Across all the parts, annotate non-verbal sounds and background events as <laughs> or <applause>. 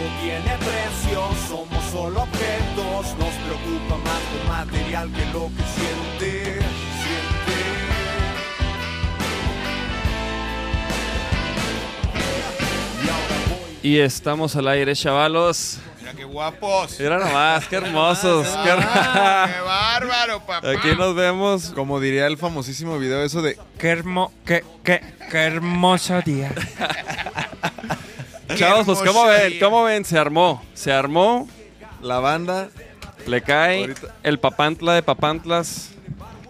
Todo tiene precio, somos solo objetos, nos preocupa más lo material que lo que siente, siente. Y estamos al aire, chavalos. Mira qué guapos. Mira nomás, qué hermosos. qué- Ah, ¡Qué bárbaro, papá! Aquí nos vemos. Como diría el famosísimo video eso de Qué, hermo, qué, qué, qué hermoso día. <laughs> Chavos, pues ¿cómo ven? ¿Cómo ven? Se armó. Se armó. la banda. Le cae Ahorita- el papantla de papantlas.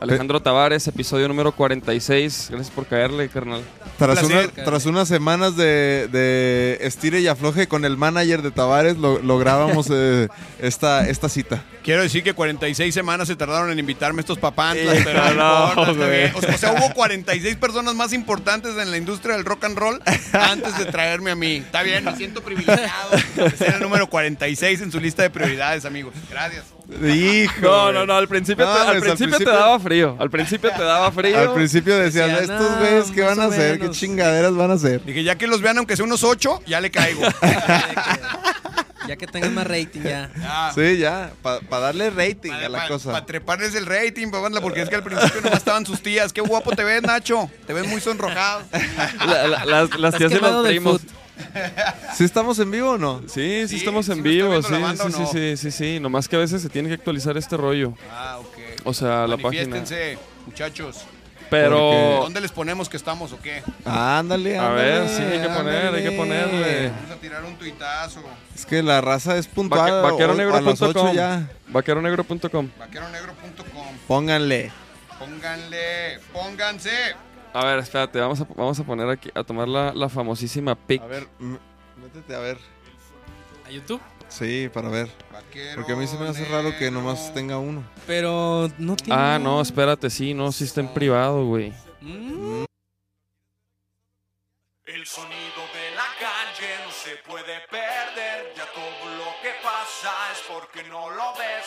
Alejandro Tavares, episodio número 46. Gracias por caerle, carnal. Tras, placer. una- tras unas semanas de, de estire y afloje con el manager de Tavares, lo- lográbamos <laughs> eh, esta, esta cita. Quiero decir que 46 semanas se tardaron en invitarme estos papantlas, Sí, pero no, no. O sea, o sea, hubo 46 personas más importantes en la industria del rock and roll antes de traerme a mí. Está bien, me siento privilegiado de ser el número 46 en su lista de prioridades, amigos. Gracias. Hijo. No, no, no, al principio, No, te, al pues, al principio te principio- daba frío. Al principio te daba frío. Al principio decías, Decía, estos "No, güeyes, ¿qué van a hacer? ¿Qué menos". chingaderas van a hacer? Dije, ya que los vean, aunque sea unos 8, ya le caigo. <laughs> Ya que tengan más rating ya. Ya. Sí, ya, para darle rating a la Para cosa. treparles el rating, papá, porque es que al principio nomás estaban sus tías. Qué guapo te ves, Nacho. Te ves muy sonrojado. La- la- las las tías de los primos. <laughs> ¿Sí estamos en vivo o no? Sí, sí, Sí, estamos en vivo. Sí, sí, ¿o sí, sí, sí, sí. Nomás que a veces se tiene que actualizar este rollo. Ah, ok. O sea, la página. Muchachos. Pero. ¿Dónde les ponemos que estamos o qué? Ándale, A ándale, ver, sí, hay que poner, hay que ponerle. Vamos a tirar un tuitazo. Es que la raza es puntual. A Vaqueronegro.com. Vaqueronegro.com. Vaqueronegro.com. Pónganle. Pónganle, pónganse. A ver, espérate, vamos a, vamos a poner aquí, a tomar la, la famosísima pic. A ver, métete a ver. ¿A YouTube? Sí, para ver. Vaquero Porque a mí se me hace raro que nomás tenga uno. Pero no tiene. Ah, no, espérate, sí, no, sí está en privado, güey. Mm, El sonido de la calle no se puede perder, ya todo lo que pasa es porque no lo ves.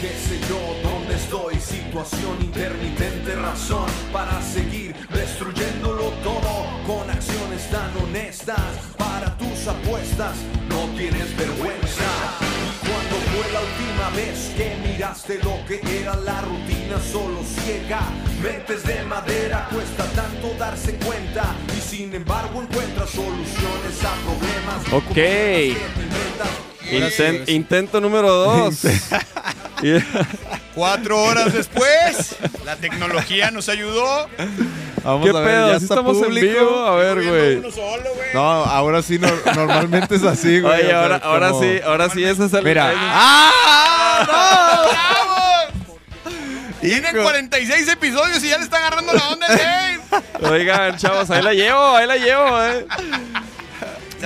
Qué sé yo, dónde estoy, situación intermitente, razón para seguir destruyéndolo todo con acciones tan honestas para tus apuestas, no tienes vergüenza. Cuando fue la última vez que miraste lo que era la rutina solo ciega, mentes de madera cuesta tanto darse cuenta y sin embargo encuentras soluciones a problemas. Ok. Intento número dos. Cuatro horas después, la tecnología nos ayudó. Vamos ¿Qué a ver, pedo? ya ¿Sí está estamos en público. vivo? A ver, güey. uno solo, güey. No, ahora sí, no- <laughs> normalmente es así, güey. Oye, ahora, ahora sí, ahora sí, ese es el. Mira. ¡Ah! ¡Bravo! Tienen 46 episodios y ya le están agarrando la onda Dave. Oigan, chavos, ahí la llevo, ahí la llevo, eh.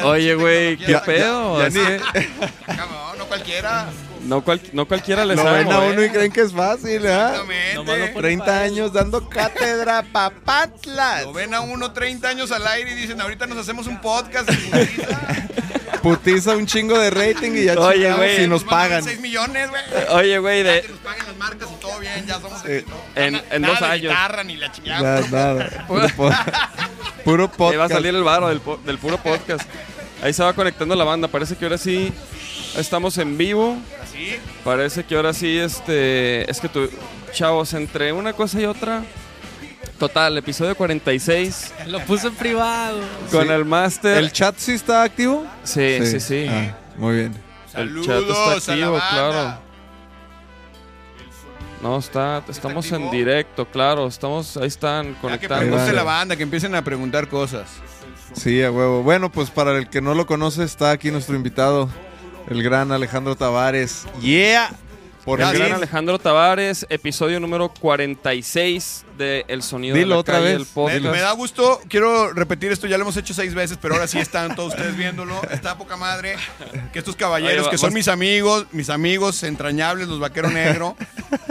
Oye, güey, ¿qué Ya- ya- pedo? ya Es ni- Cabrón, no cualquiera. no, cual- no cualquiera le Lo sabe. ven a uno y creen que es fácil, ¿eh? Exactamente. Nomás lo pone 30 para él. años dando cátedra papatlas. Lo ven a uno 30 años al aire y dicen, ahorita nos hacemos un podcast. <laughs> putiza. Un chingo de rating y ya Oye, chingamos güey. si nos pagan. 6 millones, güey. Oye, güey, Ya de. Que nos paguen las marcas y todo bien, ya somos Eh, en- en nada dos años. guitarra ni la chingada. Nada, puro nada. <laughs> Puro, po- puro Ahí va a podcast. salir el varo del, puro podcast. Ahí se va conectando la banda. Parece que ahora sí estamos en vivo. Parece que ahora sí, este. Es que tú, chavos, entre una cosa y otra. Total, episodio 46 Lo puso en privado. con Sí. el máster. ¿El chat sí está activo? Sí, sí, sí. Ah, muy bien. El Saludos chat está a la activo, banda. claro. No, está, estamos en directo, claro. Estamos, ahí están que conectando. pregunte va. la banda, que empiecen a preguntar cosas. Sí, a huevo. Bueno, pues para el que no lo conoce, está aquí nuestro invitado, el gran Alejandro Tavares. Yeah. Por El gran. Alejandro Tavares, episodio número 46 de El Sonido Dilo de la otra Calle, vez. el Me, podcast. me da gusto, quiero repetir esto, ya lo hemos hecho seis veces, pero ahora sí están todos ustedes viéndolo. Está poca madre. Que estos caballeros, va- que son mis amigos, mis amigos entrañables, los vaqueros negro,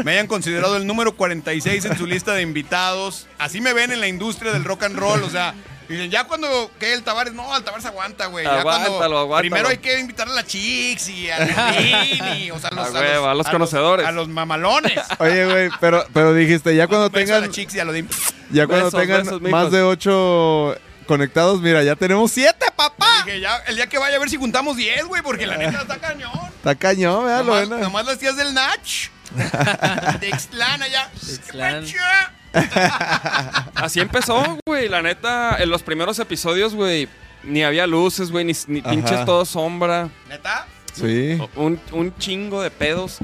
me hayan considerado el número 46 en su lista de invitados. Así me ven en la industria del rock and roll, o sea. Dicen, ya cuando que el Tavares, no, el Tavares aguanta, güey. Ya cuando- Aguántalo, aguántalo. Primero hay que invitar a la Chicks y a <laughs> o sea, a los, A a los conocedores. A los mamalones. <laughs> Oye, güey, pero, pero dijiste, ya cuando a tengan, la Chicks y a lo de... ya cuando Besos, tengan besos, más de ocho conectados, mira, ya tenemos siete, papá. Dije, ya, el día que vaya a ver si juntamos 10, güey, porque la neta está cañón. Está cañón, ¿verdad? Lo Nomás, las tías del Nach. <laughs> De Ixtlán allá. Ixtlán. ¿Qué? <laughs> Así empezó, güey. La neta, en los primeros episodios, güey, ni había luces, güey, ni, pinches todo sombra. ¿Neta? Sí. Un, un chingo de pedos.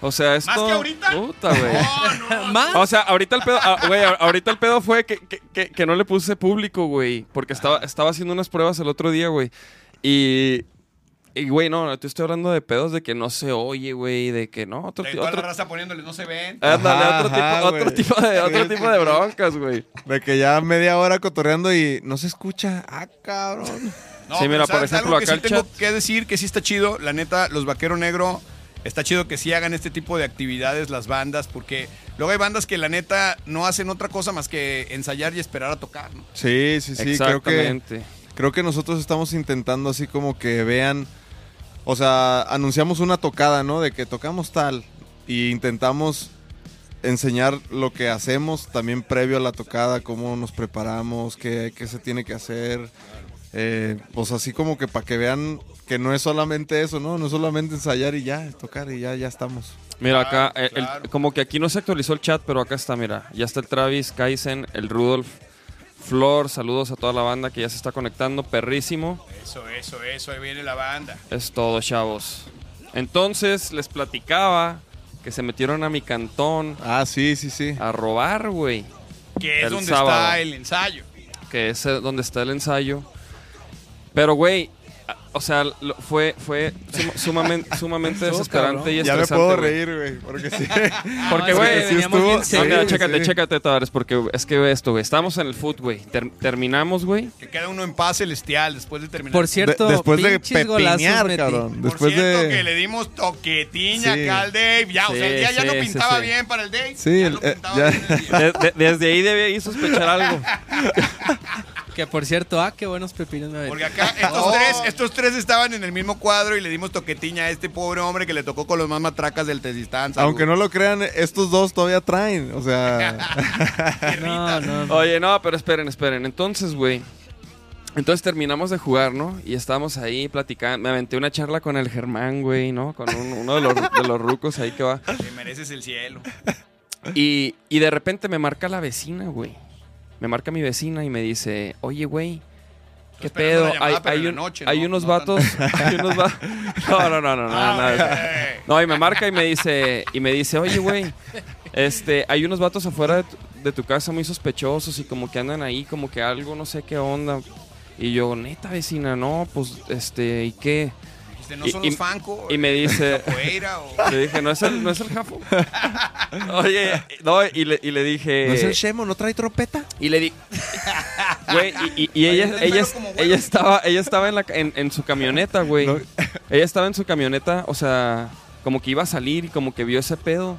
O sea, esto. ¿Más que ahorita? Puta, güey. No, no. <laughs> ¿Más? O sea, ahorita el pedo, ah, güey, ahorita el pedo fue que, que- que- que no le puse público, güey. Porque estaba, estaba haciendo unas pruebas el otro día, güey. Y, y, güey, no, te estoy hablando de pedos de que no se oye, güey. De que no, otro, De toda otro, la raza poniéndole, no se ven. ándale, Ajá, otro, tipo, otro, tipo de, otro tipo de broncas, güey. De que ya media hora cotorreando y no se escucha. Ah, cabrón. No, Sí, mira, por ¿sabes ejemplo, algo que acá sí tengo que decir que sí está chido. La neta, los vaqueros negro, está chido que sí hagan este tipo de actividades las bandas, porque luego hay bandas que la neta no hacen otra cosa más que ensayar y esperar a tocar, ¿no? Sí, sí, sí. Creo que, Exactamente. creo que nosotros estamos intentando así como que vean. O sea, anunciamos una tocada, ¿no? De que tocamos tal. Y intentamos enseñar lo que hacemos también previo a la tocada, cómo nos preparamos, qué, qué se tiene que hacer. Eh, pues así como que para que vean que no es solamente eso, ¿no? No es solamente ensayar y ya, tocar y ya, ya estamos. Mira, acá, eh, el- claro. como que aquí no se actualizó el chat, pero acá está, mira. Ya está el Travis, Kaizen, el Rudolf, Flor, saludos a toda la banda que ya se está conectando, perrísimo. Eso, eso, eso, ahí viene la banda. Es todo, chavos. Entonces, les platicaba que se metieron a mi cantón Ah, sí, sí, sí. a robar, güey. Que es El donde sábado. está el ensayo. Que es eh, donde está el ensayo. Pero, güey, o sea, lo- fue, fue sum- sumamente, <laughs> sumamente desesperante y Ya me estresante, puedo güey. reír, güey, porque sí. <laughs> Porque, güey, que veníamos bien No, Sí, serios. mira, sí. chécate, chécate, Tavares, porque es que ve esto, güey. Estamos en el foot, güey. Ter- terminamos, güey. Que queda uno en paz celestial después de terminar. Por cierto, De- después de pinches golazos pepinear, metí. cabrón. Por Después cierto, de. que le dimos toquetiña Sí. acá al Dave. Ya, o sea, el Sí, día ya no sí, sí, pintaba sí. bien para el Dave. Sí, ya el- no eh, pintaba ya. bien el día. De- de- desde ahí debí sospechar algo. <laughs> Que por cierto, ah, qué buenos pepinos me Porque acá estos, tres, estos tres estaban en el mismo cuadro y le dimos toquetiña a este pobre hombre que le tocó con los más matracas del Tezistán. Aunque no lo crean, estos dos todavía traen. O sea. <laughs> No, no, no. Oye, no, pero esperen, esperen. Entonces, güey. Entonces terminamos de jugar, ¿no? Y estábamos ahí platicando. Me aventé una charla con el Germán, güey, ¿no? Con un- uno de los, de los rucos ahí que va. Te mereces el cielo. Y, y de repente me marca la vecina, güey. Me marca mi vecina y me dice, oye, güey, ¿qué pedo? llamada, hay hay en la un- noche, hay ¿no? unos No vatos. <laughs> hay unos va- No, no, no, no, no, Ah, nada. güey. No, y me marca y me dice, y me dice, oye, güey, este, hay unos vatos afuera de tu, de tu casa muy sospechosos y como que andan ahí, como que algo, no sé qué onda. Y yo, neta, vecina, no, pues, este, ¿y qué? Dijiste, ¿No Y- son y- los Fanco? y me dice- ¿Capoeira o...? <laughs> Le dije, ¿no es el, no es el Jafo? <laughs> Oye, no, y le, y le dije... ¿No es el Shemo? ¿No trae trompeta? Y le di. <laughs> Güey, y, y- y Oye, ella, ella, como ella estaba, ella estaba en, la, en, en su camioneta, güey. No. Ella estaba en su camioneta, o sea, como que iba a salir y como que vio ese pedo.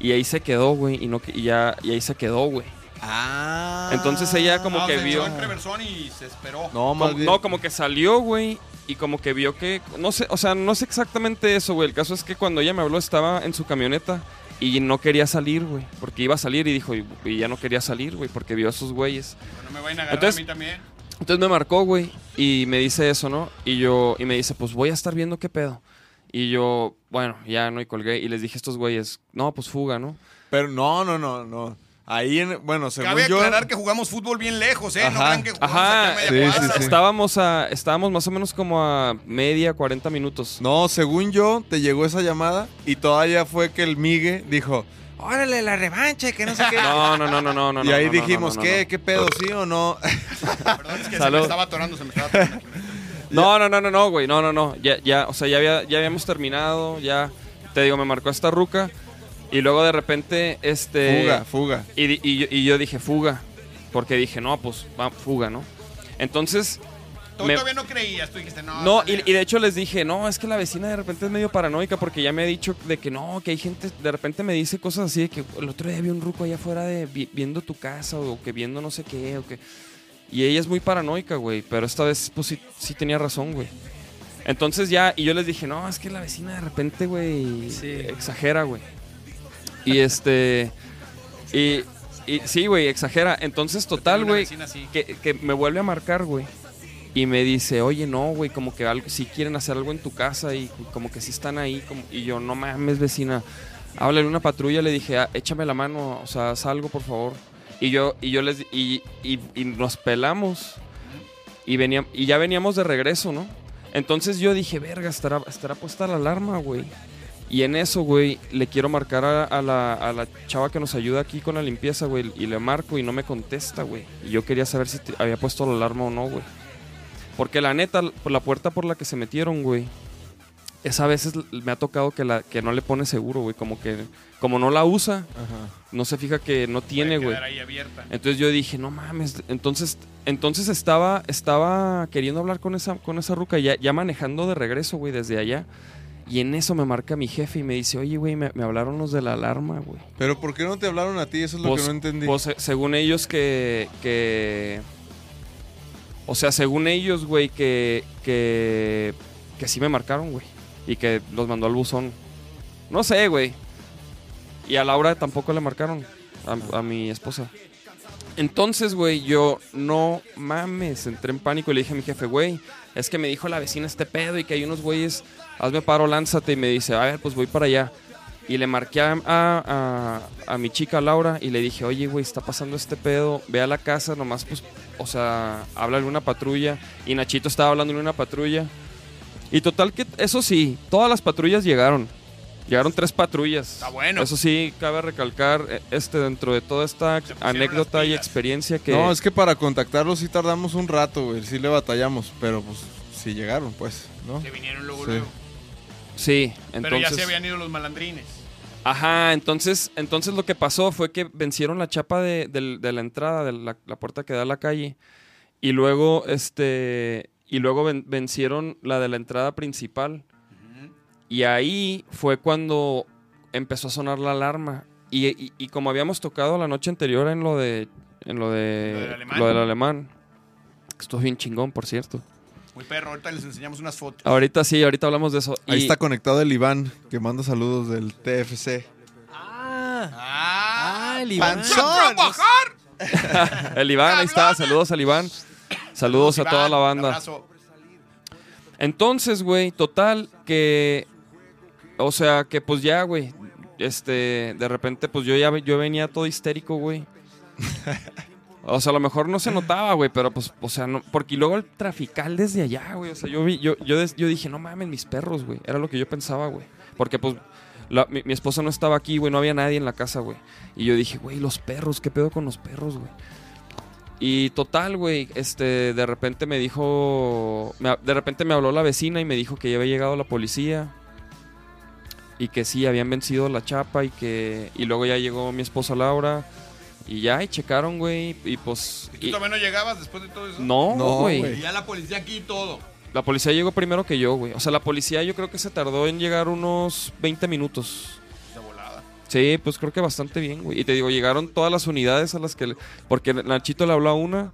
Y ahí se quedó, güey. Y, no, y, ya, y ahí se quedó, güey. Ah. Entonces ella como No, que se vio. echó en reversón y se esperó. No, más Como- bien. no, como que salió, güey. Y como que vio que. No sé, o sea, no sé exactamente eso, güey. El caso es que cuando ella me habló estaba en su camioneta. Y no quería salir, güey. Porque iba a salir y dijo, y, y ya no quería salir, güey. Porque vio a sus güeyes. No me vayan a agarrar Entonces- a mí también. Entonces me marcó, güey, y me dice eso, ¿no? Y yo, y me dice, pues voy a estar viendo qué pedo. Y yo, bueno, ya no, y colgué. Y les dije a estos güeyes, no, pues fuga, ¿no? Pero no, no, no, no. Ahí, en, bueno, según Cabe yo... aclarar que jugamos fútbol bien lejos, ¿eh? No Ajá. crean que jugamos Ajá, media sí, cuadra. sí, sí. Estábamos a, estábamos más o menos como a media, 40 minutos. No, según yo, te llegó esa llamada y todavía fue que el Migue dijo, órale, la revancha, y que no sé qué. No, no, no, no, no, no. y ahí no, no, dijimos, no, no, ¿qué? no. ¿Qué pedo? ¿Sí o no? Perdón, es que se me estaba atorando, se me estaba atorando. aquí. No, no, no, no, no, güey, no, no, no. Ya, ya, o sea, ya, había, ya habíamos terminado, ya. Te digo, me marcó esta ruca. Y luego de repente, este. fuga, fuga. Y, yo, y yo dije, fuga. Porque dije, no, pues, va, fuga, ¿no? Entonces. Tú me- todavía no creías, tú dijiste, no. No, está y, y de hecho les dije, no, es que la vecina de repente es medio paranoica porque ya me ha dicho de que no, que hay gente, de repente me dice cosas así de que el otro día vi un ruco allá afuera de vi- viendo tu casa o que viendo no sé qué o que... Y ella es muy paranoica, güey, pero esta vez pues sí, sí tenía razón, güey. Entonces ya, y yo les dije, no, es que la vecina de repente, güey, Sí. exagera, güey. Y este... Y, y sí, güey, exagera. Entonces, total, güey, que, que me vuelve a marcar, güey. Y me dice, oye, no, güey, como que algo, si quieren hacer algo en tu casa y como que si están ahí. Como, y yo, no mames, vecina. Háblale una patrulla, le dije, "Ah, échame la mano, o sea, haz algo, por favor. Y yo, y yo les, y, y, y nos pelamos. Y, veníamos, y ya veníamos de regreso, ¿no? Entonces yo dije, verga, estará, estará puesta la alarma, güey. Y en eso, güey, le quiero marcar a, a la, a la chava que nos ayuda aquí con la limpieza, güey. Y le marco y no me contesta, güey. Y yo quería saber si te- había puesto la alarma o no, güey. Porque la neta, la puerta por la que se metieron, güey. Esa veces me ha tocado que, la, que no le pone seguro, güey. Como que, como no la usa, Ajá. no se fija que no tiene, güey. Entonces yo dije, no mames. Entonces, entonces estaba, estaba queriendo hablar con esa, con esa ruca, ya, ya manejando de regreso, güey, desde allá. Y en eso me marca mi jefe y me dice, oye, güey, me, me hablaron los de la alarma, güey. Pero ¿por qué no te hablaron a ti? Eso es lo Pues- que no entendí. Pues se- según ellos que, que... O sea, según ellos, güey, que, que... Que sí me marcaron, güey. Y que los mandó al buzón. No sé, güey. Y a Laura tampoco le marcaron. A, a mi esposa. Entonces, güey, yo no mames, entré en pánico y le dije a mi jefe, güey, es que me dijo la vecina este pedo y que hay unos güeyes, hazme paro, lánzate. Y me dice, a ver, pues voy para allá. Y le marqué a, a- a- a mi chica Laura y le dije, oye, güey, está pasando este pedo, ve a la casa, nomás, pues, o sea, háblale una patrulla. Y Nachito estaba hablando en una patrulla. Y total que, eso sí, todas las patrullas llegaron. Llegaron tres patrullas. Está bueno. Eso sí, cabe recalcar, eh, este, dentro de toda esta anécdota y experiencia que... No, es que para contactarlos sí tardamos un rato, güey. Sí le batallamos, pero pues sí llegaron, pues, ¿no? Se vinieron luego, Sí. luego. Sí, Pero entonces... ya se habían ido los malandrines. Ajá, entonces, entonces lo que pasó fue que vencieron la chapa de, la entrada, de la, la puerta que da a la calle, y luego, este, y luego ven- vencieron la de la entrada principal. Y ahí fue cuando empezó a sonar la alarma. Y, y- y como habíamos tocado la noche anterior en lo de, en lo de, Lo del alemán. lo del alemán, que estuvo bien chingón, por cierto. Muy perro, ahorita les enseñamos unas fotos. Ahorita sí, ahorita hablamos de eso. Ahí Y- está conectado el Iván, que manda saludos del TFC. Ah, ¡Ah! ah, el Iván. ¡A trabajar! <laughs> el Iván, ahí está, saludos al Iván. Saludos a Iván, toda la banda. Entonces, güey, total, que. O sea, que pues ya, güey. Este, de repente, pues yo ya yo venía todo histérico, güey. <laughs> O sea, a lo mejor no se notaba, güey, pero pues, o sea, no. Porque luego el trafical desde allá, güey. O sea, yo vi, yo, yo, dije, no mames, mis perros, güey. Era lo que yo pensaba, güey. Porque pues. mi, esposa no estaba aquí, güey, no había nadie en la casa, güey. Y yo dije, güey, los perros, ¿qué pedo con los perros, güey? Y total, güey, este, de repente me dijo, de repente me habló la vecina y me dijo que ya había llegado la policía y que sí, habían vencido la chapa y que, y luego ya llegó mi esposa Laura y ya, y checaron, güey, y pues, ¿Y tú y- todavía no llegabas después de todo eso? no, No, güey, güey. Y ya la policía aquí y todo. la policía llegó primero que yo, güey, o sea, la policía yo creo que se tardó en llegar unos 20 minutos. De volada. Sí, pues creo que bastante bien, güey. Y te digo, llegaron todas las unidades a las que... le- Porque Nachito le habló a una,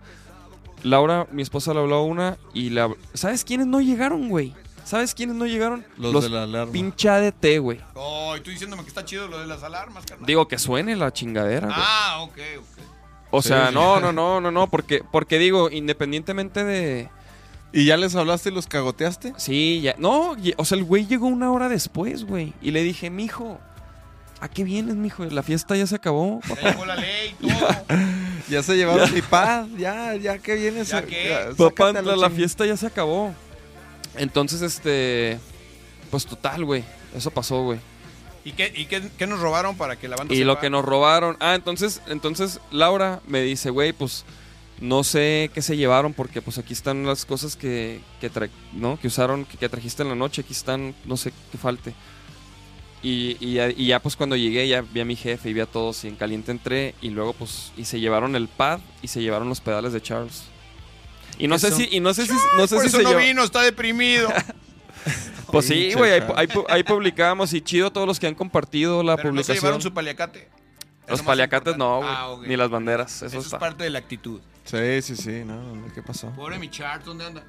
Laura, mi esposa le habló a una, y la... ¿Sabes quiénes no llegaron, güey? ¿Sabes quiénes no llegaron? Los, de la alarma. pinche ADT, güey. Oh, y tú diciéndome que está chido lo de las alarmas, carnal. Digo, que suene la chingadera, güey. Ah, ok, ok. O Sí, sea, sí. no, no, no, no, no, porque, porque digo, independientemente de... ¿Y ya les hablaste y los cagoteaste? Sí, ya... No, o sea, el güey llegó una hora después, güey. Y le dije, mijo, ¿a qué vienes, mijo? La fiesta ya se acabó. Ya llegó la ley y todo. <laughs> Ya se llevaron mi paz, ya, ya que vienes. Papá, sácate a la, la fiesta ya se acabó. Entonces, este. Pues total, güey. Eso pasó, güey. ¿Y qué, y qué, qué nos robaron para que la banda Y sepa? lo que nos robaron. Ah, entonces, entonces Laura me dice, güey, pues no sé qué se llevaron porque pues aquí están las cosas que, que, tra- ¿no? que usaron, que, que trajiste en la noche. Aquí están, no sé qué falte. Y, y ya, y ya, pues cuando llegué ya vi a mi jefe y vi a todos y en caliente entré y luego pues y se llevaron el pad y se llevaron los pedales de Charles. Y no sé si y no sé si no sé Por si eso se no lleva- vino, está deprimido. <laughs> Pues sí, Pinche güey, ahí, ahí pu- ahí publicamos y chido todos los que han compartido la Pero no se publicación. llevaron su paliacate. Es Los lo más paliacates no, importante. güey. Ah, ok. Ni las banderas. Eso, Eso, es está. parte de la actitud. Sí, sí, sí, no, ¿qué pasó? Pobre mi chart, ¿dónde anda?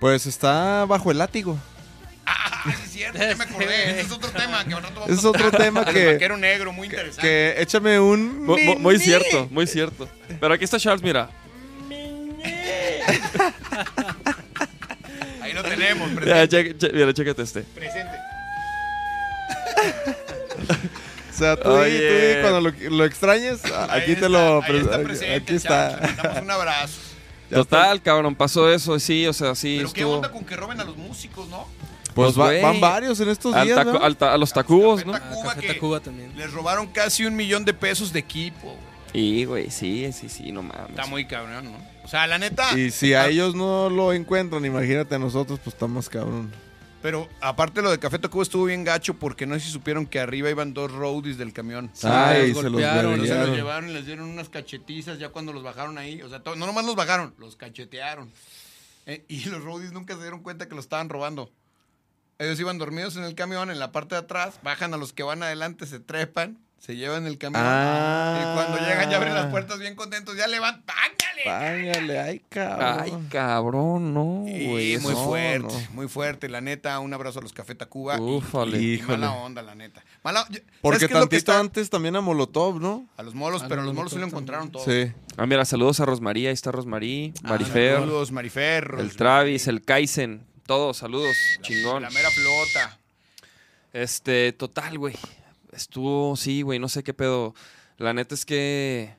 Pues está bajo el látigo. Ah, <laughs> sí es cierto, ya me <laughs> acordé. Ese es otro tema que al rato vamos Ese es a otro tema El que- vaquero negro, muy interesante. Que échame un. Mu- mu- Muy, cierto, muy cierto. Pero aquí está Charles, mira. <laughs> Ahí lo tenemos, presente. che- che- mira, chécate este. presente. O sea, tú, di- tú di cuando lo, lo extrañes, a- Ahí aquí está, te lo. ahí está aquí- presente, aquí el está. Damos un abrazo. <laughs> Ya Total, cabrón, pasó eso, sí, o sea, sí. Pero qué estuvo- onda con que roben a los músicos, ¿no? Pues Pues, va- van varios en estos días, taco- ¿no? al ta- a los tacubos, ¿no? Tacuba que Tacuba también. les robaron casi un millón de pesos de equipo. güey. Y, güey, sí, sí, sí, no mames. Está muy cabrón, ¿no? O sea, la neta. Y si a ah, ellos no lo encuentran, imagínate a nosotros, pues estamos cabrón. Pero aparte lo de Café Tacuba estuvo bien gacho porque no sé si supieron que arriba iban dos roadies del camión. Ay, los se los golpearon, Pero se los llevaron y les dieron unas cachetizas ya cuando los bajaron ahí. O sea, to- no nomás los bajaron, los cachetearon. Eh, y los roadies nunca se dieron cuenta que lo estaban robando. Ellos iban dormidos en el camión, en la parte de atrás, bajan a los que van adelante, se trepan, se llevan el camión. Ah. Y cuando llegan ya abren las puertas bien contentos, ya levantan, ¡pángale! Pángale, ay, cabrón. Ay, cabrón, no, güey. muy no, fuerte, no. muy fuerte, la neta, un abrazo a los Café Tacuba. y, y Híjole. mala onda, la neta. Mala, ¿sabes Porque tantito está? antes también a Molotov, ¿no? A los molos, A pero los los molos sí lo encontraron todo. Sí. Ah, mira, saludos a Rosmaría, ahí está Rosmarí, Ah, Marifer, Saludos, Marifer. el Travis, el Kaizen, todos, saludos, chingón. La mera flota. Este, total, güey. Estuvo, sí, güey, no sé qué pedo. La neta es que.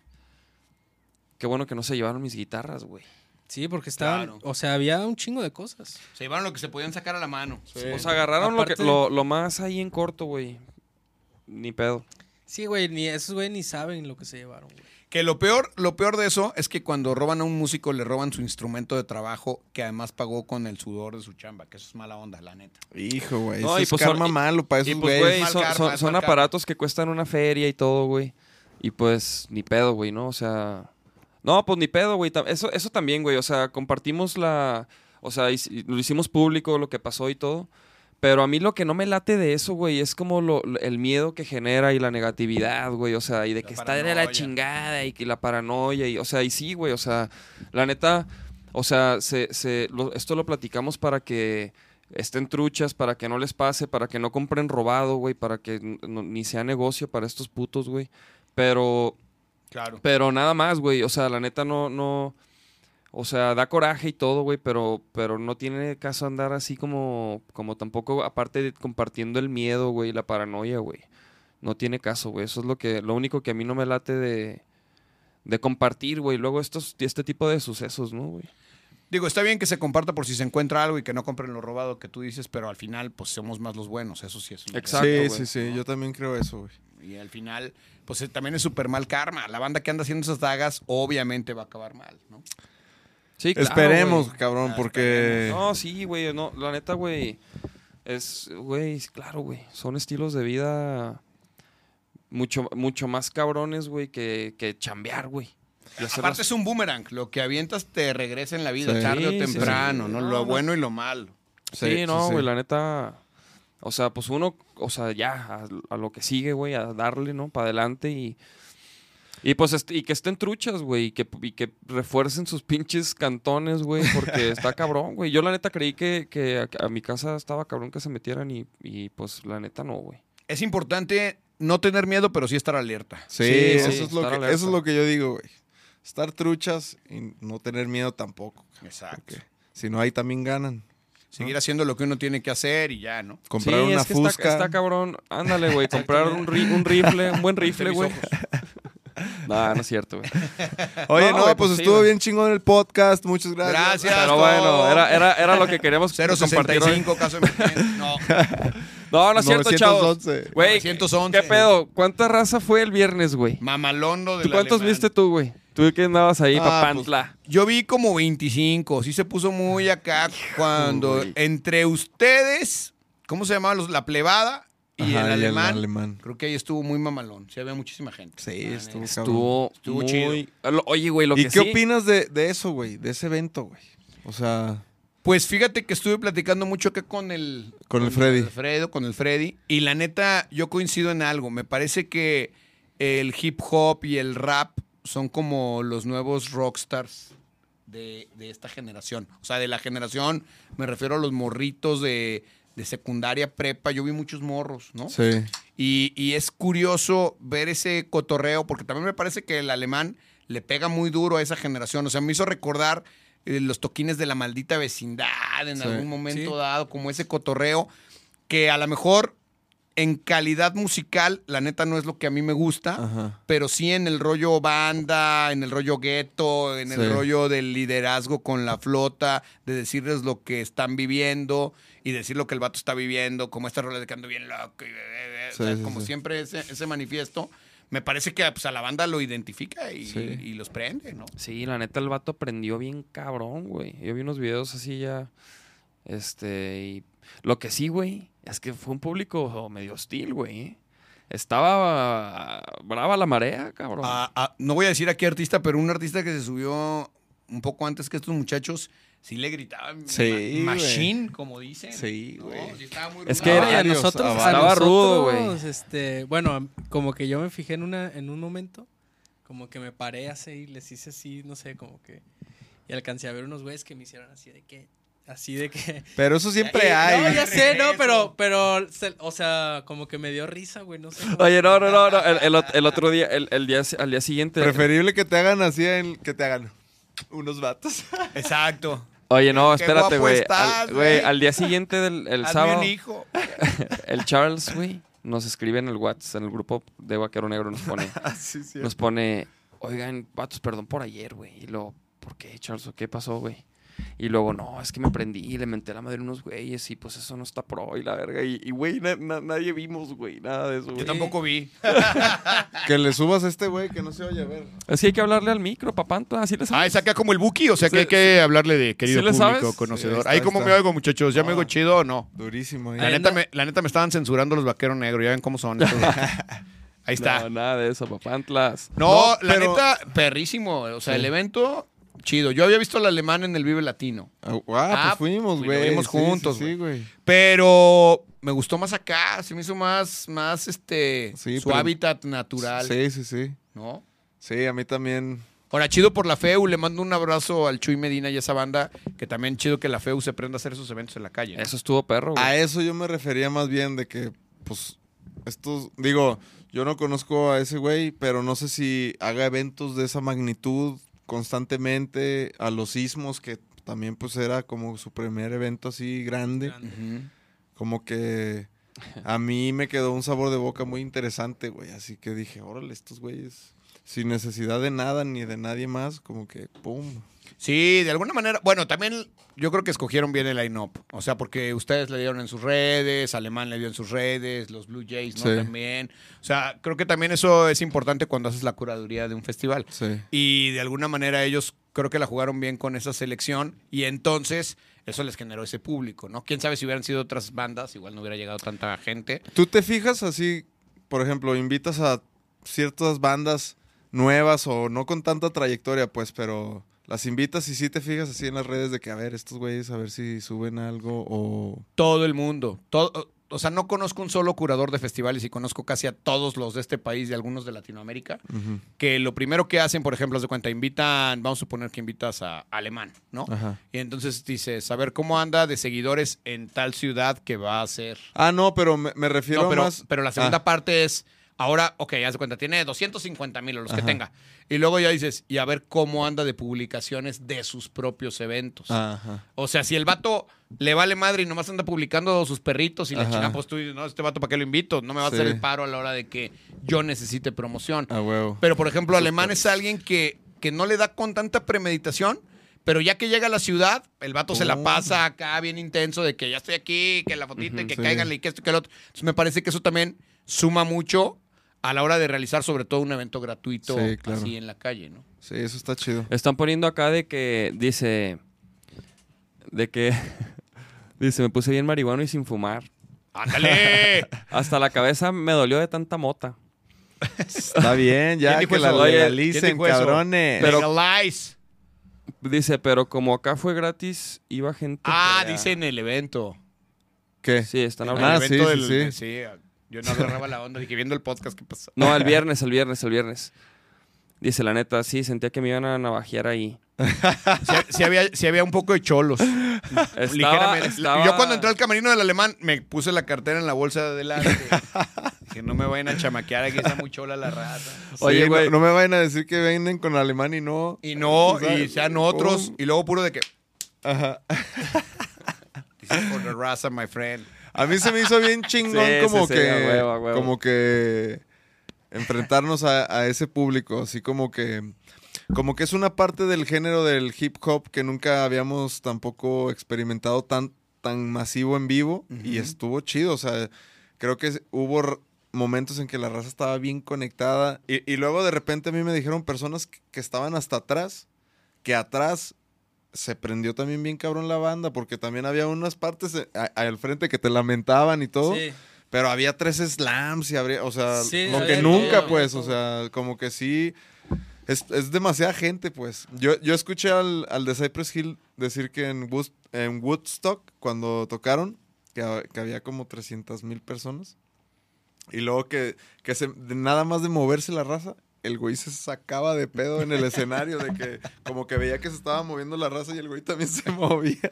Qué bueno que no se llevaron mis guitarras, güey. Sí, porque estaban, Claro. o sea, había un chingo de cosas. Se llevaron lo que se podían sacar a la mano. O sea, agarraron lo, que- lo, lo más ahí en corto, güey. Ni pedo. Sí, güey, ni esos güey ni saben lo que se llevaron, güey. Que lo peor, lo peor de eso es que cuando roban a un músico le roban su instrumento de trabajo que además pagó con el sudor de su chamba, que eso es mala onda, la neta. Hijo, güey. No, eso y es pues son- karma y- malo para esos pues, güeyes. güey, son, karma, son- son aparatos que cuestan una feria y todo, güey. Y pues, ni pedo, güey, ¿no? O sea. No, pues ni pedo, güey. Eso, eso también, güey. O sea, compartimos la. O sea, lo hicimos público, lo que pasó y todo. Pero a mí lo que no me late de eso, güey, es como lo, el miedo que genera y la negatividad, güey. O sea, y de La que está de la chingada y que la paranoia. Y, o sea, y sí, güey. O sea, la neta. O sea, se, se, lo- esto lo platicamos para que estén truchas, para que no les pase, para que no compren robado, güey, para que no- ni sea negocio para estos putos, güey. Pero, Claro. pero nada más, güey. O sea, la neta no, no. O sea, da coraje y todo, güey, pero, pero no tiene caso andar así como, como tampoco, aparte de compartiendo el miedo, güey, y la paranoia, güey. No tiene caso, güey. Eso es lo que, lo único que a mí no me late de, de compartir, güey. Luego estos, este tipo de sucesos, ¿no, güey? Digo, está bien que se comparta por si se encuentra algo y que no compren lo robado que tú dices, pero al final, pues somos más los buenos, eso sí es. una Exacto, sí, güey. sí, sí. Yo también creo eso, güey. Y al final, pues eh, también es súper mal karma. La banda que anda haciendo esas dagas, obviamente va a acabar mal, ¿no? Sí, claro, Esperemos, cabrón, Ah, porque. No, sí, güey, no, la neta, güey, es, güey, claro, güey, son estilos de vida mucho, mucho más cabrones, güey, que, que chambear, güey. Aparte las- es un boomerang. Lo que avientas te regresa en la vida, Sí. tarde o temprano, sí. ¿no? No, Lo no. bueno y lo malo. Sí, no, güey, la neta, o sea, pues uno, o sea, ya, a, a lo que sigue, güey, a darle, ¿no? Para adelante y... Y pues, este- y que estén truchas, güey, y que, y que refuercen sus pinches cantones, güey, porque <laughs> está cabrón, güey. Yo la neta creí que, que a, a mi casa estaba cabrón que se metieran y, y pues la neta no, güey. Es importante no tener miedo, pero sí estar alerta. Sí, Sí, eso, sí, es lo que, alerta. eso es lo que yo digo, güey. Estar truchas y no tener miedo tampoco. Exacto. Si no, ahí también ganan. seguir haciendo lo que uno tiene que hacer y ya, ¿no? Comprar sí, una es que fusca. Está, está cabrón. Ándale, güey. <laughs> comprar un, ri- un rifle, un buen rifle, güey. No, no es cierto, güey. <laughs> Oye, No, pues, pues sí, estuvo bien chingón el podcast. Muchas gracias. Gracias. Pero todo. bueno, era, era, era lo que queríamos <laughs> compartir hoy. 065 caso de emergencia. No, <laughs> No, no es cierto, chavos. 911. Güey, 911. ¿qué pedo? ¿Cuánta raza fue el viernes, güey? mamalondo de ¿Tú cuántos viste tú, güey? Tú que andabas ahí, Ah, papantla. Yo vi como 25, sí se puso muy acá cuando entre ustedes, ¿cómo se llamaban los? La plebada y Ajá, el y el alemán. Creo que ahí estuvo muy mamalón, sí había muchísima gente. Sí, estuvo. Estuvo, Estuvo muy... chido. Oye, güey, lo ¿Y que qué sí... opinas de, de eso, güey? De ese evento, güey. O sea, Pues fíjate que estuve platicando mucho acá con el... Con el Freddy. Alfredo, con el Freddy. Y la neta, yo coincido en algo. Me parece que el hip hop y el rap son como los nuevos rockstars de, de esta generación. O sea, de la generación, me refiero a los morritos de, de secundaria, prepa. Yo vi muchos morros, ¿no? sí. Y, y es curioso ver ese cotorreo, porque también me parece que el alemán le pega muy duro a esa generación. O sea, me hizo recordar eh, los toquines de la maldita vecindad en Sí. algún momento Sí. dado, como ese cotorreo, que a lo mejor en calidad musical, la neta no es lo que a mí me gusta, Ajá. pero sí en el rollo banda, en el rollo gueto, en el Sí. rollo del liderazgo con la flota, de decirles lo que están viviendo y decir lo que el vato está viviendo, como esta rola de que ando bien loco, y, o Sí, sea, sí, como sí. siempre ese, ese manifiesto, me parece que pues, a la banda lo identifica y, Sí. y los prende, ¿no? Sí, la neta, el vato aprendió bien cabrón, güey. Yo vi unos videos así ya. Este, y lo que sí, güey, es que fue un público medio hostil, güey. ¿eh? Estaba brava la marea, cabrón. Ah, ah, no voy a decir a qué artista, pero un artista que se subió un poco antes que estos muchachos, sí le gritaban Sí, ma- machine, como dicen. Sí, No, güey. sí Es que era- y a nosotros, a a varios. nosotros, Estaba rudo, güey. Este, bueno, como que yo me fijé en una, en un momento, como que me paré así y les hice así, no sé, como que. Y alcancé a ver unos güeyes que me hicieron así de que. Así de que. <laughs> Pero eso siempre Eh, hay. No, ya sé, no, pero, pero, o sea, como que me dio risa, güey, no sé. cómo- Oye, no, no, no, no, El, el ot- el otro día, el, el día, al día siguiente. Preferible que te hagan así en que te hagan unos vatos. <laughs> Exacto. Oye, no, espérate, güey. Al, güey, al día siguiente del el sábado, un hijo. <laughs> el Charles, güey, nos escribe en el WhatsApp, en el grupo de Vaquero Negro, nos pone, sí, sí. nos pone, oigan, vatos, perdón por ayer, güey. Y luego, ¿por qué, Charles? ¿O ¿Qué pasó, güey? Y luego, no, es que me prendí y le menté la madre a unos güeyes y pues eso no está pro y la verga. Y, y, güey, na- na- nadie vimos, güey, nada de eso, Yo güey. tampoco vi. <laughs> Que le subas a este güey que no se oye a ver. Es que hay que hablarle al micro, papanta, así les Ah, es acá como el Buki, o sea que Sí, hay que hablarle de querido ¿Sí le público sabes? conocedor. Está, Ahí como me oigo, muchachos, ¿ya me Ah. oigo chido o no? Durísimo. ¿eh? La Ahí neta, me, la neta me estaban censurando los vaqueros negros, ya ven cómo son. <laughs> estos. Ahí está. No, nada de eso, papantlas. No, No, la pero- neta, perrísimo. O sea, Sí. el evento, chido. Yo había visto al alemán en el Vive Latino. Ah, ah, Ah, pues fuimos, pues, güey. Sí, juntos, Sí, sí, güey. Pero me gustó más acá. Se me hizo más, más este, Sí, su pero- hábitat natural. Sí, sí, sí. ¿no? Sí, a mí también. Ahora, chido por la FEU. Le mando un abrazo al Chuy Medina y a esa banda. Que también chido que la FEU se prenda a hacer esos eventos en la calle. ¿no? Eso estuvo perro, güey. A eso yo me refería más bien de que, pues, estos, digo, yo no conozco a ese güey, pero no sé si haga eventos de esa magnitud constantemente, a los sismos, que también pues era como su primer evento así grande, como que <laughs> a mí me quedó un sabor de boca muy interesante, güey, así que dije, órale, estos güeyes, sin necesidad de nada ni de nadie más, como que, pum. Sí, de alguna manera. Bueno, también yo creo que escogieron bien el line-up. O sea, porque ustedes le dieron en sus redes, Alemán le dio en sus redes, los Blue Jays, ¿no? Sí. También. O sea, creo que también eso es importante cuando haces la curaduría de un festival. Sí. Y de alguna manera ellos creo que la jugaron bien con esa selección y entonces eso les generó ese público, ¿no? Quién sabe si hubieran sido otras bandas, igual no hubiera llegado tanta gente. ¿Tú te fijas así, por ejemplo, invitas a ciertas bandas nuevas o no con tanta trayectoria, pues, pero las invitas y sí te fijas así en las redes de que, a ver, estos güeyes, a ver si suben algo o... Todo el mundo, todo, o sea, no conozco un solo curador de festivales y conozco casi a todos los de este país y algunos de Latinoamérica, que lo primero que hacen, por ejemplo, haz de cuenta, invitan, vamos a suponer que invitas a Alemán, ¿no? Ajá. Y entonces dices, a ver cómo anda de seguidores en tal ciudad que va a ser. Ah, no, pero me, me refiero No, pero, más... pero la segunda Ah. parte es, Ahora, ok, haz de cuenta, tiene 250 mil o los que tenga. Y luego ya dices, y a ver cómo anda de publicaciones de sus propios eventos. Ajá. O sea, si el vato le vale madre y nomás anda publicando sus perritos y la chingada, pues tú dices, no, este vato, ¿para qué lo invito? No me va a hacer el paro a la hora de que yo necesite promoción. A huevo. Pero, por ejemplo, Alemán es alguien que, que no le da con tanta premeditación, pero ya que llega a la ciudad, el vato se la Oh. pasa acá bien intenso de que ya estoy aquí, que la fotita, y que sí. cáiganle y que esto y que lo otro. Entonces, me parece que eso también suma mucho a la hora de realizar, sobre todo, un evento gratuito Sí, claro. así en la calle, ¿no? Sí, eso está chido. Están poniendo acá de que dice. De que. <laughs> dice, me puse bien marihuano y sin fumar. ¡Ándale! <laughs> Hasta la cabeza me dolió de tanta mota. Está bien, ya ¿Quién dijo que la legalicen, cabrones. Legalize. Dice, pero como acá fue gratis, iba gente. Ah, dice en el evento. ¿Qué? Sí, están En hablando. Ah, el evento sí, sí, del- sí. Yo no agarraba la onda, dije, viendo el podcast, ¿qué pasó? No, el viernes, el viernes, el viernes. Dice, la neta, sí, sentía que me iban a navajear ahí. Sí, sí había, sí había un poco de cholos. Estaba, ligeramente. estaba- Yo cuando entré al camerino del alemán me puse la cartera en la bolsa de adelante. que no me vayan a chamaquear aquí está muy chola la raza. Oye, güey. no, no me vayan a decir que vienen con alemán y no. Y no, O sea, y sean otros. ¿cómo? Y luego puro de que. Ajá. Dice for the raza, my friend. A mí se me hizo bien chingón Sí, como sí, sí, que. a huevo, a huevo. Como que. Enfrentarnos a, a ese público. Así como que. Como que es una parte del género del hip hop que nunca habíamos tampoco experimentado tan, tan masivo en vivo. Y estuvo chido. O sea, creo que hubo momentos en que la raza estaba bien conectada. Y, y luego de repente a mí me dijeron personas que, que estaban hasta atrás. Que atrás se prendió también bien cabrón la banda. Porque también había unas partes eh, al frente que te lamentaban y todo. Sí. Pero había tres slams y habría, o sea, Sí, lo que nunca, pues, todo. o sea, como que sí, es, es demasiada gente, pues. Yo, yo escuché al, al de Cypress Hill decir que en, Wood- en Woodstock, cuando tocaron, que, que había como 300 mil personas. Y luego que, que se, nada más de moverse la raza, el güey se sacaba de pedo en el escenario, de que como que veía que se estaba moviendo la raza y el güey también se <laughs> movía.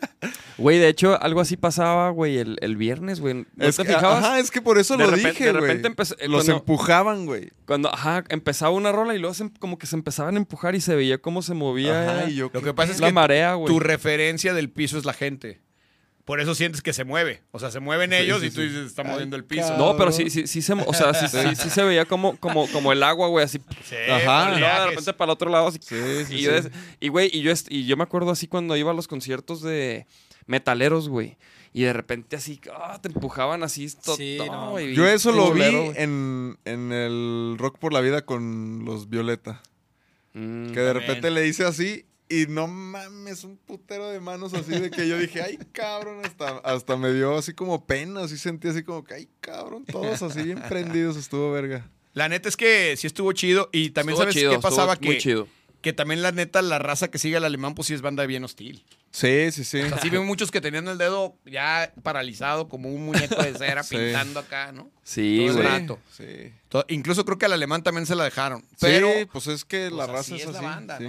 Güey, de hecho, algo así pasaba, güey, el, el viernes, güey. ¿No es te que, fijabas? Ajá, es que por eso De lo repente- dije, de güey. repente eh, Los cuando- empujaban, güey. Cuando, ajá, empezaba una rola y luego se- como que se empezaban a empujar y se veía cómo se movía Ajá, y yo, Lo ¿qué que pasa es la que marea, güey. tu referencia del piso es la gente. Por eso sientes que se mueve. O sea, se mueven ellos sí, y tú dices, está moviendo el piso. No, pero sí, sí, sí se, o sea, sí, sí, sí se veía como, como, como el agua, güey, así. Sí, Ajá. De repente para el otro lado, así. Sí, sí, y, yo y, güey, y yo, y yo me acuerdo así cuando iba a los conciertos de metaleros, güey. Y de repente así, ah, te empujaban así. to- Sí, no, no. güey, Yo eso lo vi en, en el Rock por la Vida con los Violeta. Mm. Que de también. repente le hice así y no mames, un putero de manos así de que yo dije, ay cabrón, hasta, hasta me dio así como pena, así sentí así como que, ay cabrón, todos así bien prendidos, estuvo verga. La neta es que sí estuvo chido. Y también Estuvo sabes chido, qué pasaba muy que, chido. que también la neta, la raza que sigue al alemán, pues sí es banda bien hostil. Sí, sí, sí. O sea, sí veo muchos que tenían el dedo ya paralizado como un muñeco de cera <laughs> Sí. pintando acá, ¿no? Sí, todo el güey. rato. Sí. Incluso creo que al alemán también se la dejaron. Pero sí, pues es que la pues, raza así es es la así. banda.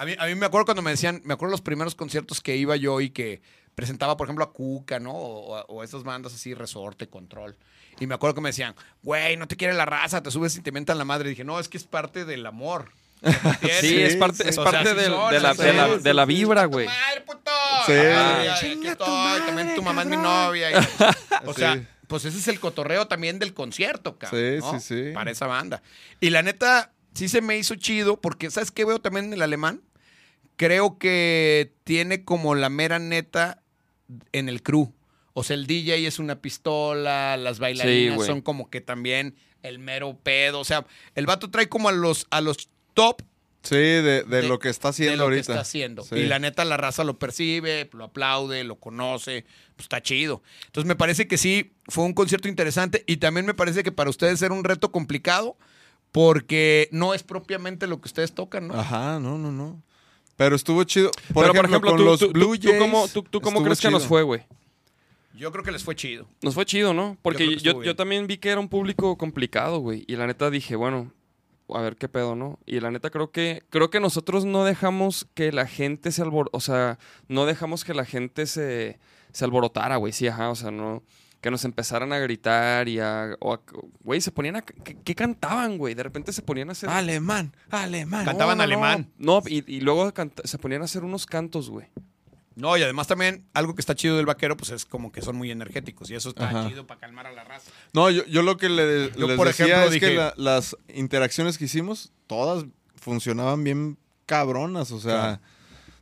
A, mí, a mí me acuerdo cuando me decían, me acuerdo los primeros conciertos que iba yo y que presentaba, por ejemplo, a Cuca, ¿no? O, o- o esas bandas así, Resorte, Control. Y me acuerdo que me decían, güey, no te quiere la raza, te subes y te mentan la madre. Y dije, no, es que es parte del amor. <laughs> Sí, es parte, es parte de, la, vibra, ¡Tu güey. madre, puto! Sí. Ay, Ah, aquí chinga tu madre, también tu mamá es mi novia. y- <laughs> o sea, Sí. pues ese es el cotorreo también del concierto, cabrón. Sí, ¿no? sí, sí. Para esa banda. Y la neta, sí se me hizo chido, porque ¿sabes qué veo también en el alemán? Creo que tiene como la mera neta en el crew. O sea, el DJ es una pistola, las bailarinas son como que también el mero pedo. O sea, el vato trae como a los, a los top Sí, de, de de- lo que está de haciendo lo que ahorita. está haciendo. Sí. Y la neta, la raza lo percibe, lo aplaude, lo conoce, pues está chido. Entonces me parece que sí, fue un concierto interesante y también me parece que para ustedes era un reto complicado porque no es propiamente lo que ustedes tocan, ¿no? Ajá, no, no, no. Pero estuvo chido. Por Pero, ejemplo, por ejemplo, con tú, los tú- tú- Blue tú Jays. cómo, tú- tú cómo crees que nos fue, güey? Yo creo que les fue chido. Nos fue chido, ¿no? Porque yo, yo, bien. también vi que era un público complicado, güey. Y la neta dije, bueno, a ver qué pedo, ¿no? Y la neta creo que creo que nosotros no dejamos que la gente se albor... O sea, no dejamos que la gente se, se alborotara, güey. Sí, ajá, o sea, no... que nos empezaran a gritar y a... o a- Güey, se ponían a... ¿qué, qué cantaban, güey? De repente se ponían a hacer... Alemán, alemán. Cantaban No, no, no. alemán. No, y, y luego canta- se ponían a hacer unos cantos, güey. No, y además también algo que está chido del vaquero, pues es como que son muy energéticos. Y eso está Ajá. chido para calmar a la raza. No, yo, yo lo que le, Yo, les por decía ejemplo, es que dije- la- las interacciones que hicimos, todas funcionaban bien cabronas. O sea, Claro.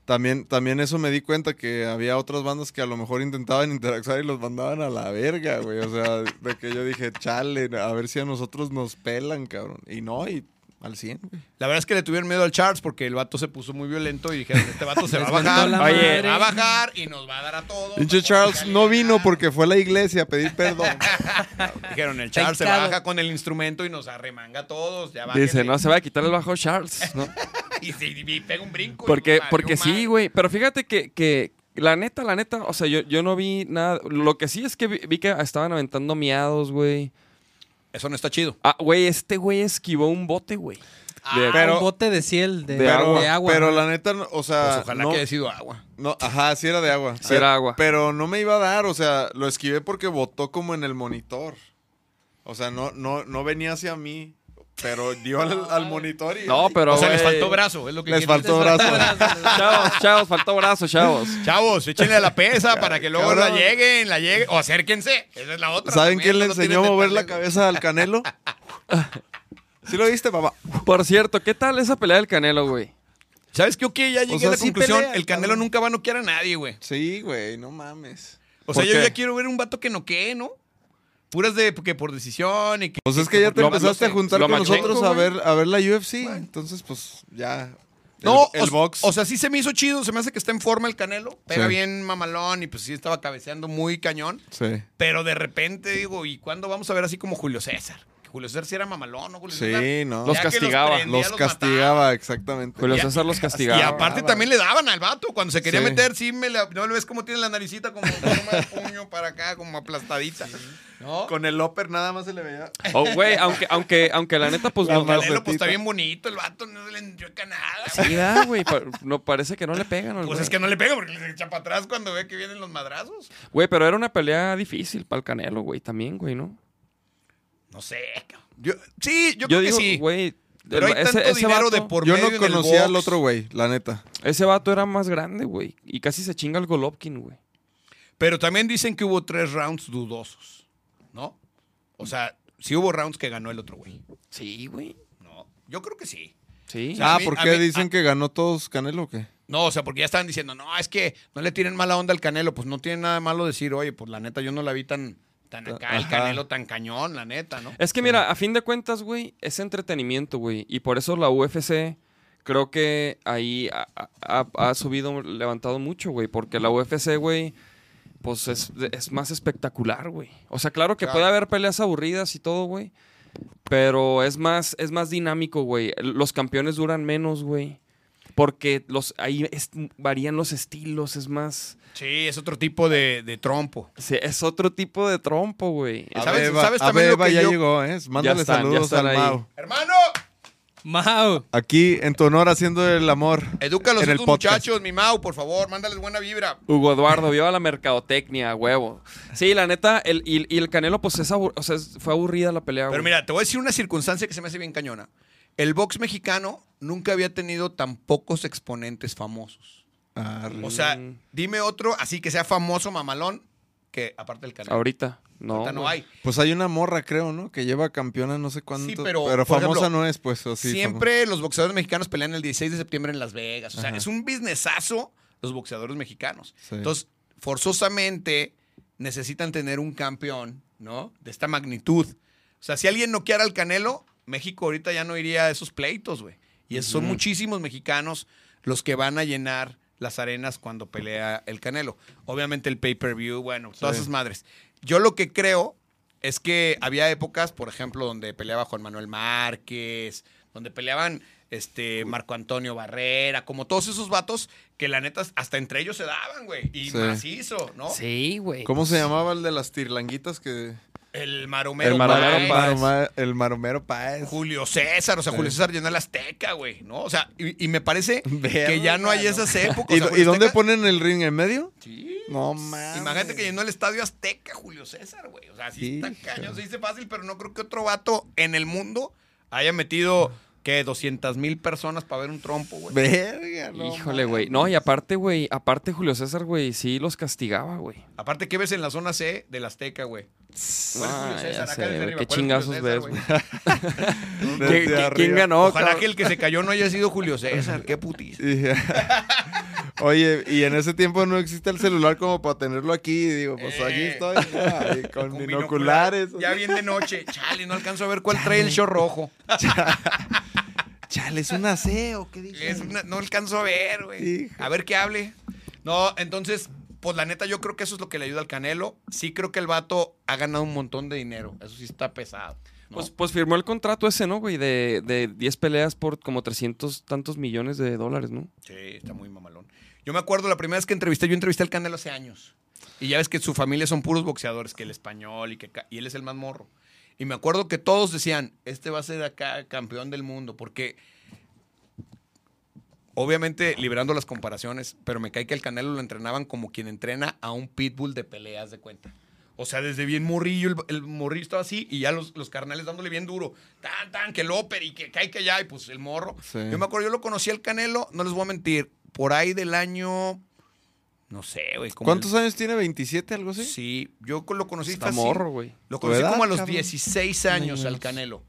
También, también eso me di cuenta que había otras bandas que a lo mejor intentaban interactuar y los mandaban a la verga, güey. O sea, de que yo dije, chale, a ver si a nosotros nos pelan, cabrón. Y no, y al 100, güey. La verdad es que le tuvieron miedo al Charles porque el vato se puso muy violento y dijeron, este vato se <laughs> va a bajar. Oye, va a bajar y nos va a dar a todos. Pinche Charles no vino porque fue a la iglesia a pedir perdón. <laughs> Dijeron, el Charles se baja con el instrumento y nos arremanga a todos. Ya Dice, bájenle". no se va a quitar el bajo Charles, ¿no? <laughs> y, se- y pega un brinco. y Porque, porque sí, güey. Pero fíjate que, que la neta, la neta, o sea, yo, yo no vi nada. Lo que sí es que vi, vi que estaban aventando miados, güey. Eso no está chido. Ah, güey, este güey esquivó un bote, güey. De- Ah, Pero- un bote de ciel de, De de agua. agua. Pero la neta, o sea. Pues ojalá no- que haya sido agua. No, ajá, sí era de agua. Sí era agua. Pero no me iba a dar, o sea, lo esquivé porque botó como en el monitor. O sea, no, no, no venía hacia mí, pero dio al, al monitor y... No, pero. o sea, les faltó brazo, es lo que Les faltó brazo. <laughs> Chavos, chavos, faltó brazo, chavos. Chavos, échenle a la pesa para que luego Cabrón. la lleguen, la lleguen. O acérquense. Esa es la otra. ¿Saben también, quién le enseñó a mover la cabeza al Canelo? <laughs> ¿Sí lo viste, papá? Por cierto, ¿qué tal esa pelea del Canelo, güey? ¿Sabes qué? Ok, ya llegué sea, a la sí conclusión. pelea, el Canelo cabrón. nunca va a noquear a nadie, güey. Sí, güey, no mames. O sea, ¿Por yo qué? ya quiero ver un vato que noquee, ¿no? Puras de que por decisión y que. Pues es que ya te Lo- empezaste a juntar con nosotros a ver, a ver la UFC. Entonces, pues, ya... El, No, el o, box. o sea, sí se me hizo chido, se me hace que está en forma el Canelo, pega Sí. bien mamalón y pues sí estaba cabeceando muy cañón, sí. pero de repente digo, ¿y cuándo vamos a ver así como Julio César? Julio César sí era mamalón, ¿no? Julio César? Sí, no. Los castigaba, prendía, Los castigaba, exactamente. Julio César los castigaba. Y aparte también le daban al vato. Cuando se quería Sí. meter, sí me la, no le ves cómo tiene la naricita como forma de puño para acá, como aplastadita. ¿No? Con el upper nada más se le veía... Oh, güey, aunque, aunque, aunque la neta, pues La no. El Canelo, pues está bien bonito, el vato no se le enchueca nada. Sí, da, güey. pa- No, parece que no le pegan al Pues güey. es que no le pega porque le echa para atrás cuando ve que vienen los madrazos. Güey, pero era una pelea difícil para el Canelo, güey, también, güey, ¿no? No sé. cabrón. Yo, sí, yo, Yo, creo digo, que sí. güey. Pero hay tanto dinero de por Yo medio no en el conocía al otro güey, la neta. Ese vato era más grande, güey. Y casi se chinga el Golovkin, güey. Pero también dicen que hubo tres rounds dudosos, ¿no? O sea, sí hubo rounds que ganó el otro güey. Sí, güey. No, yo creo que sí. Sí. O sea, Ah, mí- ¿por qué mí- dicen a- que ganó todos Canelo o qué? No, o sea, porque ya estaban diciendo, no, es que no le tienen mala onda al Canelo. Pues no tiene nada de malo decir, oye, pues la neta, yo no la vi tan, tan acá, el. Canelo tan cañón, la neta, ¿no? Es que mira, a fin de cuentas, güey, es entretenimiento, güey. Y por eso la UFC creo que ahí ha, ha- ha subido, levantado mucho, güey. Porque la UFC, güey, pues es, es más espectacular, güey. O sea, claro que Claro. puede haber peleas aburridas y todo, güey. Pero es más, es más dinámico, güey. Los campeones duran menos, güey. Porque los, ahí es- varían los estilos, es más... Sí, es otro tipo de, de trompo. sí, es otro tipo de trompo, güey. ¿Sabes- sabes también lo Abeba que ya yo- llegó, ¿eh? Mándale están, saludos al. Mau. Hermano, Mau. Aquí, en tu honor, haciendo el amor. edúcalos en a podcast. muchachos, mi Mau, por favor, mándales buena vibra. Hugo Eduardo, viva la mercadotecnia, huevo. Sí, la neta, el, y, y el Canelo, pues es abur- o sea, fue aburrida la pelea, Pero güey. mira, te voy a decir una circunstancia que se me hace bien cañona. El box mexicano nunca había tenido tan pocos exponentes famosos. Arre. O sea, dime otro así que sea famoso, mamalón, que aparte del Canelo. Ahorita, no. Ahorita no hay. Pues hay una morra, creo, ¿no? Que lleva campeona no sé cuánto. Sí, pero pero, por famosa ejemplo, no es, pues. o sí, Siempre los boxeadores mexicanos pelean el 16 de septiembre en Las Vegas. O sea, Ajá. es un businessazo los boxeadores mexicanos. Sí. Entonces, forzosamente necesitan tener un campeón, ¿no? De esta magnitud. O sea, si alguien noqueara al Canelo, México ahorita ya no iría a esos pleitos, güey. Y son muchísimos mexicanos los que van a llenar las arenas cuando pelea el Canelo. Obviamente el pay-per-view, bueno, todas Sí. esas madres. Yo lo que creo es que había épocas, por ejemplo, donde peleaba Juan Manuel Márquez, donde peleaban este Marco Antonio Barrera, como todos esos vatos que la neta hasta entre ellos se daban, güey. Y Sí. macizo, ¿no? Sí, güey. ¿Cómo se llamaba el de las tirlanguitas que... El Maromero, El Maromero Páez, el, Páez. Maroma- el Maromero Páez. Julio César, o sea, Sí. Julio César llenó el Azteca, güey, ¿no? O sea, y, y me parece <laughs> que ya no hay esas épocas. ¿Y, o sea, y Julio dónde ponen el ring en medio? Sí. No mames. Imagínate que llenó el estadio Azteca, Julio César, güey. O sea, sí está Hijo. cañón, se dice fácil, pero no creo que otro vato en el mundo haya metido, ¿qué? 200 mil personas para ver un trompo, güey. Verga, no Híjole, güey. No, y aparte, güey, aparte Julio César, güey, sí los castigaba, güey. Aparte, ¿qué ves en la zona C del Azteca, güey? ¿Cuál es Julio Ah, ya sé, güey, ¿Qué ¿cuál es Julio chingazos ves, güey? <laughs> <laughs> ¿Quién ganó? Ojalá que el que se cayó no haya sido Julio César, qué putis. <laughs> Oye, y en ese tiempo no existe el celular como para tenerlo aquí. Y digo, pues aquí Eh. estoy, ¿no? Ahí <laughs> con, Con binoculares. Ya bien de noche. <laughs> Chale, no alcanzo a ver cuál trae el short rojo. <laughs> Chale, es un aseo, ¿qué dije? Es una- no alcanzo a ver, güey. A ver qué hable. No, entonces, pues la neta, yo creo que eso es lo que le ayuda al Canelo. Sí creo que el vato ha ganado un montón de dinero. Eso sí está pesado. ¿no? Pues, pues firmó el contrato ese, ¿no, güey? De, de 10 peleas por como 300 tantos millones de dólares, ¿no? sí, está muy mamalón. Yo me acuerdo la primera vez que entrevisté, yo entrevisté al Canelo hace años. Y ya ves que su familia son puros boxeadores, que el español y que y él es el más morro. Y me acuerdo que todos decían, este va a ser acá campeón del mundo, porque obviamente liberando las comparaciones, pero me cae que el Canelo lo entrenaban como quien entrena a un pitbull de peleas de cuenta. O sea, desde bien morrillo, el, el morrillo estaba así y ya los, los carnales dándole bien duro. Tan, tan, que el óper y que cae que allá y pues el morro. Sí. Yo me acuerdo, yo lo conocí al Canelo, no les voy a mentir, por ahí del año, no sé, güey. como ¿Cuántos el- años tiene? ¿27, algo así? Sí, yo lo conocí Está fácil. morro, güey. Lo ¿Tu conocí edad, como a los cabrón? 16 años al. Canelo.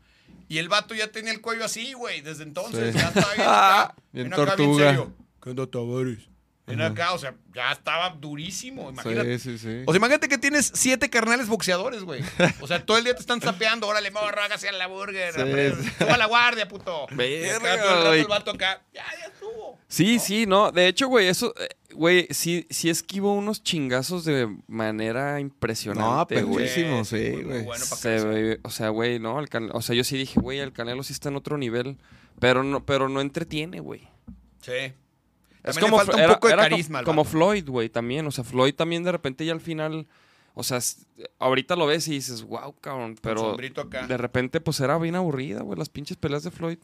Y el vato ya tenía el cuello así, güey, desde entonces. Sí. Ya estaba bien <laughs> acá. Bien bien acá, bien tortuga. serio. ¿Qué onda, Tavares? Ven acá, o sea, ya estaba durísimo, imagínate. Sí, sí, sí. O sea, imagínate que tienes siete carnales boxeadores, güey. O sea, todo el día te están sapeando. Órale, morro, hágase a la burger. Sí, hombre, sí. Suba la guardia, puto. Y Verga, acá todo el rato güey. el vato acá. Ya, ya estuvo. Sí, sí, no. De hecho, güey, eso, eh, güey, sí, sí esquivó unos chingazos de manera No, impresionante, güey. perrísimo, sí, muy, muy güey. bueno para Se ve- o sea, güey, no, el o sea, yo sí dije, güey, el Canelo sí está en otro nivel, pero no, pero no entretiene, güey. Sí. Es También como, le falta un era- poco de era carisma. al como. Floyd, güey, también, o sea, Floyd también de repente ya al final, o sea, ahorita lo ves y dices, wow, cabrón, pero acá. de repente pues era bien aburrida, güey, las pinches peleas de Floyd.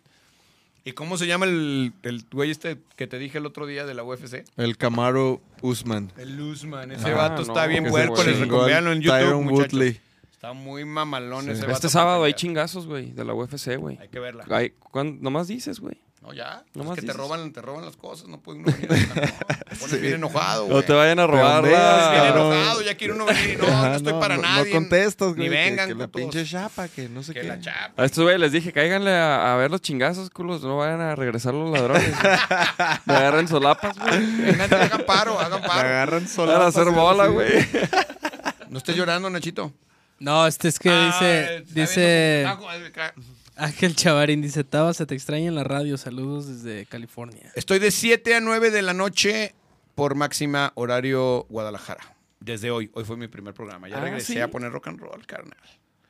¿Y cómo se llama el, el güey este que te dije el otro día de la UFC? El Camaro Usman. El Luzman. Ese Ah, vato no, está bien puerco. Les recomiendo en YouTube, Tyron muchachos. Woodley. Está muy mamalón Sí. ese vato. Este sábado hay chingazos, güey, de la UFC, güey. Hay que verla. Ay, ¿cuándo- Nomás dices, güey. No, ya. No es más que te roban, te roban las cosas. No puede uno venir tan- <laughs> Te pones bien enojado, No güey. te vayan a robar la- Bien enojado, ya quiere uno venir y no, <laughs> Ajá, no estoy para no, nadie. No contestas, Ni güey. que- vengan, Que, la putos. pinche chapa, que no sé Que qué. la chapa. A estos güeyes les dije, cáiganle a, a ver los chingazos, culos, no vayan a regresar los ladrones. <laughs> Me agarren solapas, güey. Vengan, hagan paro, hagan Me paro. agarran solo. Van a hacer bola, güey. No estés llorando, Nachito. No, este es que Ah, dice, dice acá. Ángel Chavarín, dice, Taba, se te extraña en la radio, saludos desde California. Estoy de 7 a 9 de la noche por máxima horario Guadalajara. Desde hoy. Hoy fue mi primer programa. Ya Ah, regresé ¿sí? a poner rock and roll, carnal.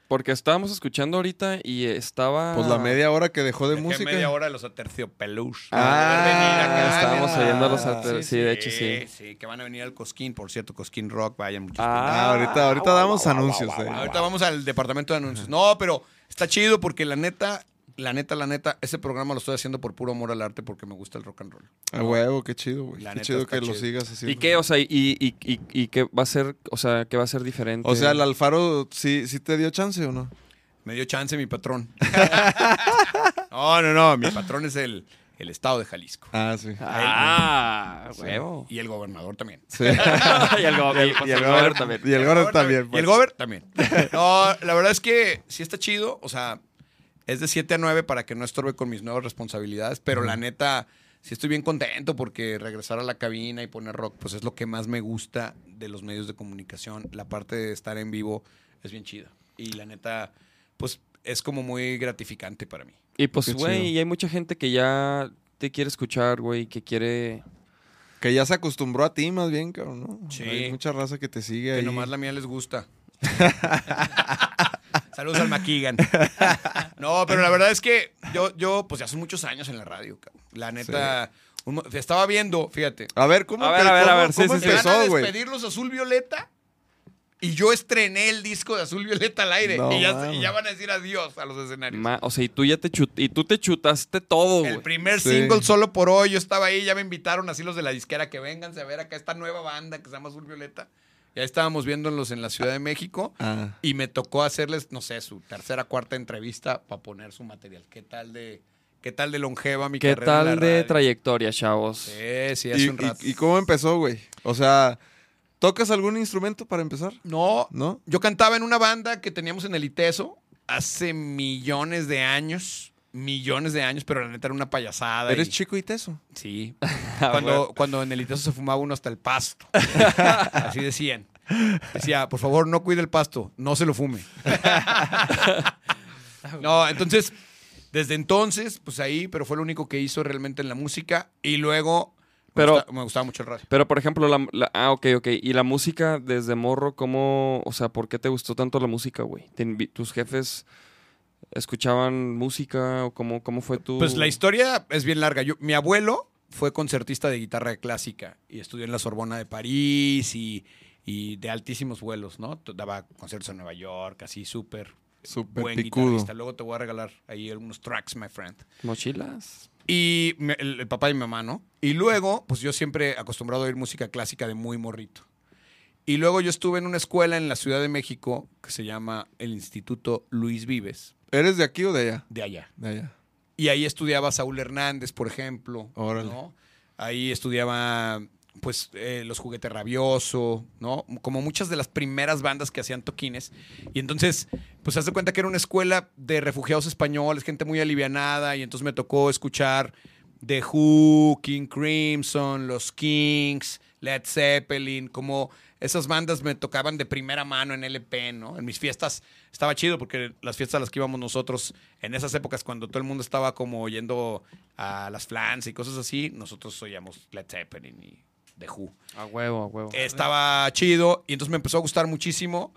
Porque estábamos escuchando ahorita y estaba... Pues la media hora que dejó de Dejé música. media hora de los aterciopelus. Ah, estábamos oyendo los Ah, ater- sí, de hecho sí. Sí, que van a venir al Cosquín. Por cierto, Cosquín Rock, vayan muchos. Ah, ahorita, ahorita damos anuncios. eh. Ahorita vamos al departamento de anuncios. No, pero está chido porque la neta, la neta, la neta, ese programa lo estoy haciendo por puro amor al arte porque me gusta el rock and roll. A huevo, qué chido, güey. Qué neta chido que lo sigas haciendo. ¿Y qué? O sea, y, y, y, y qué va a ser, o sea, qué va a ser diferente? O sea, el Alfaro sí, sí te dio chance o no? Me dio chance mi patrón. <laughs> no, no, no. Mi patrón es el, el estado de Jalisco. Ah, sí. Ah, huevo. Y el gobernador también. Sí. <laughs> y el go- y, pues, y el el gober gober también. Y el gober también. Y el pues. gober también. No, la verdad es que sí está chido. O sea, es de 7 a 9 para que no estorbe con mis nuevas responsabilidades. Pero la neta, sí estoy bien contento porque regresar a la cabina y poner rock, pues es lo que más me gusta de los medios de comunicación. La parte de estar en vivo es bien chida. Y la neta, pues es como muy gratificante para mí. Y pues, güey, y hay mucha gente que ya te quiere escuchar, güey, que quiere... Que ya se acostumbró a ti más bien, cabrón, ¿no? Sí. Hay mucha raza que te sigue Que ahí. nomás la mía les gusta. <laughs> Saludos al Maquigan. No, pero la verdad es que yo, yo, pues ya son muchos años en la radio, cabrón. La neta, un te estaba viendo, fíjate. A ver, ¿cómo, A ver, te- a ver, a cómo- ver, sí, cómo sí, sí. Se van a empezó, güey? despedir los azul violeta Y yo estrené el disco de Azul Violeta al aire. No y, ya, mames. y ya van a decir adiós a los escenarios. Ma- o sea, y tú ya te chut y tú te chutaste todo, El güey. primer Sí. single solo por hoy, yo estaba ahí, ya me invitaron así los de la disquera que vénganse a ver acá esta nueva banda que se llama Azul Violeta. Ya estábamos viéndolos en la Ciudad de México Ah. y me tocó hacerles, no sé, su tercera, cuarta entrevista para poner su material. ¿Qué tal de, qué tal de longeva mi ¿Qué carrera en la tal de radio? trayectoria, chavos? Sí, sí, hace ¿Y, un rato. y- y cómo empezó, güey? O sea, ¿tocas algún instrumento para empezar? No, ¿No? yo cantaba en una banda que teníamos en el ITESO hace millones de años. Millones de años, pero la neta era una payasada. ¿Eres y- chico y teso? Sí. <laughs> Ah, Cuando, cuando en el ITESO se fumaba uno hasta el pasto. <laughs> Así decían. Decía, por favor, no cuide el pasto, no se lo fume. <laughs> no, entonces, desde entonces, pues ahí, pero fue lo único que hizo realmente en la música. Y luego me, Pero- gusta- me gustaba mucho el radio. Pero, por ejemplo, la, la- Ah, ok, ok. ¿Y la música desde morro, cómo... O sea, ¿por qué te gustó tanto la música, güey? ¿Te invi- ¿Tus jefes escuchaban música o cómo, cómo fue tu...? Pues la historia es bien larga. Yo, mi abuelo fue concertista de guitarra clásica y estudió en la Sorbona de París y, y de altísimos vuelos, ¿no? Daba conciertos en Nueva York, así súper Súper buen picudo. guitarrista. Luego te voy a regalar ahí algunos tracks, my friend. ¿Mochilas? Y me- el, el papá y mi mamá, ¿no? Y luego, pues yo siempre acostumbrado a oír música clásica de muy morrito. Y luego yo estuve en una escuela en la Ciudad de México que se llama el Instituto Luis Vives, ¿Eres de aquí o de allá? de allá. De allá. Y ahí estudiaba Saúl Hernández, por ejemplo. Órale. ¿no? Ahí estudiaba, pues, eh, Los Juguetes Rabioso, ¿no? Como muchas de las primeras bandas que hacían toquines. Y entonces, pues, haz de cuenta que era una escuela de refugiados españoles, gente muy alivianada. Y entonces me tocó escuchar The Who, King Crimson, Los Kings, Led Zeppelin, como esas bandas me tocaban de primera mano en LP, ¿no? En mis fiestas estaba chido porque las fiestas a las que íbamos nosotros en esas épocas cuando todo el mundo estaba como yendo a las flans y cosas así, nosotros oíamos Led Zeppelin y The Who. A huevo, a huevo. Estaba chido y entonces me empezó a gustar muchísimo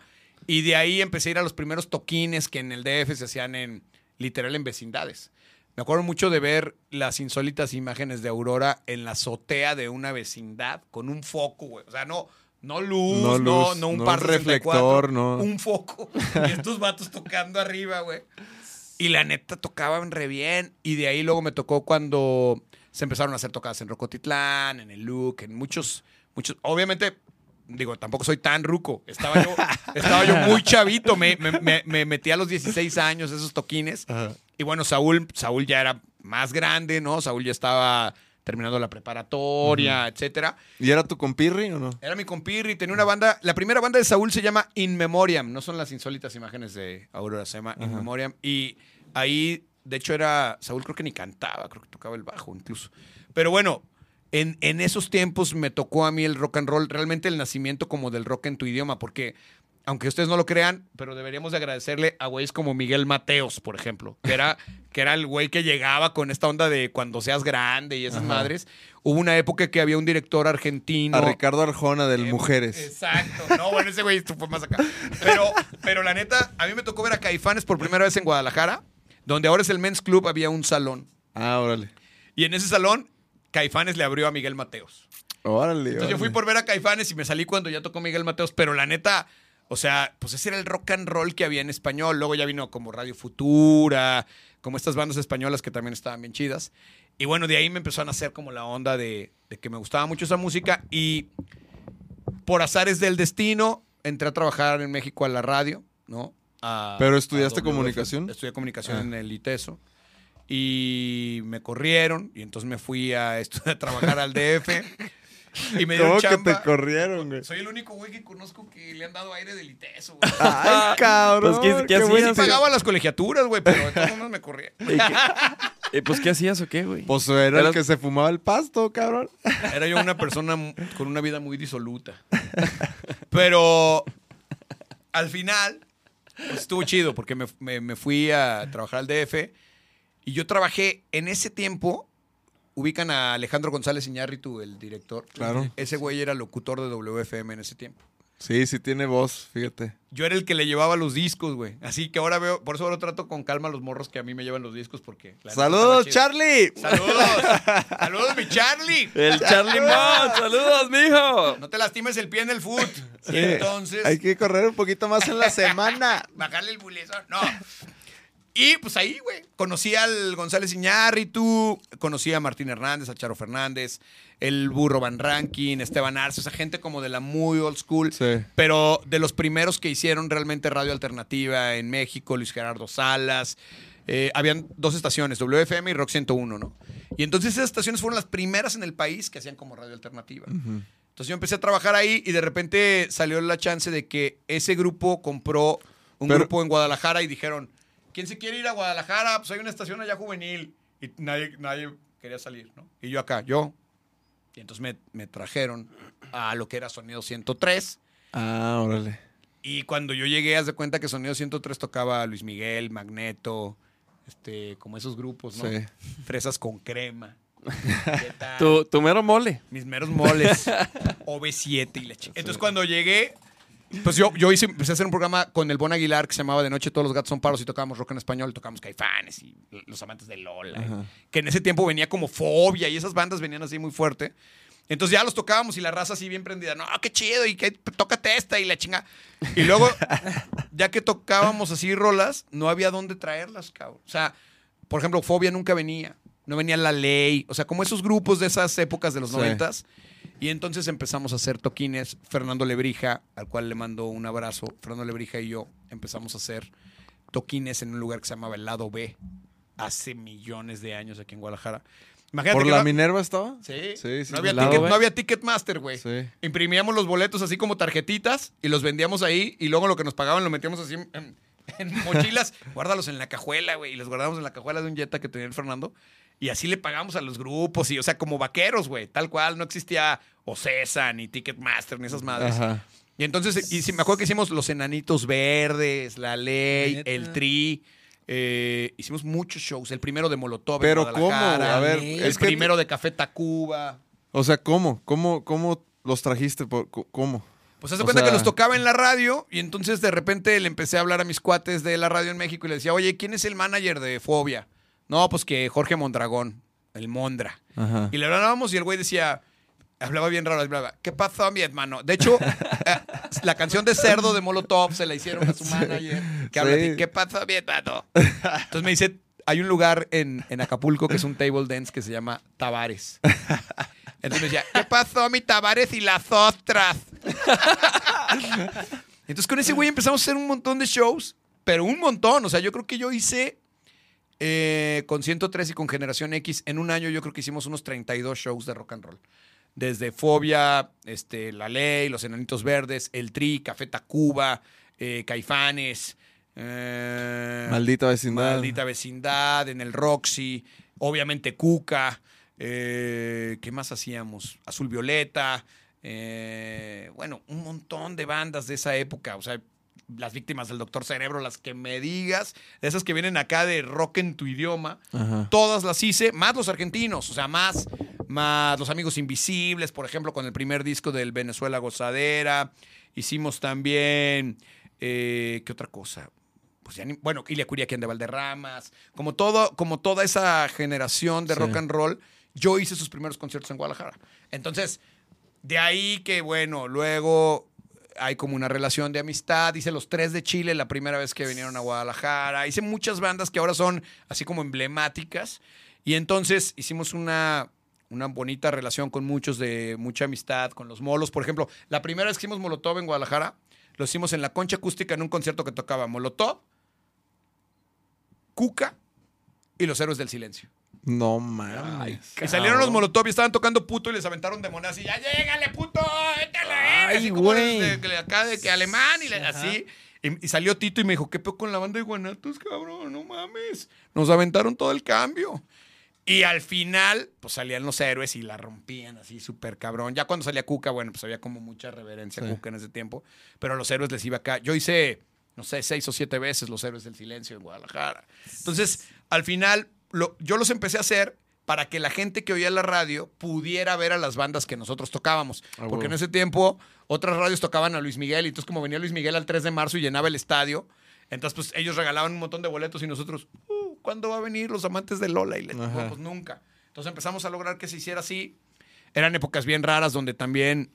y de ahí empecé a ir a los primeros toquines que en el DF se hacían en literal en vecindades. Me acuerdo mucho de ver las insólitas imágenes de Aurora en la azotea de una vecindad con un foco, güey. O sea, no, no luz, No no, luz, no, un no par un 64, reflector, no. Un foco. <laughs> Y estos vatos tocando arriba, güey. Y la neta tocaban re bien. Y de ahí luego me tocó cuando se empezaron a hacer tocadas en Rocotitlán, en el Look, en muchos, muchos. Obviamente, digo, tampoco soy tan ruco. Estaba yo, <laughs> estaba yo muy chavito. Me, me- me- me metí a los 16 años esos toquines. Ajá. Y bueno, Saúl, Saúl ya era más grande, ¿no? Saúl ya estaba terminando la preparatoria, etcétera. ¿Y era tu compirri o no? Era mi compirri, tenía una banda. La primera banda de Saúl se llama In Memoriam. No son las insólitas imágenes de Aurora, se llama In Memoriam. Y ahí, de hecho, era. Saúl creo que ni cantaba, creo que tocaba el bajo incluso. Pero bueno, en, en esos tiempos me tocó a mí el rock and roll, realmente el nacimiento como del rock en tu idioma, porque. Aunque ustedes no lo crean, pero deberíamos de agradecerle a güeyes como Miguel Mateos, por ejemplo, que era, que era el güey que llegaba con esta onda de cuando seas grande y esas madres. Hubo una época que había un director argentino. A Ricardo Arjona del Eh, Mujeres. Exacto. No, bueno, ese güey fue más acá. Pero, pero la neta, a mí me tocó ver a Caifanes por primera vez en Guadalajara, donde ahora es el Men's Club, había un salón. Ah, órale. Y en ese salón, Caifanes le abrió a Miguel Mateos. Órale. Entonces yo fui por ver a Caifanes y me salí cuando ya tocó Miguel Mateos, pero la neta, o sea, pues ese era el rock and roll que había en español. Luego ya vino como Radio Futura, como estas bandas españolas que también estaban bien chidas. Y bueno, de ahí me empezó a nacer como la onda de, de que me gustaba mucho esa música y por azares del destino entré a trabajar en México a la radio, ¿no? A- ¿Pero estudiaste comunicación? Estudié comunicación Ah. en el ITESO. Y me corrieron y entonces me fui a, a trabajar al DF. Y me ¿Cómo que chamba. te corrieron, güey? Soy el único güey que conozco que le han dado aire del ITESO, güey. Ay, cabrón. Pues, ¿qué- hacías? pagaba las colegiaturas, güey, pero de todos modos me corría. ¿Y eh, pues, ¿qué hacías o qué, güey? Pues era el que se fumaba el pasto, cabrón. Era yo una persona con una vida muy disoluta. Pero al final pues, estuvo chido porque me, me- me fui a trabajar al DF y yo trabajé en ese tiempo. Ubican a Alejandro González Iñárritu, el director. Claro. Ese güey era locutor de WFM en ese tiempo. Sí, sí tiene voz, fíjate. Yo era el que le llevaba los discos, güey. Así que ahora veo, por eso ahora trato con calma a los morros que a mí me llevan los discos porque... ¡Saludos. Charlie! ¡Saludos! <laughs> ¡Saludos, mi Charlie! El Charlie Mon, saludos, mijo. No te lastimes el pie en el foot. Sí, Y entonces... Hay que correr un poquito más en la semana. <laughs> bajarle el bulezón. No. Y pues ahí, güey, conocí al González Iñárritu, conocí a Martín Hernández, a Charo Fernández, el Burro Van Rankin, Esteban Arce, esa gente como de la muy old school. Sí. Pero de los primeros que hicieron realmente radio alternativa en México, Luis Gerardo Salas. eh, habían dos estaciones, WFM y Rock 101, ¿no? Y entonces esas estaciones fueron las primeras en el país que hacían como radio alternativa. Entonces yo empecé a trabajar ahí y de repente salió la chance de que ese grupo compró un Pero- grupo en Guadalajara y dijeron, ¿quién se quiere ir a Guadalajara? Pues hay una estación allá juvenil. Y nadie, nadie quería salir, ¿no? Y yo acá, yo. Y entonces me, me trajeron a lo que era Sonido 103. Ah, órale. Y cuando yo llegué, haz de cuenta que Sonido 103 tocaba Luis Miguel, Magneto, este, como esos grupos, ¿no? Sí. Fresas con crema. <laughs> ¿Qué tal? Tu, tu mero mole. Mis meros moles. <laughs> OV7 y la chica. Entonces cuando llegué, pues yo, yo hice, empecé a hacer un programa con el Bon Aguilar que se llamaba De Noche Todos los Gatos Son Paros y tocábamos rock en español, tocábamos Caifanes y Los Amantes de Lola. que en ese tiempo venía como Fobia y esas bandas venían así muy fuerte. Entonces ya los tocábamos y la raza así bien prendida. No, qué chido y que tócate esta y la chinga. Y luego, <laughs> ya que tocábamos así rolas, no había dónde traerlas, cabrón. O sea, por ejemplo, Fobia nunca venía. No venía La Ley. O sea, como esos grupos de esas épocas de los Sí. Y entonces empezamos a hacer toquines. Fernando Lebrija, al cual le mando un abrazo. Fernando Lebrija y yo empezamos a hacer toquines en un lugar que se llamaba el Lado B. Hace millones de años aquí en Guadalajara. Imagínate ¿Por que la no- Minerva estaba? Sí, Sí, sí. no, había ticket, no había Ticketmaster, güey. Sí. Imprimíamos los boletos así como tarjetitas y los vendíamos ahí y luego lo que nos pagaban lo metíamos así en, en- en mochilas. <laughs> Guárdalos en la cajuela, güey. Y los guardamos en la cajuela de un Jetta que tenía el Fernando. Y así le pagamos a los grupos y, o sea, como vaqueros, güey. Tal cual, no existía Ocesa, ni Ticketmaster, ni esas madres. Ajá. Y entonces, y sí, me acuerdo que hicimos Los Enanitos Verdes, La Ley, Neta. El Tri. eh, hicimos muchos shows. El primero de Molotov. en Pero ¿cómo? A ver, El es que- primero de Café Tacuba. O sea, ¿cómo? ¿Cómo, cómo los trajiste? Por- ¿Cómo? Pues haz de O cuenta que los tocaba en la radio y entonces de repente le empecé a hablar a mis cuates de la radio en México y le decía, oye, ¿quién es el manager de Fobia? No, pues que Jorge Mondragón, el Mondra. Ajá. Y le hablábamos y el güey decía, hablaba bien raro, hablaba, ¿qué pasó, mi hermano? De hecho, <laughs> eh, la canción de Cerdo de Molotov se la hicieron a su manager, que habla así, ¿qué pasó, mi hermano? Entonces me dice, hay un lugar en, en Acapulco que es un table dance que se llama Tavares. Entonces me decía, ¿qué pasó, mi Tavares y las otras? Entonces con ese güey empezamos a hacer un montón de shows, pero un montón. O sea, yo creo que yo hice eh, con 103 y con Generación X, en un año yo creo que hicimos unos 32 shows de rock and roll. Desde Fobia, este, La Ley, Los Enanitos Verdes, El Tri, Café Tacuba, eh, Caifanes. eh, Maldita vecindad. Maldita vecindad, en el Roxy, obviamente Cuca, eh, ¿qué más hacíamos? Azul Violeta, bueno, un montón de bandas de esa época, o sea, las víctimas del Doctor Cerebro, las que me digas, de esas que vienen acá de rock en tu idioma, Ajá. todas las hice, más los argentinos, o sea, más, más los amigos invisibles, por ejemplo, con el primer disco del Venezuela Gozadera. Hicimos también, eh, ¿qué otra cosa? Pues ya ni- bueno, Ilia Curiaquian de Valderramas, como, todo, como toda esa generación de Sí. rock and roll, yo hice sus primeros conciertos en Guadalajara. Entonces, de ahí que, bueno, luego hay como una relación de amistad. Hice los tres de Chile la primera vez que vinieron a Guadalajara. Hice muchas bandas que ahora son así como emblemáticas. Y entonces hicimos una, una bonita relación con muchos de mucha amistad, con los molos. Por ejemplo, la primera vez que hicimos Molotov en Guadalajara, lo hicimos en la concha acústica en un concierto que tocaba Molotov, Cuca y los héroes del silencio. No mames. Y salieron los Molotov y estaban tocando puto y les aventaron de monedas y ya llégale, puto, étale, Ay, así como güey. de, de acá de que alemán y le- así. Y, y salió Tito y me dijo, ¿qué peor con la banda de Guanatos, cabrón? No mames. Nos aventaron todo el cambio. Y al final, pues salían los héroes y la rompían así súper cabrón. Ya cuando salía Cuca, bueno, pues había como mucha reverencia a Sí. Cuca en ese tiempo. Pero a los héroes les iba acá. Yo hice, no sé, seis o siete veces los héroes del silencio en Guadalajara. Entonces, al final, lo- yo los empecé a hacer para que la gente que oía la radio pudiera ver a las bandas que nosotros tocábamos. Ah, Porque en ese tiempo, otras radios tocaban a Luis Miguel y entonces como venía Luis Miguel al 3 de marzo y llenaba el estadio, entonces pues ellos regalaban un montón de boletos y nosotros, uh, ¿cuándo va a venir los amantes de Lola? Y le Ajá. pues nunca. Entonces empezamos a lograr que se hiciera así. Eran épocas bien raras donde también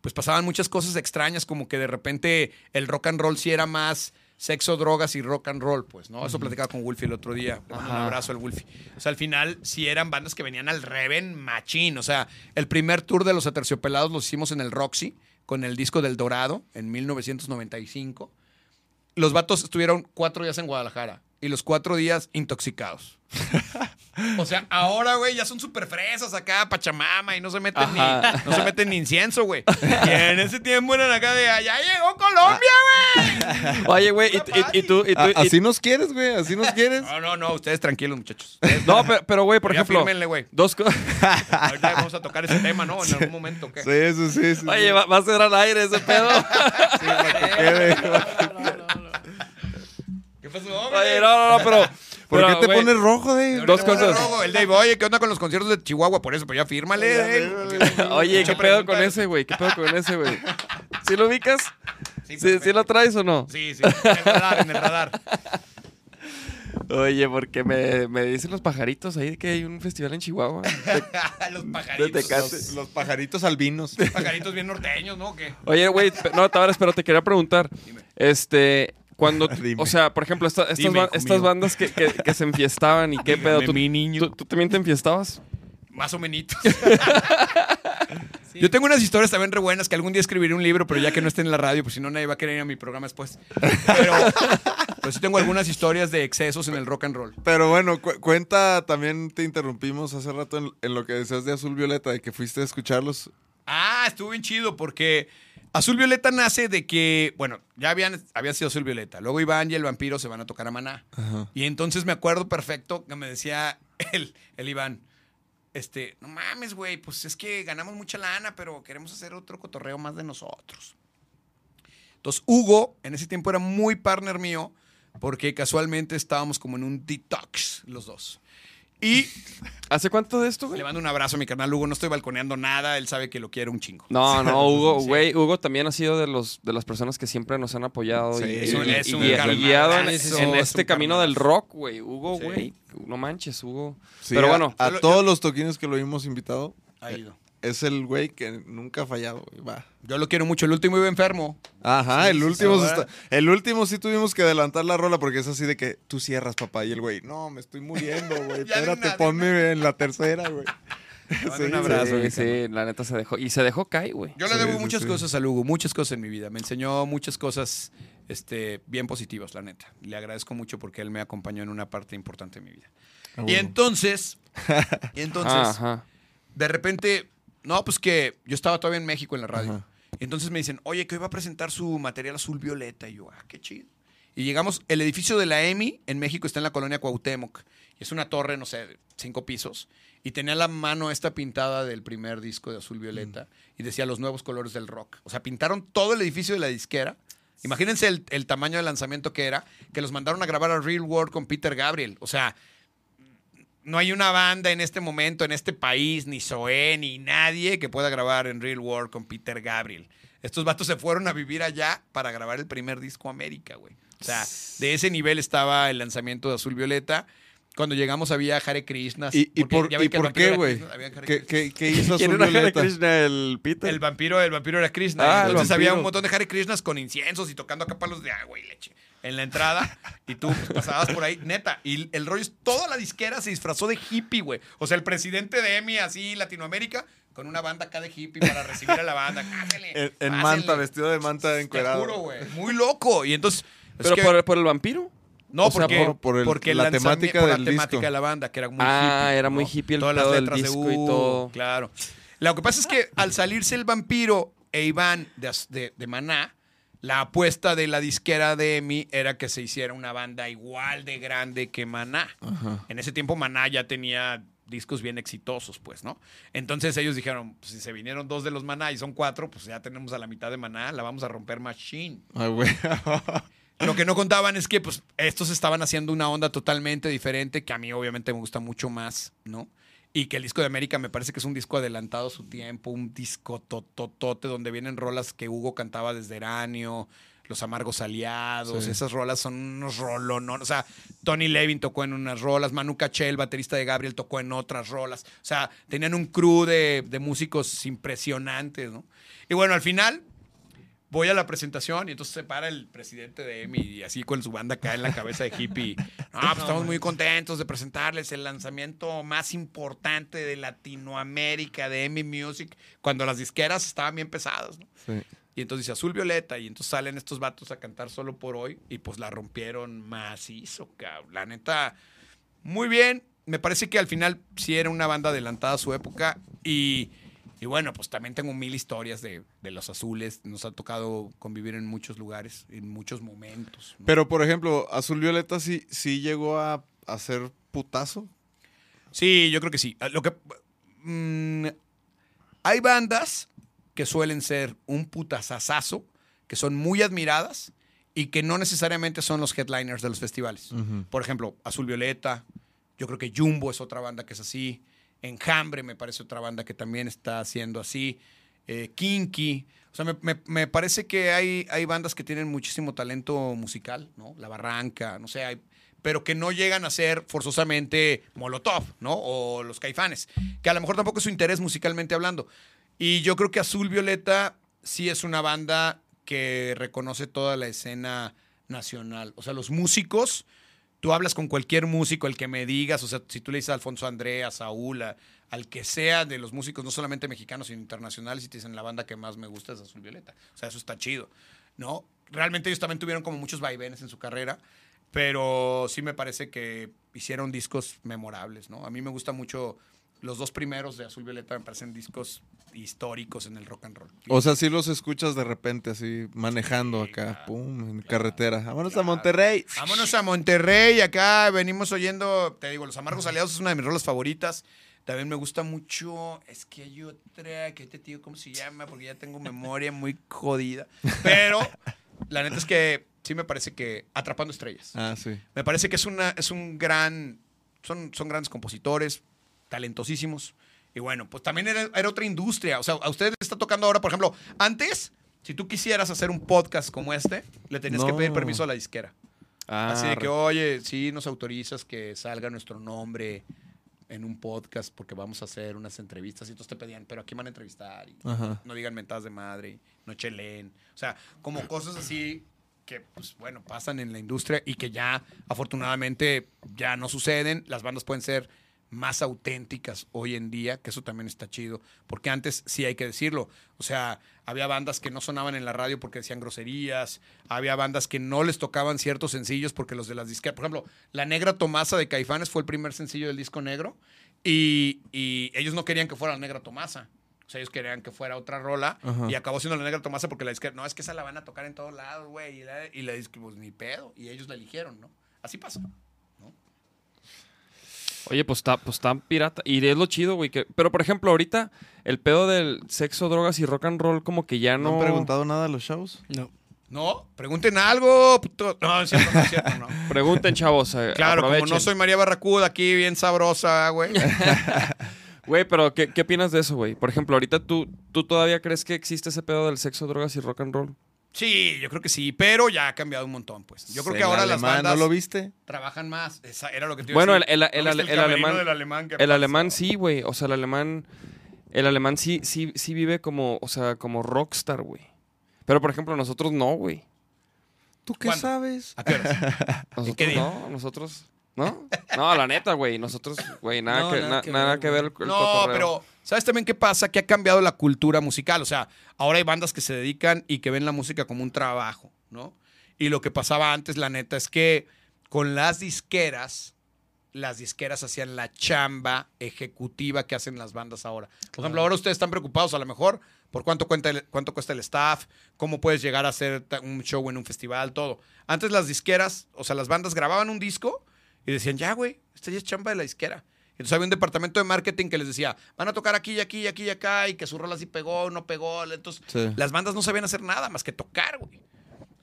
pues pasaban muchas cosas extrañas, como que de repente el rock and roll sí era más sexo, drogas y rock and roll, pues, ¿no? Eso platicaba con Wolfie el otro día. Le mando un abrazo al Wolfie. O sea, al final sí eran bandas que venían al Reven machín. O sea, el primer tour de los Aterciopelados los hicimos en el Roxy con el disco del Dorado en 1995. Los vatos estuvieron cuatro días en Guadalajara y los cuatro días intoxicados. <laughs> O sea, ahora, güey, ya son súper fresas acá, pachamama, y no se meten, ni, no se meten ni incienso, güey. Y en ese tiempo eran acá de, allá llegó Colombia, güey. Oye, güey, y, y- y tú, y tú- y- así nos quieres, güey, así nos quieres. No, no, no, ustedes tranquilos, muchachos. <laughs> No, pero, pero, güey, por Ya ejemplo, fírmenle, güey. dos cosas. Ahorita vamos a tocar ese tema, ¿no? En algún momento, ¿qué? Sí, sí, sí. sí, Oye, sí. va, va a ser al aire ese pedo. <laughs> quede. ¿Qué pasó, hombre? Oye, no, no, no, pero. ¿Por pero, qué te güey, pones rojo, Dave? Dos cosas. rojo, El Dave, oye, ¿qué onda con los conciertos de Chihuahua? Por eso, pues ya fírmale, Dave. <laughs> Oye, ¿qué pedo con ese, güey? ¿Qué pedo con ese, güey? ¿Sí lo ubicas? Sí, ¿Sí, ¿Sí perfecto. lo traes o no? Sí, sí, en el radar, en el radar. Oye, porque me, me dicen los pajaritos ahí que hay un festival en Chihuahua. <laughs> los pajaritos. Los, los pajaritos albinos. Los pajaritos bien norteños, ¿no? ¿Qué? Oye, güey, no, Tavares, pero te quería preguntar. Dime. Este, cuando, <laughs> o sea, por ejemplo, esta- estas, Dime, ba- hijo estas bandas que, que- que se enfiestaban y qué Dígame, pedo. ¿Tú, mi niño. tú- tú también te enfiestabas? Más o menos. <laughs> Yo tengo unas historias también re buenas que algún día escribiré un libro, pero ya que no esté en la radio, pues si no nadie va a querer ir a mi programa después. Pero, pero sí tengo algunas historias de excesos en el rock and roll. Pero bueno, cu- cuenta, también te interrumpimos hace rato en, en lo que decías de Azul Violeta, de que fuiste a escucharlos. Ah, estuvo bien chido porque Azul Violeta nace de que, bueno, ya habían, había sido Azul Violeta. Luego Iván y el vampiro se van a tocar a Maná. Y entonces me acuerdo perfecto que me decía <laughs> el, el Iván, este, no mames, güey, pues es que ganamos mucha lana, pero queremos hacer otro cotorreo más de nosotros. Entonces, Hugo, en ese tiempo era muy partner mío, porque casualmente estábamos como en un detox los dos. Y ¿Hace cuánto de esto, güey? le mando un abrazo a mi canal Hugo, no estoy balconeando nada, él sabe que lo quiero un chingo. No, <laughs> no, Hugo, Sí. güey, Hugo también ha sido de los de las personas que siempre nos han apoyado Sí, y, es y- un- y- es un y- y carnalazo, guiado en, es en un este camino del rock, güey. Hugo, Sí. güey, no manches, Hugo. Sí, Pero a- bueno, a, lo- todos los toquines que lo hemos invitado, Ha ido. Es el güey que nunca ha fallado, güey. Va. Yo lo quiero mucho. El último iba enfermo. Ajá, Sí, el último sí, se está- el último sí tuvimos que adelantar la rola porque es así de que tú cierras, papá, y el güey, no, me estoy muriendo, <laughs> güey. Espérate, ponme en la tercera, güey. <laughs> Sí, un abrazo. sí, sí, la neta se dejó. Y se dejó caer, güey. Yo le debo sí, muchas sí. cosas a Hugo, muchas cosas en mi vida. Me enseñó muchas cosas este, bien positivas, la neta. Le agradezco mucho porque él me acompañó en una parte importante de mi vida. Ah, Y entonces, <laughs> y entonces, Ajá. de repente, no, pues que yo estaba todavía en México en la radio. Ajá. Entonces me dicen, oye, que hoy va a presentar su material azul violeta. Y yo, ah, qué chido. Y llegamos, el edificio de la EMI en México está en la colonia Cuauhtémoc. Y es una torre, no sé, cinco pisos. Y tenía la mano esta pintada del primer disco de azul violeta. Y decía los nuevos colores del rock. O sea, pintaron todo el edificio de la disquera. Imagínense el, el tamaño de lanzamiento que era, que los mandaron a grabar a Real World con Peter Gabriel. O sea, no hay una banda en este momento, en este país, ni Zoé, ni nadie que pueda grabar en Real World con Peter Gabriel. Estos vatos se fueron a vivir allá para grabar el primer disco América, güey. O sea, de ese nivel estaba el lanzamiento de Azul Violeta. Cuando llegamos había Hare Krishna. ¿Y, y por, ¿y por qué, güey? ¿Qué, qué, qué hizo ¿Quién Azul era Hare Violeta? Krishna, el Peter? El vampiro, el vampiro era Krishna. Ah, Entonces había un montón de Hare Krishnas con inciensos y tocando acá palos de agua y leche en la entrada. Y tú pues, pasabas por ahí, neta. Y el rollo es toda la disquera se disfrazó de hippie, güey. O sea, el presidente de EMI, así, Latinoamérica, con una banda acá de hippie para recibir a la banda. <laughs> En, manta, vestido de manta Te encuerado. juro, güey. Muy loco. Y entonces. es ¿Pero que- por, por el vampiro? no, o sea, porque, por- por el- porque la temática por la del temática disco. de la banda, que era muy Ah, hippie. era muy ¿no? hippie el Todas las del letras de disco y "Uh", todo. Claro. Lo que pasa es que al salirse el vampiro e Iván de, de, de Maná, la apuesta de la disquera de EMI era que se hiciera una banda igual de grande que Maná. En ese tiempo Maná ya tenía discos bien exitosos, pues, ¿no? Entonces ellos dijeron, pues, si se vinieron dos de los Maná y son cuatro, pues ya tenemos a la mitad de Maná, la vamos a romper machine. Ay, güey. <laughs> Lo que no contaban es que pues estos estaban haciendo una onda totalmente diferente que a mí obviamente me gusta mucho más, ¿no? Y que el disco de América me parece que es un disco adelantado a su tiempo, un disco tototote donde vienen rolas que Hugo cantaba desde Eranio, Los Amargos Aliados, Sí. esas rolas son unos rolones, o sea, Tony Levin tocó en unas rolas, Manu Caché, el baterista de Gabriel, tocó en otras rolas, o sea, tenían un crew de, de músicos impresionantes, ¿no? Y bueno, al final voy a la presentación y entonces se para el presidente de EMI y así con su banda acá en la cabeza de hippie. <laughs> No, pues estamos muy contentos de presentarles el lanzamiento más importante de Latinoamérica de EMI Music cuando las disqueras estaban bien pesadas. ¿no? Sí. Y entonces dice Azul Violeta y entonces salen estos vatos a cantar solo por hoy y pues la rompieron macizo, cabrón. La neta, muy bien. Me parece que al final sí era una banda adelantada a su época y, y bueno, pues también tengo mil historias de, de los azules. Nos ha tocado convivir en muchos lugares, en muchos momentos. ¿no? Pero, por ejemplo, Azul Violeta sí, sí llegó a hacer putazo. Sí, yo creo que sí. Ah, Lo que mm, hay bandas que suelen ser un putazazazo, que son muy admiradas y que no necesariamente son los headliners de los festivales. Por ejemplo, Azul Violeta, yo creo que Jumbo es otra banda que es así. Enjambre me parece otra banda que también está haciendo así. Eh, Kinky. O sea, me, me- parece que hay, hay bandas que tienen muchísimo talento musical, ¿no? La Barranca, no sé, pero que no llegan a ser forzosamente Molotov, ¿no? O los Caifanes, que a lo mejor tampoco es su interés musicalmente hablando. Y yo creo que Azul Violeta sí es una banda que reconoce toda la escena nacional. O sea, los músicos, tú hablas con cualquier músico, el que me digas, o sea, si tú le dices a Alfonso Andrea, a Saúl, al que sea de los músicos, no solamente mexicanos, sino internacionales, y te dicen la banda que más me gusta es Azul Violeta. O sea, eso está chido, ¿no? Realmente ellos también tuvieron como muchos vaivenes en su carrera, pero sí me parece que hicieron discos memorables, ¿no? A mí me gusta mucho los dos primeros de Azul Violeta, me parecen discos históricos en el rock and roll. O sea, sí los escuchas de repente así, manejando Sí, acá, claro, pum, en claro, carretera. Vámonos claro. a Monterrey. Vámonos a Monterrey, acá venimos oyendo, te digo, Los Amargos Aliados es una de mis rolas favoritas. También me gusta mucho, es que hay otra, que te digo cómo se llama, porque ya tengo memoria muy jodida. Pero <laughs> la neta es que sí me parece que Atrapando Estrellas. Ah, sí. Me parece que es, una, es un gran, son, son grandes compositores, talentosísimos. Y bueno, pues también era, era otra industria. O sea, a ustedes les está tocando ahora, por ejemplo, antes, si tú quisieras hacer un podcast como este, le tenías que pedir permiso a la disquera. Ah, Así de que, oye, sí nos autorizas que salga nuestro nombre en un podcast porque vamos a hacer unas entrevistas y entonces te pedían, pero aquí van a entrevistar y no digan mentadas de madre, no chelen. O sea, como cosas así que, pues bueno, pasan en la industria y que ya afortunadamente ya no suceden. Las bandas pueden ser más auténticas hoy en día, que eso también está chido, porque antes sí hay que decirlo, o sea, había bandas que no sonaban en la radio porque decían groserías, había bandas que no les tocaban ciertos sencillos porque los de las disqueras, por ejemplo, La Negra Tomasa de Caifanes fue el primer sencillo del disco negro y, y ellos no querían que fuera La Negra Tomasa. O sea, ellos querían que fuera otra rola Ajá. y acabó siendo La Negra Tomasa porque la disquera, no, es que esa la van a tocar en todos lados, güey. Y la, y la pues ni pedo. Y ellos la eligieron, ¿no? Así pasa. Oye, pues está pues tan pirata. Y es lo chido, güey. que- Pero, por ejemplo, ahorita el pedo del sexo, drogas y rock and roll como que ya ¿No no... han preguntado nada a los shows? No. No, pregunten algo. puto. No, es cierto, no es cierto, no. <laughs> Pregunten, chavos. eh, Claro, como no soy María Barracuda aquí, bien sabrosa, güey. <laughs> Güey, pero ¿qué, qué opinas de eso, güey? Por ejemplo, ahorita tú, tú todavía crees que existe ese pedo del sexo, drogas y rock and roll. Sí, yo creo que sí, pero ya ha cambiado un montón, pues. Yo creo que El ahora las bandas ¿No lo viste? trabajan más. Esa era lo que te iba a Bueno, el, decir. el, el, ¿No el- alemán... del alemán que El alemán sí, güey. O sea, el alemán... El alemán sí, sí, sí vive como, o sea, como rockstar, güey. Pero, por ejemplo, nosotros no, güey. ¿Tú qué ¿Cuándo? sabes? ¿A qué horas? <laughs> Nosotros qué día? no, nosotros... ¿No? No, la neta, güey. Nosotros, güey, nada, No, que, nada na- que nada ver, que ver el, el No, cotorreo. pero ¿sabes también qué pasa? Que ha cambiado la cultura musical. O sea, ahora hay bandas que se dedican y que ven la música como un trabajo, ¿no? Y lo que pasaba antes, la neta, es que con las disqueras, las disqueras hacían la chamba ejecutiva que hacen las bandas ahora. Por ejemplo, ahora ustedes están preocupados a lo mejor por cuánto, cuenta el- cuánto cuesta el staff, cómo puedes llegar a hacer un show en un festival, todo. Antes las disqueras, o sea, las bandas grababan un disco y decían, ya, güey, esta ya es chamba de la disquera. Entonces había un departamento de marketing que les decía, van a tocar aquí y aquí y aquí y acá, y que su rola sí pegó, no pegó. Entonces Sí. las bandas no sabían hacer nada más que tocar, güey.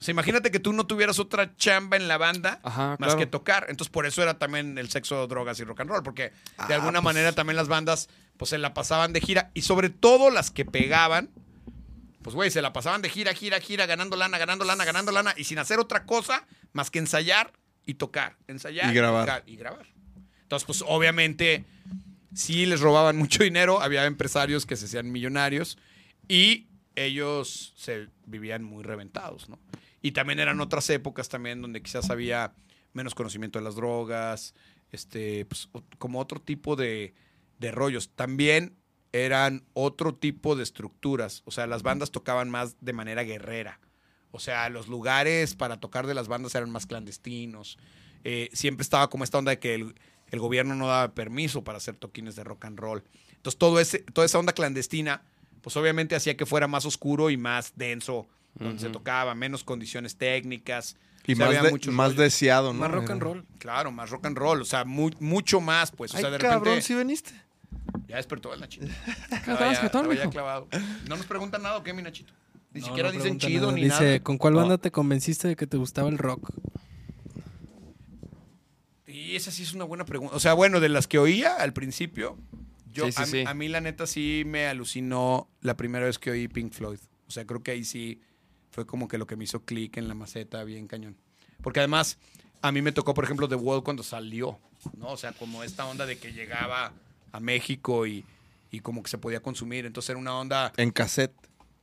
O sea, imagínate que tú no tuvieras otra chamba en la banda Ajá, más claro. que tocar. Entonces, por eso era también el sexo, drogas y rock and roll, porque Ah, de alguna pues. manera también las bandas pues se la pasaban de gira y sobre todo las que pegaban, pues güey, se la pasaban de gira, gira, gira, ganando lana, ganando lana, ganando lana y sin hacer otra cosa más que ensayar y tocar, ensayar Y grabar. tocar y grabar. Entonces, pues obviamente sí les robaban <laughs> mucho dinero, había empresarios que se hacían millonarios y ellos se vivían muy reventados, ¿no? Y también eran otras épocas también donde quizás había menos conocimiento de las drogas, este, pues, como otro tipo de, de rollos. También eran otro tipo de estructuras, o sea, las bandas tocaban más de manera guerrera. O sea, los lugares para tocar de las bandas eran más clandestinos. Eh, siempre estaba como esta onda de que el, el gobierno no daba permiso para hacer toquines de rock and roll. Entonces, todo ese, toda esa onda clandestina, pues obviamente hacía que fuera más oscuro y más denso donde se tocaba, menos condiciones técnicas. Y O sea, más, de- más deseado, ¿no? Más rock and roll. Claro, más rock and roll, o sea, mu- mucho más, pues. O Ay, sea, de repente. cabrón, ¿sí veniste? Ya despertó el Nachito. <laughs> Estaba ya, clavado. No nos preguntan nada, ¿o qué, mi Nachito? Ni No, siquiera no dicen chido nada. ni Dice, nada. ¿con cuál No. banda te convenciste de que te gustaba el rock? Y esa sí es una buena pregunta. O sea, bueno, de las que oía al principio, yo, Sí, sí, a, mí- sí. a mí la neta sí me alucinó la primera vez que oí Pink Floyd. O sea, creo que ahí sí fue como que lo que me hizo clic en la maceta bien cañón. Porque además, a mí me tocó, por ejemplo, The Wall cuando salió, ¿no? O sea, como esta onda de que llegaba a México y, y como que se podía consumir. Entonces era una onda En cassette.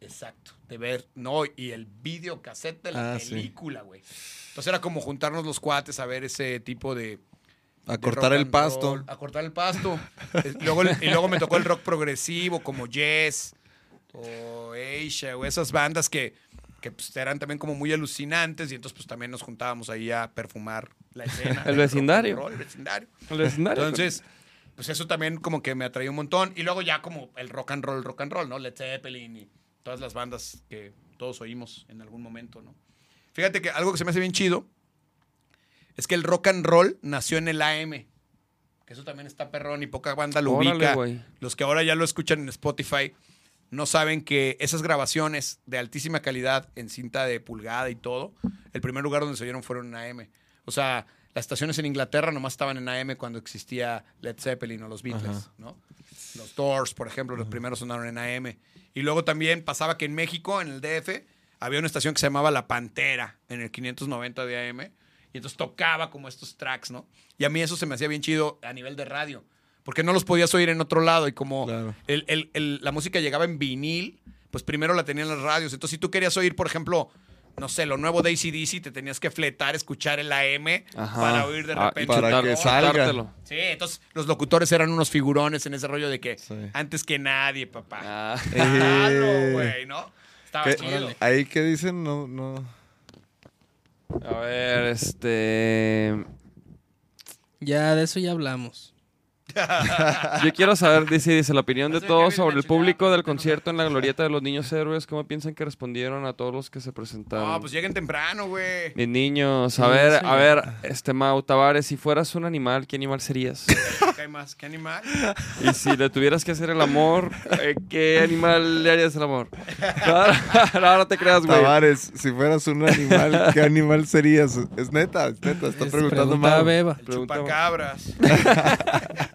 Exacto, de ver, no, y el videocassette de la Ah, película, güey. Entonces era como juntarnos los cuates a ver ese tipo de... A cortar el pasto. roll, a cortar el pasto. Luego, y luego me tocó el rock progresivo como Yes o Asia o esas bandas que, que pues, eran también como muy alucinantes y entonces pues también nos juntábamos ahí a perfumar la <laughs> escena. El vecindario. roll, el vecindario. El vecindario. Entonces, pues eso también como que me atraía un montón. Y luego ya como el rock and roll, rock and roll, ¿no? Led Zeppelin y todas las bandas que todos oímos en algún momento, ¿no? Fíjate que algo que se me hace bien chido es que el rock and roll nació en el AM. Que eso también está perrón y poca banda lo Órale, ubica. Los que ahora ya lo escuchan en Spotify no saben que esas grabaciones de altísima calidad en cinta de pulgada y todo, el primer lugar donde se oyeron fueron en AM. O sea, las estaciones en Inglaterra nomás estaban en AM cuando existía Led Zeppelin o los Beatles, ¿no? Los Doors, por ejemplo, los primeros sonaron en AM. Y luego también pasaba que en México, en el DF, había una estación que se llamaba La Pantera, en el 590 de AM. Y entonces tocaba como estos tracks, ¿no? Y a mí eso se me hacía bien chido a nivel de radio. Porque no los podías oír en otro lado. Y como Claro. el- el- el- la música llegaba en vinil, pues primero la tenían las radios. Entonces, si tú querías oír, por ejemplo, no sé, lo nuevo de ACDC, te tenías que fletar, escuchar el AM Ajá. para oír de Ah, repente. para un que salga. Sí, entonces los locutores eran unos figurones en ese rollo de que Sí. antes que nadie, papá. Ah. <laughs> Claro, güey, ¿no? Estaba ¿Qué- chido. Ahí que dicen, no, no. A ver, este. Ya, de eso ya hablamos. <laughs> Yo quiero saber, dice, dice la opinión de todos sobre el público chingada, del concierto en la glorieta de los niños héroes. ¿Cómo piensan que respondieron a todos los que se presentaron? No, pues lleguen temprano, güey. Mis niños, a ver, a ver, este Mau Tavares, si fueras un animal, ¿qué animal serías? <laughs> ¿Qué hay más? ¿Qué animal? Y si le tuvieras que hacer el amor, eh, ¿qué animal le harías el amor? No, no, no, te creas, güey. Tavares, si fueras un animal, ¿qué animal serías? Es neta, es neta, está Es preguntando mal. Pregunta- chupacabras. <laughs>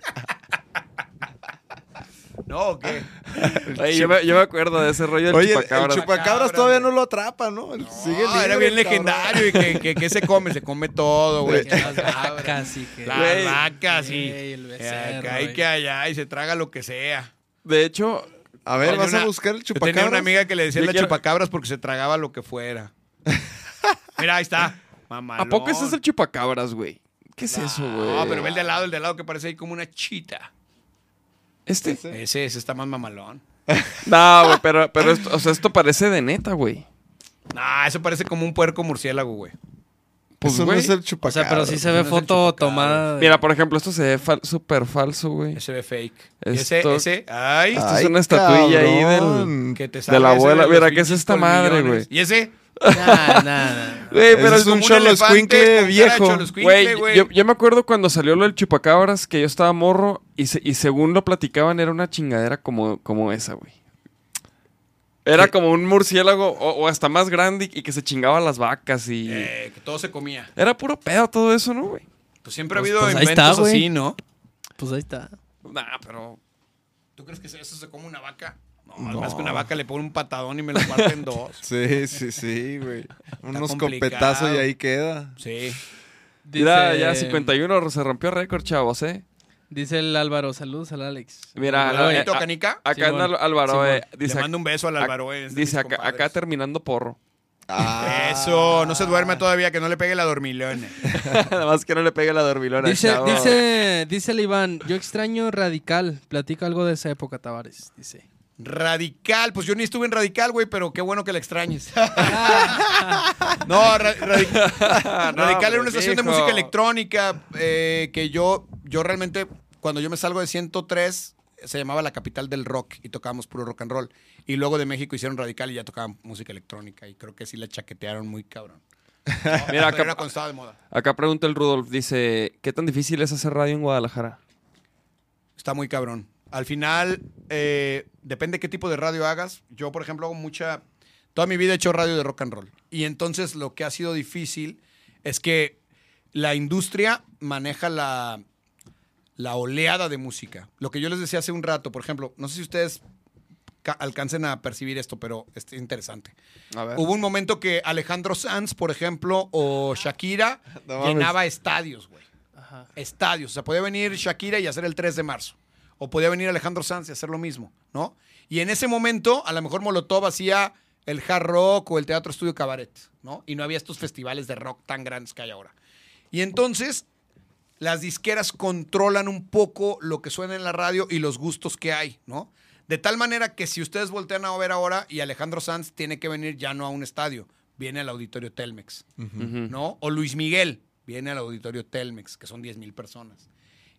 no, ¿o ¿qué? <laughs> Oye, yo, me, yo me acuerdo de ese rollo del Oye, chupacabras. el chupacabras Chupacabras, todavía no lo atrapa, ¿no? Sigue No, era bien legendario. ¿Y que, que, que se come? Se come todo, güey. Las vacas y que... Las vacas y, el becerro, acá y que allá y se traga lo que sea. De hecho, A ver, ¿vas a buscar el yo Tenía chupacabras? una amiga que le decía la quiero- chupacabras porque se tragaba lo que fuera. <laughs> Mira, ahí está. Mamalón. ¿a poco ese es el chupacabras, güey? ¿Qué es eso, güey? No, pero ve el de al lado, el de al lado que parece ahí como una chita. Este. Ese, ese está más mamalón. No, güey, pero, pero esto, o sea, esto parece de neta, güey. Nah, eso parece como un puerco murciélago, güey. Pues, Eso no güey. es el O sea, pero sí se ve no foto tomada. de- Mira, por ejemplo, esto se ve fal- súper falso, güey. Ese ve fake. Esto- Ese, ese, ay, Esto es una estatuilla ahí del- cabrón. que te de sale la ese abuela. Mira, ¿qué es esta madre, güey? Y ese, Nah, nah, nah. Güey, pero es un cholo escuincle viejo. Güey, güey. yo, yo me acuerdo cuando salió lo del chupacabras que yo estaba morro y, se- y según lo platicaban era una chingadera como, como esa, güey. Era como un murciélago o, o hasta más grande y, y que se chingaba las vacas y... Eh, que todo se comía. Era puro pedo todo eso, ¿no, güey? Pues siempre ha Pues- habido pues ahí inventos está, así, ¿no? Pues ahí está. Nah, pero... ¿Tú crees que eso se come una vaca? No, más que una vaca le pone un patadón y me lo parte en dos. <laughs> Sí, sí, sí, güey. Unos complicado. copetazos y ahí queda. Sí. Mira, ya 51 se rompió récord, chavos, ¿eh? Dice el Álvaro, saludos al Alex. Mira, Álvaro, eh, ¿Bonito, a- Canica? Acá Simón. anda Álvaro, eh, Le dice, mando un beso al Álvaro. eh, dice acá, terminando porro. Ah. Eso, no se duerme todavía, que no le pegue la dormilona. <laughs> Nada más que no le pegue la dormilona. Dice, chavo. dice, dice el Iván, yo extraño Radical. Platica algo de esa época, Tavares. Dice. Radical, pues yo ni estuve en Radical, güey, pero qué bueno que la extrañes. <laughs> no, Ra- Radi- <laughs> Radical era una estación de música electrónica eh, que yo, yo realmente, cuando yo me salgo de 103, se llamaba la capital del rock y tocábamos puro rock and roll. Y luego de México hicieron Radical y ya tocaban música electrónica y creo que sí la chaquetearon muy cabrón. <laughs> No, Mira, acá- era cuando estaba de moda. Acá pregunta el Rudolf, dice, ¿qué tan difícil es hacer radio en Guadalajara? Está muy cabrón. Al final, eh, depende qué tipo de radio hagas. Yo, por ejemplo, hago mucha... Toda mi vida he hecho radio de rock and roll. Y entonces lo que ha sido difícil es que la industria maneja la, la oleada de música. Lo que yo les decía hace un rato, por ejemplo, no sé si ustedes ca- alcancen a percibir esto, pero es interesante. A ver. Hubo un momento que Alejandro Sanz, por ejemplo, o Shakira <laughs> No llenaba estadios, güey Ajá. estadios. O sea, podía venir Shakira y hacer el 3 de marzo. O podía venir Alejandro Sanz y hacer lo mismo, ¿no? Y en ese momento, a lo mejor Molotov hacía el hard rock o el teatro estudio cabaret, ¿no? Y no había estos festivales de rock tan grandes que hay ahora. Y entonces, las disqueras controlan un poco lo que suena en la radio y los gustos que hay, ¿no? De tal manera que si ustedes voltean a ver ahora y Alejandro Sanz tiene que venir ya no a un estadio, viene al auditorio Telmex. ¿no? O Luis Miguel viene al auditorio Telmex, que son 10 mil personas.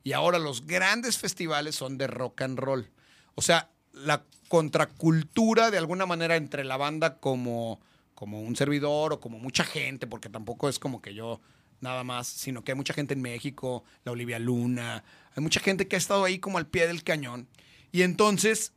Y ahora los grandes festivales son de rock and roll. O sea, la contracultura de alguna manera entre la banda como, como un servidor o como mucha gente, porque tampoco es como que yo nada más, sino que hay mucha gente en México, la Olivia Luna, hay mucha gente que ha estado ahí como al pie del cañón. Y entonces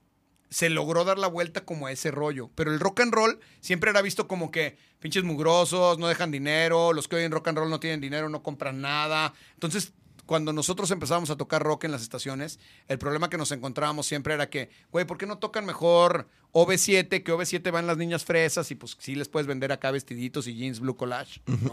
se logró dar la vuelta como a ese rollo. Pero el rock and roll siempre era visto como que pinches mugrosos, no dejan dinero, los que oyen rock and roll no tienen dinero, no compran nada. Entonces, cuando nosotros empezábamos a tocar rock en las estaciones, el problema que nos encontrábamos siempre era que, güey, ¿por qué no tocan mejor OV7? Que OV7 van las niñas fresas y pues sí les puedes vender acá vestiditos y jeans blue collage, ¿no?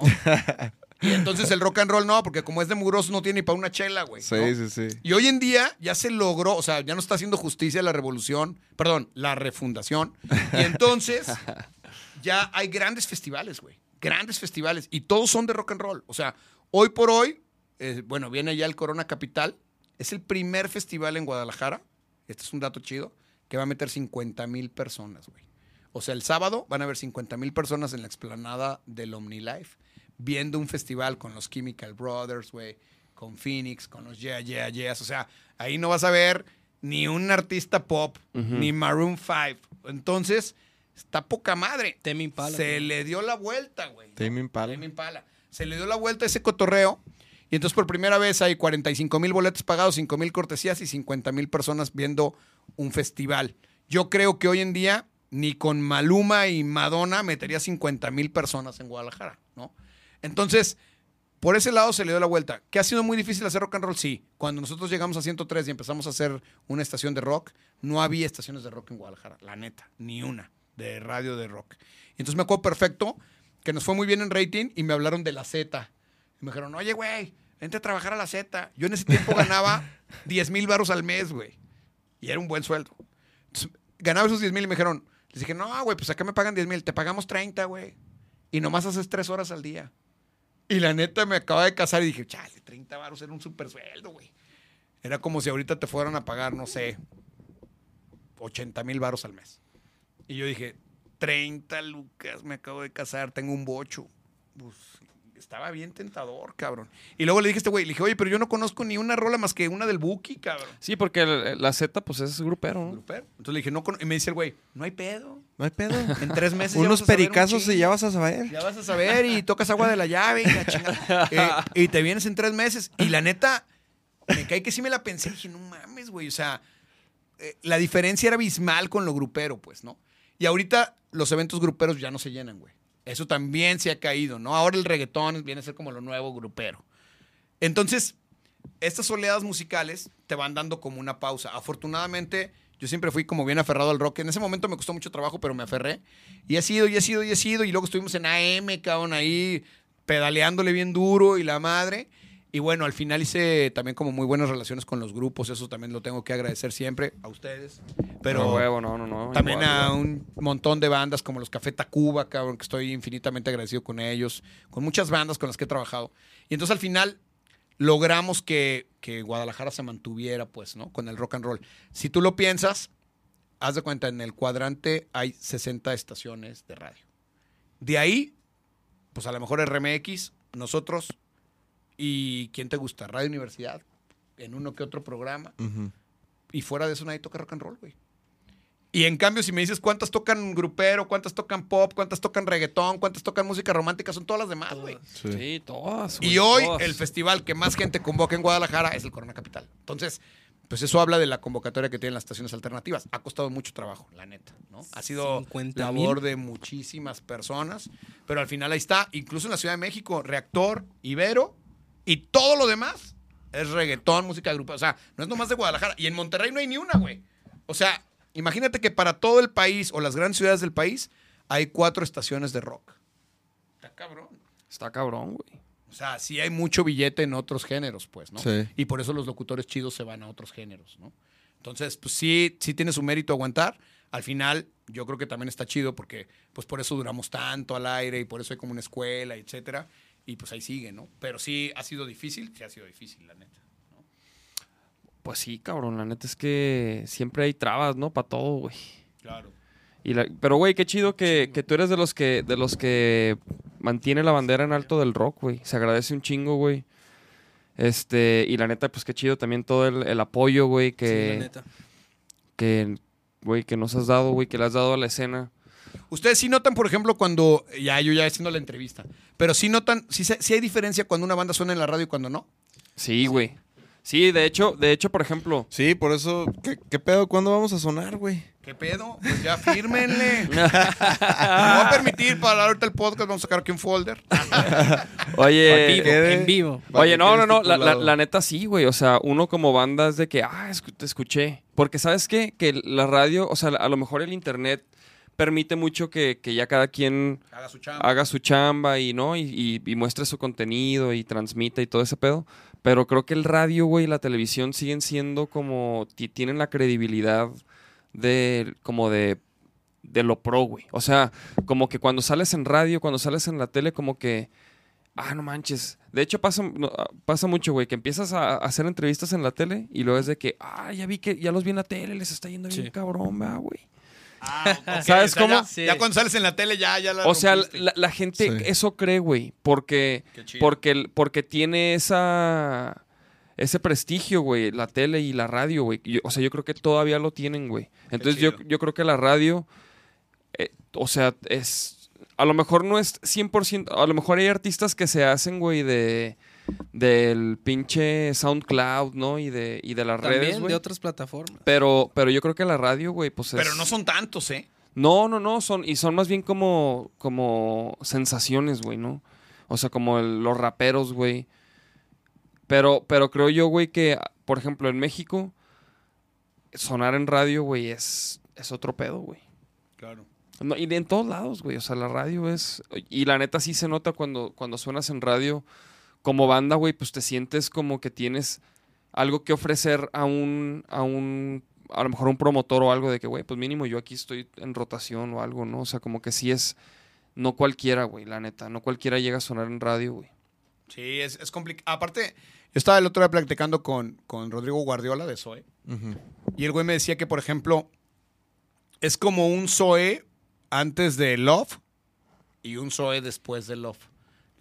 y entonces el rock and roll no, porque como es de mugrosos no tiene ni para una chela, güey. Sí, ¿no? sí, sí. Y hoy en día ya se logró, o sea, ya no está haciendo justicia la revolución, perdón, la refundación. Y entonces <laughs> ya hay grandes festivales, güey. Grandes festivales. Y todos son de rock and roll. O sea, hoy por hoy, eh, bueno, viene ya el Corona Capital. Es el primer festival en Guadalajara. Este es un dato chido. Que va a meter 50 mil personas, güey. O sea, el sábado van a haber 50 mil personas en la explanada del OmniLife viendo un festival con los Chemical Brothers, güey, con Phoenix, con los Yeah, Yeah, Yeahs. O sea, ahí no vas a ver ni un artista pop, ni Maroon 5. Entonces, está poca madre. Tame Impala, Se le dio la vuelta, güey. Tame Impala. Tame Impala. Se le dio la vuelta a ese cotorreo. Y entonces por primera vez hay 45 mil boletos pagados, 5 mil cortesías y 50 mil personas viendo un festival. Yo creo que hoy en día ni con Maluma y Madonna metería 50 mil personas en Guadalajara, ¿no? Entonces, por ese lado se le dio la vuelta. ¿Que ha sido muy difícil hacer rock and roll? Sí. Cuando nosotros llegamos a 103 y empezamos a hacer una estación de rock, no había estaciones de rock en Guadalajara, la neta, ni una de radio de rock. Y entonces me acuerdo perfecto que nos fue muy bien en rating y me hablaron de la Z. Y me dijeron, oye, güey, vente a trabajar a la Z. Yo en ese tiempo ganaba <laughs> 10 mil baros al mes, güey. Y era un buen sueldo. Entonces, ganaba esos 10 mil y me dijeron, les dije, no, güey, pues acá me pagan 10 mil, te pagamos 30, güey. Y nomás haces 3 horas al día. Y la neta me acaba de casar y dije, chale, 30 baros era un super sueldo, güey. Era como si ahorita te fueran a pagar, no sé, 80 mil baros al mes. Y yo dije, 30 lucas, me acabo de casar, tengo un bocho. Pues estaba bien tentador, cabrón. Y luego le dije a este güey, le dije, oye, pero yo no conozco ni una rola más que una del Buki, cabrón. Sí, porque el- la Z, pues es grupero, ¿no? Grupero. Entonces le dije, no, con-". y me dice el güey, no hay pedo. No hay pedo. En tres meses ya Unos vas a saber un pericazos y chingo. ya vas a saber. Ya vas a saber y tocas agua de la llave y la chingada. <laughs> Eh, y te vienes en tres meses. Y la neta, me cae que sí me la pensé. Dije, no mames, güey. O sea, eh, la diferencia era abismal con lo grupero, pues, ¿no? Y ahorita los eventos gruperos ya no se llenan, güey. Eso también se ha caído, ¿no? Ahora el reggaetón viene a ser como lo nuevo grupero. Entonces, estas oleadas musicales te van dando como una pausa. Afortunadamente, yo siempre fui como bien aferrado al rock. En ese momento me costó mucho trabajo, pero me aferré. Y he sido, y he sido, y he sido. Y luego estuvimos en AM, cabrón, ahí pedaleándole bien duro y la madre. Y bueno, al final hice también como muy buenas relaciones con los grupos. Eso también lo tengo que agradecer siempre a ustedes. Pero No, huevo, no, no, no. también igual, a un montón de bandas como los Café Tacuba, cabrón, que estoy infinitamente agradecido con ellos, con muchas bandas con las que he trabajado. Y entonces al final logramos que, que Guadalajara se mantuviera, pues, ¿no? Con el rock and roll. Si tú lo piensas, haz de cuenta, en el cuadrante hay 60 estaciones de radio. De ahí, pues a lo mejor RMX, nosotros y ¿quién te gusta? Radio Universidad, en uno que otro programa. Y fuera de eso nadie toca rock and roll, güey. Y en cambio, si me dices cuántas tocan grupero, cuántas tocan pop, cuántas tocan reggaetón, cuántas tocan música romántica, son todas las demás, güey. Sí. Sí, todas. Y hoy todas. el festival que más gente convoca en Guadalajara es el Corona Capital. Entonces, pues eso habla de la convocatoria que tienen las estaciones alternativas. Ha costado mucho trabajo, la neta, ¿no? Ha sido 50,000. labor de muchísimas personas, pero al final ahí está, incluso en la Ciudad de México, Reactor, Ibero y todo lo demás es reggaetón, música grupa, o sea, no es nomás de Guadalajara y en Monterrey no hay ni una, güey. O sea, imagínate que para todo el país o las grandes ciudades del país hay cuatro estaciones de rock. Está cabrón. Está cabrón, güey. O sea, sí hay mucho billete en otros géneros, pues, ¿no? Sí. Y por eso los locutores chidos se van a otros géneros, ¿no? Entonces, pues sí, sí tiene su mérito aguantar. Al final, yo creo que también está chido porque, pues por eso duramos tanto al aire y por eso hay como una escuela, etcétera. Y pues ahí sigue, ¿no? Pero sí ha sido difícil, sí ha sido difícil, la neta. Pues sí, cabrón. La neta es que siempre hay trabas, ¿no? Para todo, güey. Claro. Y la- pero, güey, qué chido que, que tú eres de los que, de los que mantiene la bandera en alto del rock, güey. Se agradece un chingo, güey. Este, y la neta, pues qué chido también todo el, el apoyo, güey, Sí, que, la neta. que, güey, que nos has dado, güey, que le has dado a la escena. Ustedes sí notan, por ejemplo, cuando, ya yo ya haciendo la entrevista, pero sí notan, sí, hay diferencia cuando una banda suena en la radio y cuando no. Sí, güey. Sí, de hecho, de hecho, por ejemplo, Sí, por eso, ¿qué, qué pedo? ¿Cuándo vamos a sonar, güey? ¿Qué pedo? Pues ya fírmenle. <laughs> Me voy a permitir para ahorita el podcast, vamos a sacar aquí un folder. <laughs> oye, En vivo, quede- en vivo. Oye, no, no, no, la, la- neta sí, güey. O sea, uno como banda es de que, ah, te escuché. Porque, ¿sabes qué? Que la radio, o sea, a lo mejor el internet permite mucho que, que ya cada quien Haga su chamba. haga su chamba y, ¿no? Y, y- y muestre su contenido y transmita y todo ese pedo. Pero creo que el radio, güey, y la televisión siguen siendo como, ti- tienen la credibilidad de, como de, de lo pro, güey. O sea, como que cuando sales en radio, cuando sales en la tele, como que, ah, no manches. De hecho, pasa, ah, pasa mucho, güey, que empiezas a, a hacer entrevistas en la tele y luego es de que, ah, ya vi que, ya los vi en la tele, les está yendo bien Sí. cabrón, ¿verdad, güey. Ah, ok, <laughs> ¿Sabes o sea, cómo? Ya, Sí. ya cuando sales en la tele ya, ya la O sea, la, la gente Sí. eso cree, güey, porque, porque, porque tiene esa ese prestigio, güey, la tele y la radio, güey. O sea, yo creo que todavía lo tienen, güey. Entonces yo, yo creo que la radio, eh, o sea, es, a lo mejor no es 100%, a lo mejor hay artistas que se hacen, güey, de del pinche SoundCloud, ¿no? Y de, y de las redes, También de otras plataformas. Pero, pero yo creo que la radio, güey, pues es... Pero no son tantos, ¿eh? No, no, no, son, y son más bien como, como sensaciones, güey, ¿no? O sea, como el- los raperos, güey. Pero, pero creo yo, güey, que, por ejemplo, en México, sonar en radio, güey, es, es otro pedo, güey. Claro. No, y en todos lados, güey. O sea, la radio es. Y la neta sí se nota cuando, cuando suenas en radio como banda, güey, pues te sientes como que tienes algo que ofrecer a un. a un. a lo mejor un promotor o algo de que, güey, pues mínimo yo aquí estoy en rotación o algo, ¿no? O sea, como que sí es. No cualquiera, güey, la neta. No cualquiera llega a sonar en radio, güey. Sí, es, es complicado. Aparte, yo estaba el otro día platicando con, con Rodrigo Guardiola de Zoe. Y el güey me decía que, por ejemplo, es como un Zoe antes de Love y un Zoe después de Love.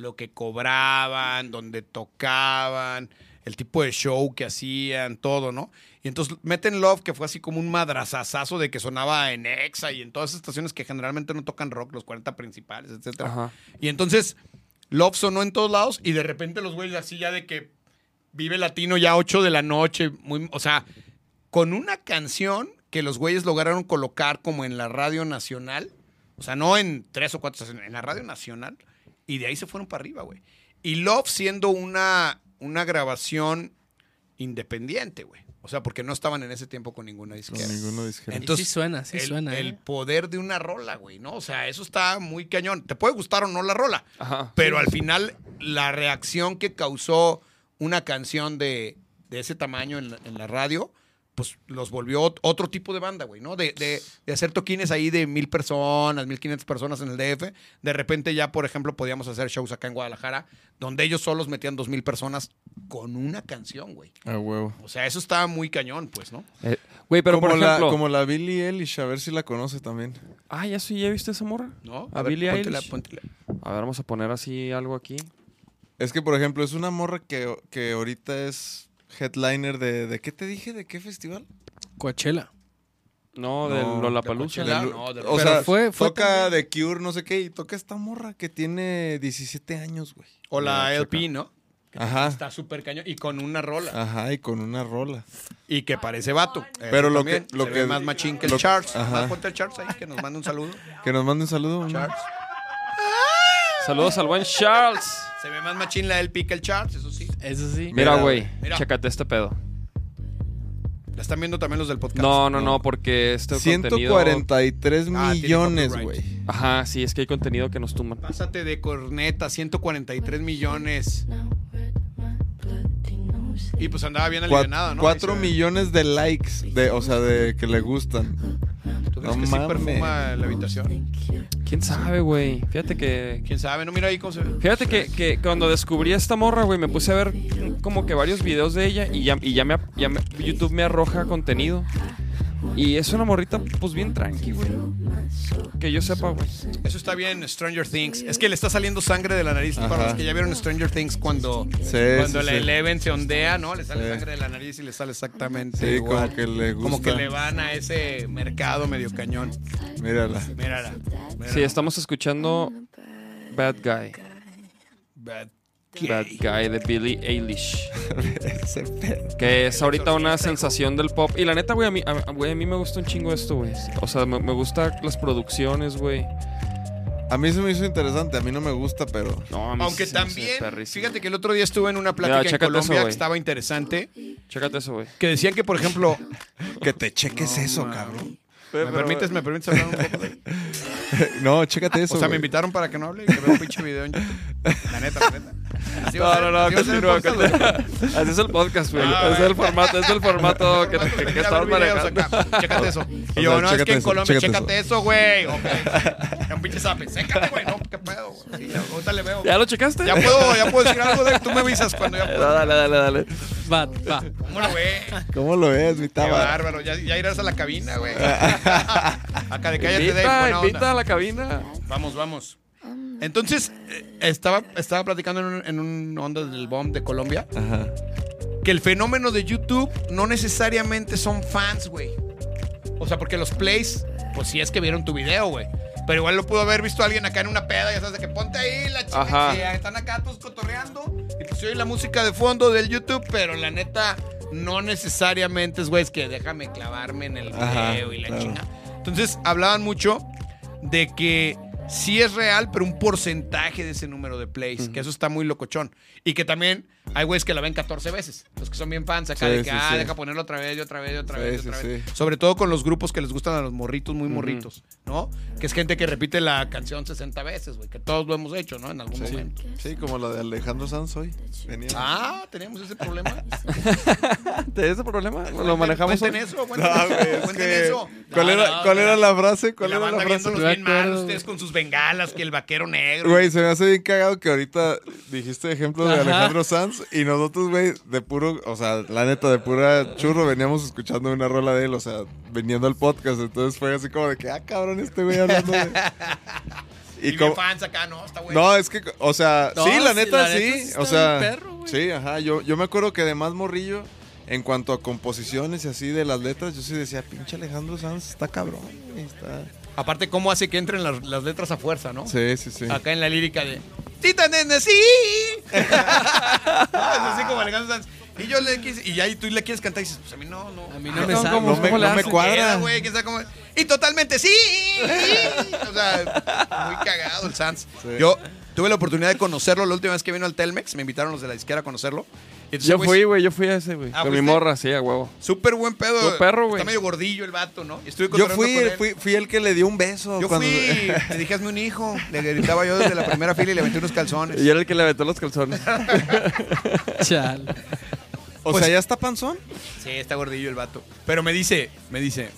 Lo que cobraban, donde tocaban, el tipo de show que hacían, todo, ¿no? Y entonces meten Love, que fue así como un madrazazazo de que sonaba en Exa y en todas esas estaciones que generalmente no tocan rock, los 40 principales, etcétera. Ajá. Y entonces Love sonó en todos lados y de repente los güeyes así ya de que vive latino ya 8 de la noche, muy, o sea, con una canción que los güeyes lograron colocar como en la radio nacional. O sea, no en tres o cuatro estaciones, en la radio nacional. Y de ahí se fueron para arriba, güey. Y Love siendo una, una grabación independiente, güey. O sea, porque no estaban en ese tiempo con ninguna Con disquera. ninguno disquera. Y sí suena, sí el, suena, El ¿eh? poder de una rola, güey, ¿no? O sea, eso está muy cañón. Te puede gustar o no la rola, Ajá. pero al final la reacción que causó una canción de, de ese tamaño en la, en la radio, pues los volvió ot- otro tipo de banda, güey, ¿no? De, de- de hacer toquines ahí de mil personas, mil quinientas personas en el DF. De repente ya, por ejemplo, podíamos hacer shows acá en Guadalajara, donde ellos solos metían dos mil personas con una canción, güey. A huevo. O sea, eso está muy cañón, pues, ¿no? Eh, Güey, pero como, por la, ejemplo. como la Billie Eilish, a ver si la conoce también. Ah, ya sí, ¿ya viste esa morra? ¿No? A, ver, Billie póntela, Eilish. póntela. A ver, vamos a poner así algo aquí. Es que, por ejemplo, es una morra que, que ahorita es headliner de... ¿De qué te dije? ¿De qué festival? Coachella. No, No, de de Lollapalooza. Coachella. Del- no, de- o Pero sea, fue- fue toca también- de Cure, no sé qué, y toca esta morra que tiene 17 años, güey. O la LP, checa. ¿no? Ajá. Está súper cañón. Y con una rola. Ajá, y con una rola. Y que parece vato. Pero lo también. que- lo Se que- ve más machín que el lo- Charles. ajá. Más ponte el Charles ahí, que nos mande un saludo. <laughs> Que nos mande un saludo. ¿no? Charles. Saludos al buen Charles. Se ve más machín la LP que el Charles, eso. Eso sí. Mira, Mira, güey, chécate este pedo. La están viendo también los del podcast. No, no, no, porque este contenido... 143 Ah, tiene millones, güey. Ajá, sí, es que hay contenido que nos tumban. Pásate de corneta, 143 millones. Y pues andaba bien alivianada, ¿no? Cuatro Ahí se ve. millones de likes, de, o sea, de que le gustan. ¿Tú crees No que sí mames. perfuma la habitación? ¿Quién sabe, güey? Fíjate que... ¿Quién sabe? No, mira ahí cómo se ve. Fíjate que, que cuando descubrí a esta morra, güey, me puse a ver como que varios videos de ella y ya, y ya, me, ya me- YouTube me arroja contenido. Y es una morrita, pues bien tranqui, güey. Que yo sepa, güey. Eso está bien, Stranger Things. Es que le está saliendo sangre de la nariz. Ajá. Para los que ya vieron Stranger Things cuando, Sí, cuando sí, la sí. Eleven se ondea, ¿no? Le sale Sí. sangre de la nariz y le sale exactamente Sí, igual. como que le gusta. Como que le van a ese mercado medio cañón. Mírala. Mírala. mírala. Sí, estamos escuchando Bad Guy. Bad Bad. Guy de Billie Eilish. Ese <laughs> pedo. Que es ahorita una sensación del pop. Y la neta, güey, a mí, a, güey, a mí me gusta un chingo esto, güey. O sea, me, me gusta las producciones, güey. A mí se me hizo interesante, a mí no me gusta, pero... No, a mí Aunque sí se me hace también, perrísimo. fíjate que el otro día estuve en una plática Mira, en chécate eso, Colombia que güey. estaba interesante. Chécate eso, güey. Que decían que, por ejemplo, Que te cheques No, eso, man. Cabrón. ¿me permites, ¿me permites hablar un poco? de- <laughs> no, chécate eso. O sea, me invitaron para que no hable y que vea un pinche video en YouTube. La neta, la neta. Así No, no, no, continúa. Así es el podcast, güey. Ah, es el formato, es el formato <laughs> que, que, que estamos manejando. acá. Chécate eso. <laughs> Y sea, yo, no, es que en eso, Colombia, chécate chécate eso, güey. Ok. Era un pinche zape. Sécate, güey. No, qué pedo, güey. Sí, ya, ahorita le veo. ¿Ya lo checaste? Ya puedo, ya puedo decir algo de tú me avisas cuando ya puedo. Dale, dale, dale. Va, va. ¿Cómo lo ve? ¿Cómo lo ves, mi Qué taba? bárbaro. Ya, ya irás a la cabina, güey. Acá de cállate, Dave. Invita, Buena invita onda. a la cabina. Vamos, vamos. Entonces, eh, estaba, estaba platicando en un, en un onda del bomb de Colombia Ajá. que el fenómeno de YouTube no necesariamente son fans, güey. O sea, porque los plays, pues sí es que vieron tu video, güey. Pero igual lo pudo haber visto alguien acá en una peda, ya sabes, de que ponte ahí la chica, están acá todos cotorreando y pues oye la música de fondo del YouTube, pero la neta no necesariamente es, güey, es que déjame clavarme en el video Ajá, y la claro. chinga. Entonces hablaban mucho de que sí es real, pero un porcentaje de ese número de plays, que eso está muy locochón. Y que también hay güeyes que la ven 14 veces, los que son bien fans acá, Sí, de que, sí, ah, sí. deja ponerlo otra vez y otra vez y otra vez y otra vez. Sobre todo con los grupos que les gustan a los morritos, muy morritos, ¿no? Que es gente que repite la canción 60 veces, güey, que todos lo hemos hecho, ¿no? En algún Sí, momento. sí, como la de Alejandro Sanz hoy. Ah, teníamos ese problema. <laughs> <laughs> ¿Te ese problema? Lo manejamos Cuenten eso, cuenten, No, güey, es cuenten que- eso. ¿Cuál, No, era, no, ¿cuál era la frase? ¿Cuál la era la frase? bien mal, ustedes con sus bengalas, que el vaquero negro. Güey, se me hace bien cagado que ahorita dijiste ejemplo de. Alejandro Sanz y nosotros, güey, de puro, o sea, la neta, de pura churro veníamos escuchando una rola de él, o sea, viniendo al podcast, entonces fue así como de que, ah, cabrón, este güey hablando de... <laughs> Y, Y como... bien fans acá, ¿no? Está bueno. No, es que, o sea, No, sí, la neta, la neta sí, o sea, perro, güey. sí, ajá, yo, yo me acuerdo que de más morrillo, en cuanto a composiciones y así de las letras, yo sí decía, pinche Alejandro Sanz, está cabrón, está... Aparte, ¿cómo hace que entren las, las letras a fuerza, no? Sí, sí, sí. Acá en la lírica de Tita nene, sí. <laughs> Es así como Alejandro Sanz. Y yo le quise, y ya y tú le quieres cantar y dices, pues a mí no, no. A mí Ah, no me ¿cómo- sale. cómo- No me, no me cuadra. Queda, güey, Y totalmente sí. O sea, muy cagado el Sans. Sí. Yo tuve la oportunidad de conocerlo la última vez que vino al Telmex. Me invitaron los de la disquera a conocerlo. Entonces, Yo fui, güey, yo fui a ese, güey. Ah, con mi morra, sí, a huevo. Súper buen pedo. Buen perro, güey. Está medio gordillo el vato, ¿no? Estuve Yo fui, con él. fui, fui el que le dio un beso. Yo cuando- fui, le dije, hazme un hijo. Le gritaba yo desde la primera fila y le aventé unos calzones. Y era el que le aventó los calzones. <laughs> Chal. o Pues- sea, ¿ya está panzón? Sí, está gordillo el vato. Pero me dice, me dice,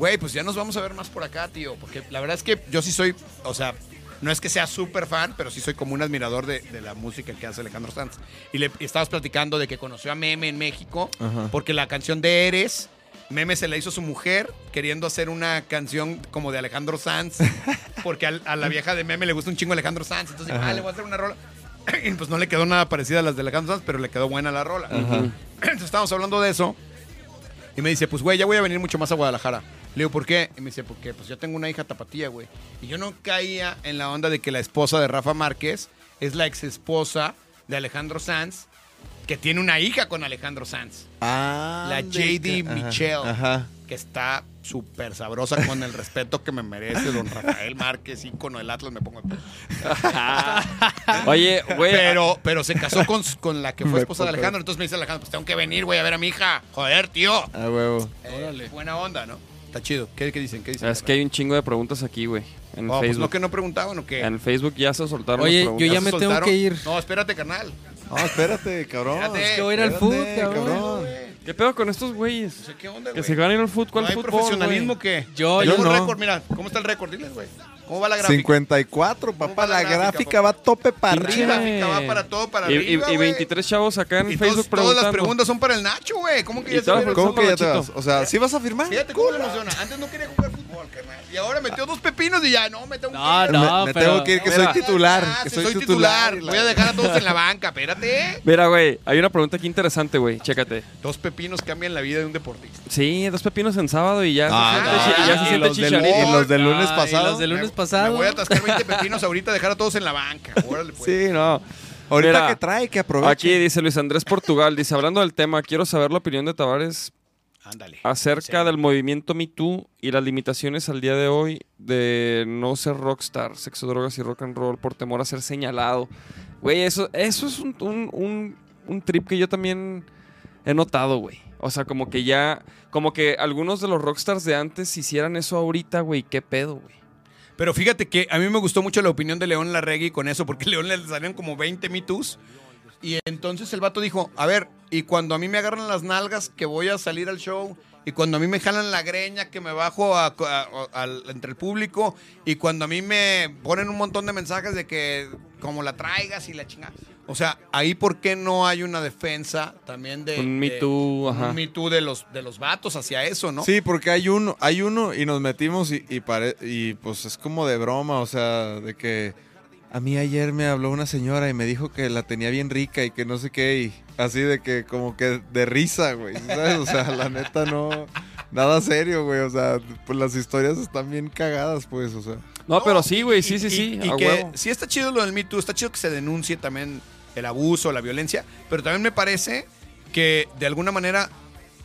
güey, pues ya nos vamos a ver más por acá, tío. Porque la verdad es que yo sí soy, o sea, no es que sea súper fan, pero sí soy como un admirador de, de la música que hace Alejandro Sanz. Y le y estabas platicando de que conoció a Meme en México, Ajá. porque la canción de Eres, Meme se la hizo su mujer, queriendo hacer una canción como de Alejandro Sanz, <laughs> porque al- a, la vieja de Meme le gusta un chingo Alejandro Sanz. Entonces, dijo, ah, le voy a hacer una rola. <clears throat> Y pues no le quedó nada parecida a las de Alejandro Sanz, pero le quedó buena la rola. <clears throat> Entonces estábamos hablando de eso. Y me dice, pues, güey, ya voy a venir mucho más a Guadalajara. Le digo, ¿por qué? Y me dice, porque pues yo tengo una hija tapatía, güey. Y yo no caía en la onda de que la esposa de Rafa Márquez es la ex esposa de Alejandro Sanz, que tiene una hija con Alejandro Sanz, Ah, La JD ajá, Michelle. Ajá. que está súper sabrosa con el respeto que me merece don Rafael Márquez, ícono del Atlas, me pongo... <laughs> Oye, güey. Pero, pero se casó con, con la que fue Me esposa de pongo- Alejandro, entonces me dice Alejandro, pues tengo que venir, güey, a ver a mi hija. Joder, tío. A huevo. Eh, buena onda, ¿no? Está chido. ¿Qué, qué dicen? ¿Qué dicen? Es que hay un chingo de preguntas aquí, güey. En Oh, pues Facebook. no que no preguntaban o qué. En Facebook ya se soltaron Oye, las yo preguntas. ya se me tengo soltaron? que ir. No, espérate, carnal. No, espérate, cabrón. Espérate. Es que voy a ir al Espérate, food, cabrón. ¿Qué pedo con estos güeyes? No sé qué onda, Que güey. se van a ir al fútbol. ¿Cuál ¿No hay fútbol, profesionalismo güey? que Yo- yo un no. récord, mira, ¿cómo está el récord? Diles, güey. ¿Cómo va la gráfica? 54, ¿Cómo papá. la La gráfica, va a tope para Pinche arriba. gráfica va para todo, para y, y- arriba, y güey. 23 chavos acá en Y Facebook todos- todas las preguntas son para el Nacho, güey. ¿Cómo que Y ya se todas? ¿Cómo que ya te vas? O sea, ¿sí vas a firmar? Fíjate cómo le emociona. Antes no quería jugar carnal. Y ahora metió dos pepinos y ya, no, me tengo No, que ir. no. me, me pero- tengo que ir, que Mira. soy titular. Ah, Que soy, soy titular. titular. Voy a dejar a todos en la banca, espérate. Mira, güey, hay una pregunta aquí interesante, güey. Chécate. Dos pepinos cambian la vida de un deportista. Sí, dos pepinos en sábado y ya Ah, se no, siente, y ya se siente los del- chicharito. y los del lunes Ah, y pasado. los del lunes pasado. Me voy a atascar 20 pepinos ahorita, dejar a todos en la banca. Órale, pues. Sí, no. Ahorita Mira, que trae, que aproveche. Aquí dice Luis Andrés Portugal, dice, hablando del tema, quiero saber la opinión de Tavares Ándale. acerca Sí. del movimiento Me Too y las limitaciones al día de hoy de no ser rockstar, sexo, drogas y rock and roll por temor a ser señalado. Güey, eso, eso es un, un- un- un trip que yo también he notado, güey. O sea, como que ya, como que algunos de los rockstars de antes hicieran eso ahorita, güey, qué pedo, güey. Pero fíjate que a mí me gustó mucho la opinión de León Larregui con eso, porque <laughs> León le salieron como 20 mitos. Y entonces el vato dijo, a ver, y cuando a mí me agarran las nalgas que voy a salir al show, y cuando a mí me jalan la greña que me bajo a- a- a- al- entre el público, y cuando a mí me ponen un montón de mensajes de que como la traigas y la chingada. O sea, ahí por qué no hay una defensa también de... Un Me de- Too, ajá. Un Me Too de los, de los vatos hacia eso, ¿no? Sí, porque hay uno, hay uno y nos metimos y, y, pare- y pues es como de broma, o sea, de que a mí ayer me habló una señora y me dijo que la tenía bien rica y que no sé qué, y así de que como que de risa, güey, ¿sabes? O sea, la neta no, nada serio, güey, o sea, pues las historias están bien cagadas, pues, o sea. No, pero sí, güey, sí, sí, y- sí, Y, a que huevo. sí está chido lo del Me Too, está chido que se denuncie también el abuso, la violencia, pero también me parece que de alguna manera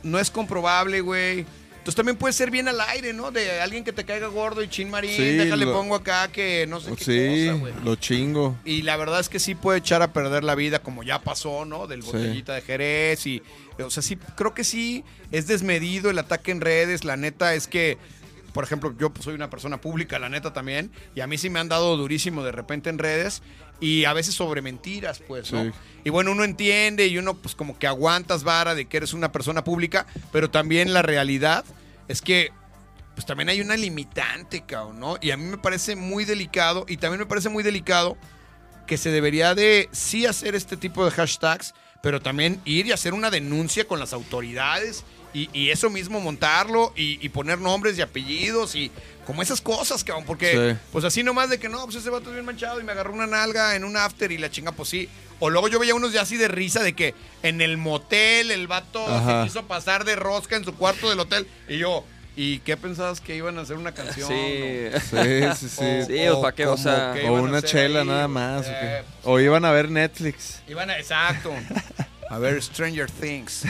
no es comprobable, güey. Entonces también puede ser bien al aire, ¿no? De alguien que te caiga gordo y chin marín, Sí, déjale lo- pongo acá que no sé qué Sí, cosa, güey. lo chingo. Y la verdad es que sí puede echar a perder la vida, como ya pasó, ¿no? Del Sí. botellita de Jerez. Y, o sea, sí, creo que sí es desmedido el ataque en redes. La neta es que, por ejemplo, yo soy una persona pública, la neta también. Y a mí sí me han dado durísimo de repente en redes. Y a veces sobre mentiras, pues, ¿no? Sí. Y bueno, uno entiende y uno, pues, como que aguantas vara de que eres una persona pública. Pero también la realidad es que pues también hay una limitante, cabrón, ¿no? Y a mí me parece muy delicado, y también me parece muy delicado que se debería de sí hacer este tipo de hashtags, pero también ir y hacer una denuncia con las autoridades y, y eso mismo montarlo y, y poner nombres y apellidos y como esas cosas, cabrón, porque Sí. pues así nomás de que no, pues ese vato es bien manchado y me agarró una nalga en un after y la chinga, pues sí. O luego yo veía unos ya así de risa de que en el motel el vato Ajá. se quiso pasar de rosca en su cuarto del hotel y yo, ¿y qué pensabas que iban a hacer una canción? Sí. Sí, sí, sí. Sí, pues, ¿para qué? O sea, que O una chela ahí, nada más. ¿o? Eh, O iban a ver Netflix. Iban a, exacto. <laughs> A ver, Stranger Things.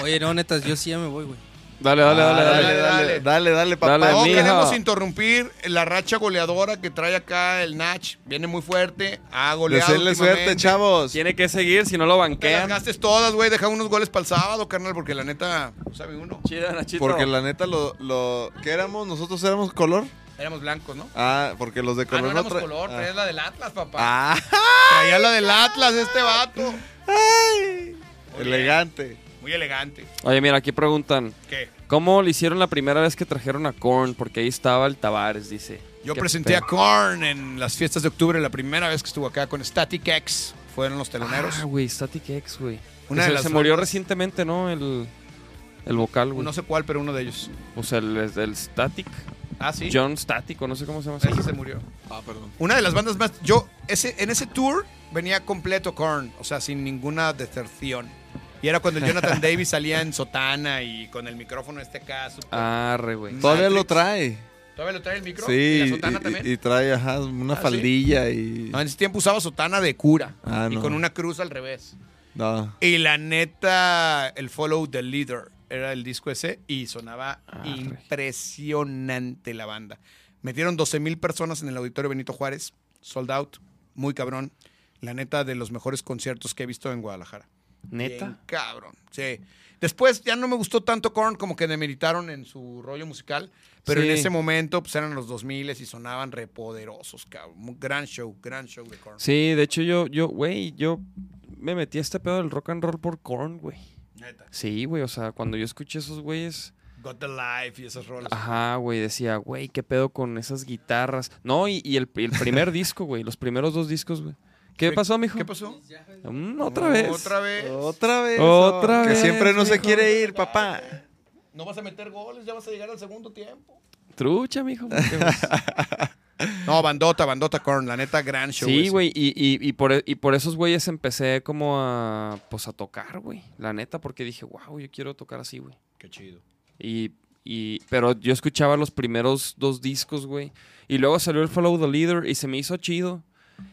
Oye, no, netas, yo sí ya me voy, güey. Dale, dale, Ah, dale, dale. dale, dale, dale, dale, papá. Dale, No queremos interrumpir la racha goleadora que trae acá el Nach. Viene muy fuerte. Ha goleado. Deseenle suerte, chavos. Tiene que seguir, si no lo No te las banquean. gastes todas, güey. Deja unos goles para el sábado, carnal, porque la neta, no sabe uno. Chida, Nachito. Porque la neta, lo, lo, ¿qué éramos? ¿Nosotros éramos color? Éramos blancos, ¿no? Ah, porque los de Ah, color no no éramos tra- color, Ah. traía la del Atlas, papá. Ah, Traía la del Atlas este vato. ay, elegante. Muy elegante. Oye, mira, aquí preguntan. ¿Qué? ¿Cómo le hicieron la primera vez que trajeron a Korn? Porque ahí estaba el Tavares, dice. Yo Qué presenté a. Korn en las fiestas de octubre, la primera vez que estuvo acá con Static X. Fueron los teloneros. Ah, güey, Static X, güey. Una se, de las se murió recientemente, ¿no? El, el vocal, güey. no sé cuál, pero uno de ellos. O sea, el, el Static. Ah, sí. John Static, o no sé cómo se llama. Ese se murió. Ah, perdón. Una de las bandas más. Yo, ese, en ese tour venía completo Korn, o sea, sin ninguna deserción. Y era cuando el Jonathan Davis salía en sotana y con el micrófono este acá. súper- Arre, güey. Ah, Todavía lo trae. ¿Todavía lo trae el micro? Sí, ¿Y la sotana y- también? y trae ajá, una ¿Ah, sí? faldilla y... No, en ese tiempo usaba sotana de cura. Ah, y no. con una cruz al revés. No. Y la neta, el Follow the Leader era el disco ese y sonaba impresionante la banda. Metieron 12 mil personas en el auditorio Benito Juárez, sold out, muy cabrón. La neta, de los mejores conciertos que he visto en Guadalajara. Bien ¿Neta? cabrón, sí. Después ya no me gustó tanto Korn, como que demeritaron en su rollo musical, pero Sí. en ese momento pues eran los 2000 y sonaban repoderosos, cabrón. Gran show, gran show de Korn. Sí, de hecho yo, yo, güey, yo me metí a este pedo del rock and roll por Korn, güey. Neta. Sí, güey, o sea, cuando yo escuché esos güeyes, Got the Life y esas rolas. ajá, güey, decía, güey, qué pedo con esas guitarras. No, y, y el, y el primer <laughs> disco, güey, los primeros dos discos, güey. ¿Qué pasó, mijo? ¿Qué pasó? Mm, otra vez. Otra vez. Otra vez. Otra Que vez, siempre no se quiere ir, papá. No vas a meter goles, ya vas a llegar al segundo tiempo. Trucha, mijo. <laughs> No, bandota, bandota Korn, la neta, gran show. Sí, güey, y, y, y por, y por esos güeyes empecé como a, pues a tocar, güey. La neta, porque dije, wow, yo quiero tocar así, güey. Qué chido. Y, y, pero yo escuchaba los primeros dos discos, güey. Y luego salió el Follow the Leader y se me hizo chido.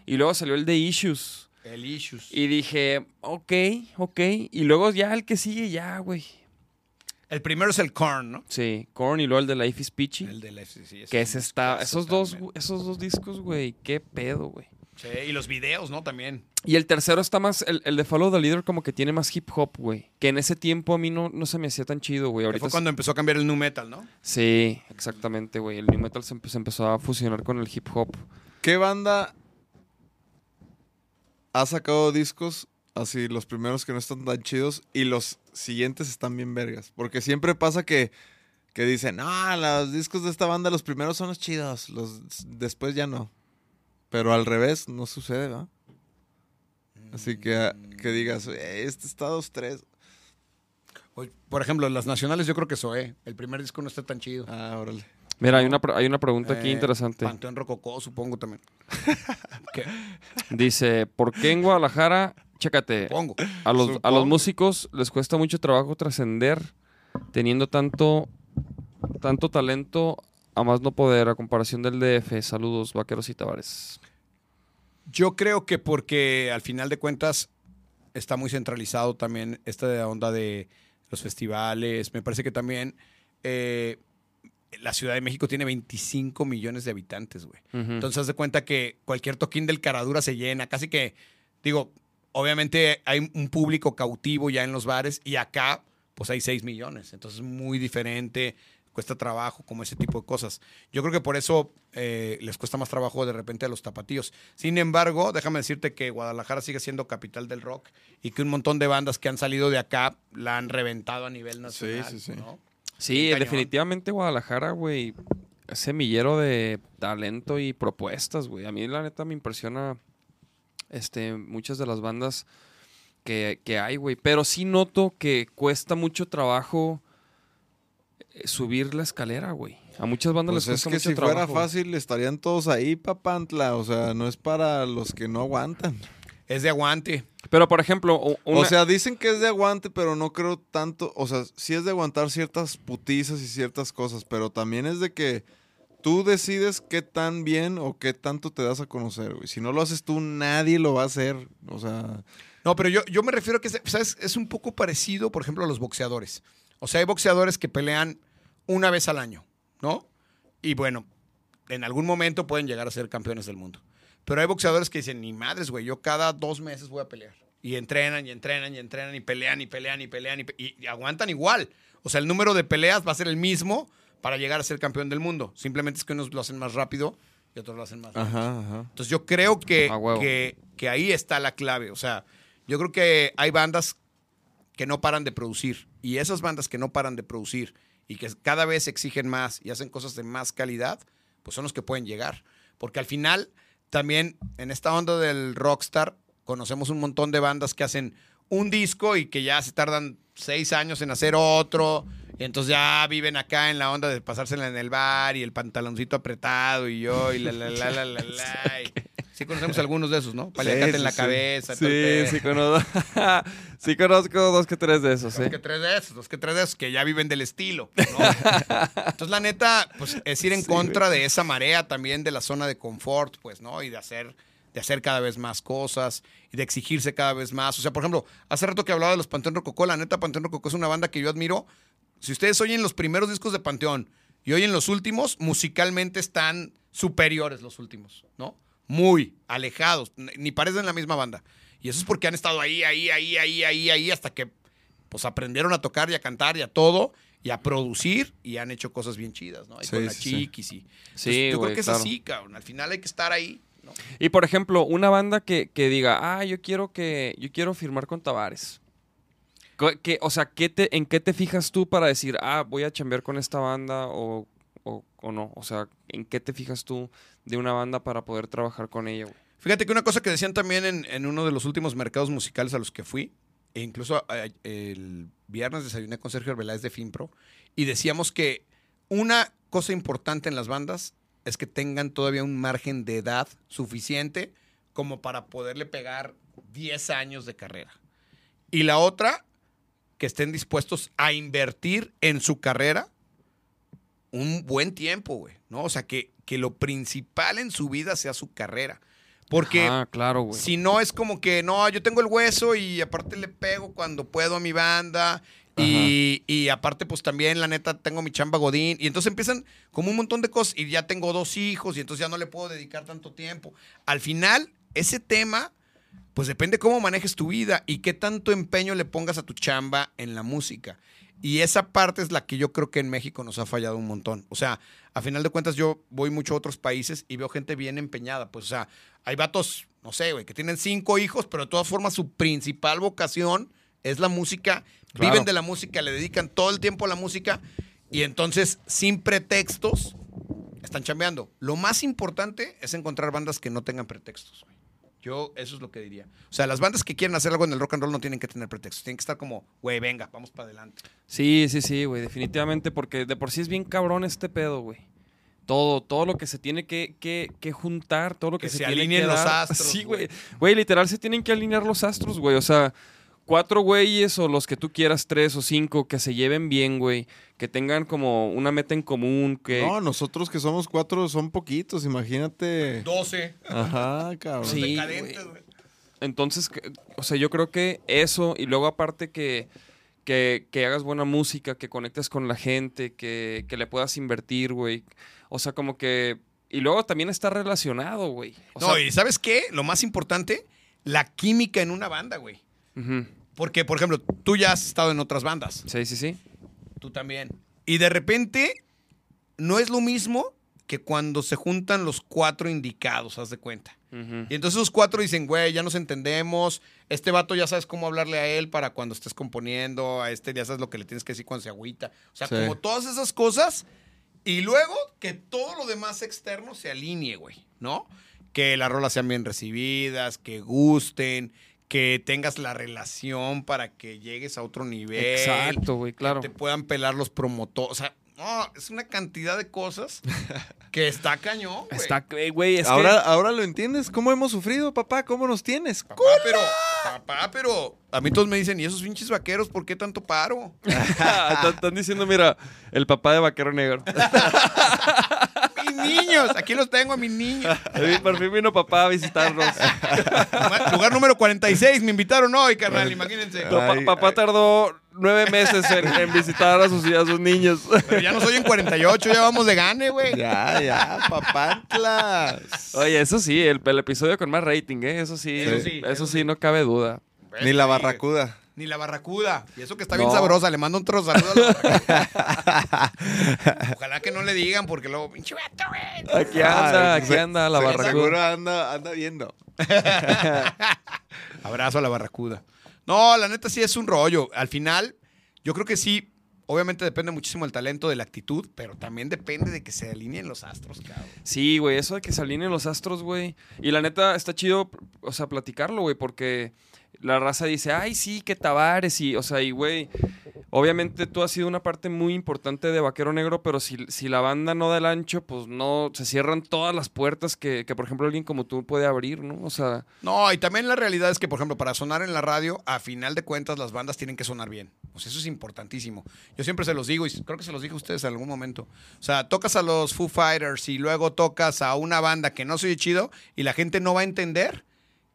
Y luego salió el de Issues. El Issues. Y dije, ok, ok. Y luego ya el que sigue, ya, güey. El primero es el Korn, ¿no? Sí, Korn y luego el de Life is Peachy. El de la FCC. que ese está, esos dos, esos dos discos, güey, qué pedo, güey. Sí, y los videos, ¿no? También. Y el tercero está más, el, el de Follow the Leader como que tiene más hip hop, güey. Que en ese tiempo a mí no, no se me hacía tan chido, güey. Ahorita fue es- cuando empezó a cambiar el nu metal, ¿no? Sí, exactamente, güey. El new metal se, empe- se empezó a fusionar con el hip hop. ¿Qué banda ha sacado discos así, los primeros que no están tan chidos y los siguientes están bien vergas? Porque siempre pasa que, que dicen, ah, los discos de esta banda, los primeros son los chidos, los después ya no. Pero al revés, no sucede, ¿verdad? Así que, ah, que digas, "Eh, este está dos, tres. Oye, Por ejemplo, las nacionales yo creo que Zoé. El primer disco no está tan chido. Ah, órale. Mira, hay una, hay una pregunta aquí Eh, interesante. Panteón Rococó, supongo también. <laughs> ¿Qué? Dice, ¿por qué en Guadalajara, chécate, Supongo. a los, a los músicos les cuesta mucho trabajo trascender teniendo tanto, tanto talento a más no poder a comparación del DF? Saludos, vaqueros y tavares. Yo creo que porque al final de cuentas está muy centralizado también esta onda de los festivales. Me parece que también eh, la Ciudad de México tiene 25 millones de habitantes, güey. Entonces, haz de cuenta que cualquier toquín del Caradura se llena. Casi que, digo, obviamente hay un público cautivo ya en los bares y acá, pues hay 6 millones. Entonces, muy diferente, cuesta trabajo, como ese tipo de cosas. Yo creo que por eso eh, les cuesta más trabajo de repente a los tapatíos. Sin embargo, déjame decirte que Guadalajara sigue siendo capital del rock y que un montón de bandas que han salido de acá la han reventado a nivel nacional. sí, sí. ¿no? Sí, cañón. definitivamente Guadalajara, güey, es semillero de talento y propuestas, güey. A mí la neta me impresiona este, muchas de las bandas que, que hay, güey. Pero sí noto que cuesta mucho trabajo eh, subir la escalera, güey. A muchas bandas Pues les es cuesta que mucho si trabajo. fuera fácil estarían todos ahí, papantla. O sea, no es para los que no aguantan. Es de aguante. Pero, por ejemplo, una- O sea, dicen que es de aguante, pero no creo tanto. O sea, sí es de aguantar ciertas putizas y ciertas cosas, pero también es de que tú decides qué tan bien o qué tanto te das a conocer, güey. Si no lo haces tú, nadie lo va a hacer. O sea, No, pero yo, yo me refiero a que es, ¿sabes? es un poco parecido, por ejemplo, a los boxeadores. O sea, hay boxeadores que pelean una vez al año, ¿no? Y bueno, en algún momento pueden llegar a ser campeones del mundo. Pero hay boxeadores que dicen, ni madres, güey, yo cada dos meses voy a pelear. Y entrenan y entrenan y entrenan y pelean y pelean y pelean y, pe- y- y aguantan igual. O sea, el número de peleas va a ser el mismo para llegar a ser campeón del mundo. Simplemente es que unos lo hacen más rápido y otros lo hacen más ajá, ajá. Entonces yo creo que, que ahí está la clave. O sea, yo creo que hay bandas que no paran de producir. Y esas bandas que no paran de producir y que cada vez exigen más y hacen cosas de más calidad, pues son los que pueden llegar. Porque al final, también en esta onda del rockstar, conocemos un montón de bandas que hacen un disco y que ya se tardan seis años en hacer otro. Y entonces ya viven acá en la onda de pasársela en el bar y el pantaloncito apretado y yo y la la la la la la. <laughs> y- Sí conocemos algunos de esos, ¿no? Paliacate Sí, en la sí, cabeza. Sí, pedo. sí conozco. <laughs> sí conozco dos que tres de esos, Dos ¿eh? que tres de esos, dos que tres de esos que ya viven del estilo. ¿no? <laughs> Entonces, la neta, pues es ir en contra de esa marea también de la zona de confort, pues, ¿no? Y de hacer, de hacer cada vez más cosas y de exigirse cada vez más. O sea, por ejemplo, hace rato que hablaba de los Panteón Rococó, la neta, Panteón Rococó es una banda que yo admiro. Si ustedes oyen los primeros discos de Panteón y oyen los últimos, musicalmente están superiores los últimos, ¿no? Muy alejados, ni parecen la misma banda. Y eso es porque han estado ahí, ahí, ahí, ahí, ahí, ahí, hasta que pues aprendieron a tocar y a cantar y a todo y a producir y han hecho cosas bien chidas, ¿no? Ahí Sí, con la sí, sí. chiquis y... Sí, Entonces, yo creo que claro. es así, cabrón. Al final hay que estar ahí, ¿no? Y por ejemplo, una banda que, que diga, ah, yo quiero que, yo quiero firmar con Tavares. Que- o sea, ¿qué te, ¿en qué te fijas tú para decir, ah, voy a chambear con esta banda o, o, o no? O sea, ¿en qué te fijas tú de una banda para poder trabajar con ella? Fíjate que una cosa que decían también en, en uno de los últimos mercados musicales a los que fui, e incluso eh, el viernes desayuné con Sergio Arbeláez de Finpro, y decíamos que una cosa importante en las bandas es que tengan todavía un margen de edad suficiente como para poderle pegar 10 años de carrera. Y la otra, que estén dispuestos a invertir en su carrera un buen tiempo, güey, ¿no? O sea, que, que lo principal en su vida sea su carrera. Porque Ah, claro, si no es como que, no, yo tengo el hueso y aparte le pego cuando puedo a mi banda. Y, y aparte, pues también, la neta, tengo mi chamba Godín. Y entonces empiezan como un montón de cosas. Y ya tengo dos hijos y entonces ya no le puedo dedicar tanto tiempo. Al final, ese tema, pues depende cómo manejes tu vida y qué tanto empeño le pongas a tu chamba en la música. Y esa parte es la que yo creo que en México nos ha fallado un montón. O sea, a final de cuentas yo voy mucho a otros países y veo gente bien empeñada. Pues, o sea, hay vatos, no sé, güey, que tienen cinco hijos, pero de todas formas su principal vocación es la música. Claro. Viven de la música, le dedican todo el tiempo a la música y entonces, sin pretextos, están chambeando. Lo más importante es encontrar bandas que no tengan pretextos. Yo eso es lo que diría. O sea, las bandas que quieren hacer algo en el rock and roll no tienen que tener pretextos. Tienen que estar como, güey, venga, vamos para adelante. Sí, sí, sí, güey, definitivamente, porque de por sí es bien cabrón este pedo, güey. Todo, todo lo que se tiene que, que, que juntar, todo lo que, Que se tiene alineen que los dar. <laughs> astros, Sí, güey. Güey, literal se tienen que alinear los astros, güey. O sea, cuatro güeyes o los que tú quieras, tres o cinco, que se lleven bien, güey. Que tengan como una meta en común, que... No, nosotros que somos cuatro son poquitos, imagínate. 12. Ajá, cabrón. Sí, decadentes, güey. Entonces, o sea, yo creo que eso, y luego aparte que, que, que hagas buena música, que conectes con la gente, que, que le puedas invertir, güey. O sea, como que... Y luego también está relacionado, güey. O no, sea, y ¿sabes qué? Lo más importante, la química en una banda, güey. Porque, por ejemplo, tú ya has estado en otras bandas. Sí, sí, sí. Tú también. Y de repente, no es lo mismo que cuando se juntan los cuatro indicados, haz de cuenta. Y entonces los cuatro dicen, güey, ya nos entendemos. Este vato ya sabes cómo hablarle a él para cuando estés componiendo. A este ya sabes lo que le tienes que decir cuando se agüita. O sea, Sí. como todas esas cosas. Y luego que todo lo demás externo se alinee, güey, ¿no? Que las rolas sean bien recibidas, que gusten, que tengas la relación para que llegues a otro nivel. Exacto, güey, claro. Que te puedan pelar los promotores. O sea, no, es una cantidad de cosas <laughs> que está cañón, güey. Está, eh, güey, es ahora, ahora lo entiendes. ¿Cómo hemos sufrido, papá? ¿Cómo nos tienes? Papá, pero, papá, pero a mí todos me dicen, ¿y esos pinches vaqueros por qué tanto paro? <laughs> están diciendo, mira, el papá de Vaquero Negro. <laughs> Mis niños. Aquí los tengo a mis niños. Por fin vino papá a visitarnos. Lugar número 46. Me invitaron hoy, carnal. Imagínense. Papá, Ay, papá ay. tardó nueve meses en, en visitar a sus, a sus niños. Pero ya no soy en 48. Ya vamos de gane, güey. Ya, ya, papantlas. Oye, eso sí, el, el episodio con más rating, ¿eh? Eso sí, eso sí. no cabe duda. Ni la barracuda. Ni la barracuda. Y eso que está bien sabrosa. Le mando otro saludo a la barracuda. <laughs> Ojalá que no le digan porque luego, pinche güey. Aquí anda, Ay, aquí anda la barracuda. Seguro anda, anda viendo. <laughs> Abrazo a la barracuda. No, la neta sí es un rollo. Al final, yo creo que sí. Obviamente depende muchísimo del talento, de la actitud, pero también depende de que se alineen los astros, cabrón. Sí, güey, eso de que se alineen los astros, güey. Y la neta está chido, o sea, platicarlo, güey, porque la raza dice, ay, sí, que Tavares y, o sea, y, güey, obviamente tú has sido una parte muy importante de Vaquero Negro, pero si, si la banda no da el ancho, pues no, se cierran todas las puertas que, que, por ejemplo, alguien como tú puede abrir, ¿no? O sea, No, y también la realidad es que, por ejemplo, para sonar en la radio, a final de cuentas, las bandas tienen que sonar bien. Pues eso es importantísimo. Yo siempre se los digo, y creo que se los dije a ustedes en algún momento. O sea, tocas a los Foo Fighters y luego tocas a una banda que no se oye chido y la gente no va a entender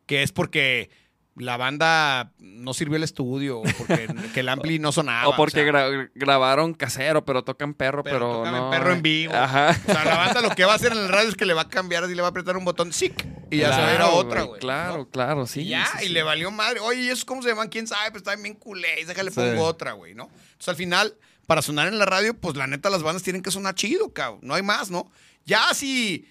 que es porque la banda no sirvió el estudio o porque <laughs> que el ampli no sonaba. o porque sea, gra- grabaron casero, pero tocan perro, pero pero, tocan no. perro en vivo. Ajá. O sea, la banda lo que va a hacer en el radio es que le va a cambiar así, le va a apretar un botón, ¡sic! Y ya se va a ir a otra, güey. Claro, ¿no? claro, sí. y ya, sí, y le valió madre. Oye, ¿y esos cómo se llaman? ¿Quién sabe? Pues están bien culés, déjale Sí. pongo otra, güey, ¿no? Entonces al final, para sonar en la radio, pues la neta las bandas tienen que sonar chido, cabrón. No hay más, ¿no? Ya si,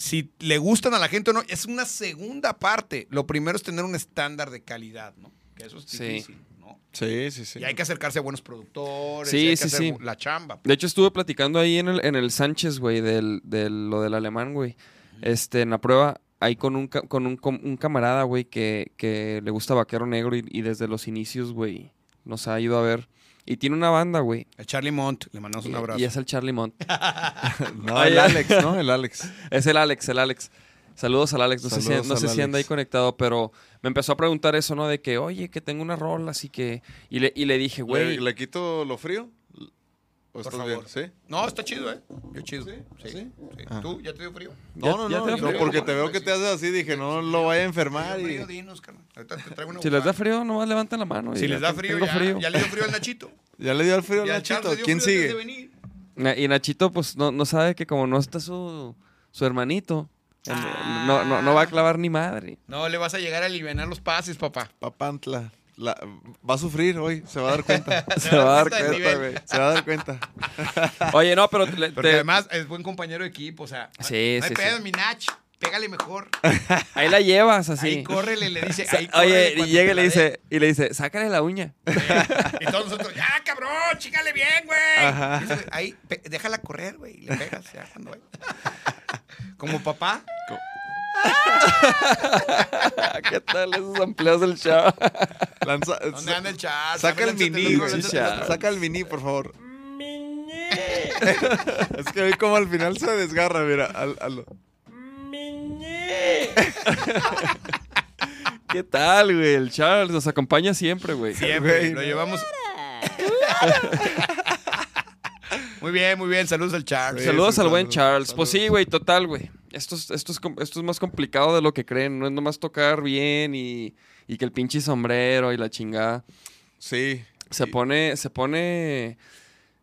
si le gustan a la gente o no, es una segunda parte. Lo primero es tener un estándar de calidad, ¿no? Que eso es Sí. difícil, ¿no? Sí, sí, sí. Y hay que acercarse a buenos productores, Sí, y hay que sí, hacer sí. la chamba. De hecho, estuve platicando ahí en el, en el Sánchez, güey, del, del- lo del alemán, güey. Este, en la prueba, ahí con un, con un, com- un camarada, güey, que, que le gusta Vaquero Negro y, y desde los inicios, güey, nos ha ido a ver. Y tiene una banda, güey. El Charlie Mont, le mandamos un y- abrazo. Y es el Charlie Mont. <laughs> <laughs> No, el. Alex, ¿no? El Alex. Es el Alex, el Alex. Saludos al Alex. No sé, si, no sé al si anda ahí conectado, pero me empezó a preguntar eso, ¿no? De que, oye, que tengo una rola, así que... Y le, y le dije, güey... ¿Le, le quito lo frío? ¿O Por estás favor. bien? ¿Sí? No, está chido, ¿eh? Yo chido. Sí, sí. ¿Sí? sí. Ah. ¿Tú ya te dio frío? No, no, no, no, frío. porque te veo que te haces así, dije, no lo vaya a enfermar y... frío, dinos, carnal. Ahorita te traigo una Si les da frío, nomás levanten la mano. y Si les da tengo frío, ya, frío. ya le dio frío al Nachito. <laughs> Ya le dio el frío al Nachito. ¿Quién frío antes de sigue? Y Nachito, pues, no, no sabe que como no está su, su hermanito, Ah. no, no, no va a clavar ni madre. No, le vas a llegar a aliviar los pases, papá. Papantla. La- va a sufrir hoy, se va a dar cuenta. <laughs> Se va a dar cuenta güey. Se va a dar cuenta. <laughs> Oye, no, pero... le- Porque te- además es buen compañero de equipo, o sea. no- Sí, no hay sí, pedo, sí. mi Nach. Pégale mejor. ahí la llevas así. Ahí córrele, le dice. Ahí Oye, y llega y le dice, y le dice, sácale la uña. <laughs> Y todos nosotros, ya, cabrón, chícale bien, güey. Ajá. Y eso, Ahí, déjala correr, güey. y Le pegas ya cuando hay. Como papá. <laughs> ¿Qué tal esos empleos del? Lanza- ¿Dónde anda el chat? Saca el mini, güey. Sí. Saca el mini, por favor. <laughs> es que hoy como al final se desgarra, mira. Al, al- <laughs> ¿Qué tal, güey? El Charles nos acompaña siempre, güey. Siempre, Güey, lo llevamos. muy bien, muy bien. Saludos al Charles. Saludos al buen saludos, Charles. Pues saludos. sí, güey, total, güey. Esto es, esto, es, esto es más complicado de lo que creen. No es nomás tocar bien y, y que el pinche sombrero y la chingada. Sí. Se pone, se pone,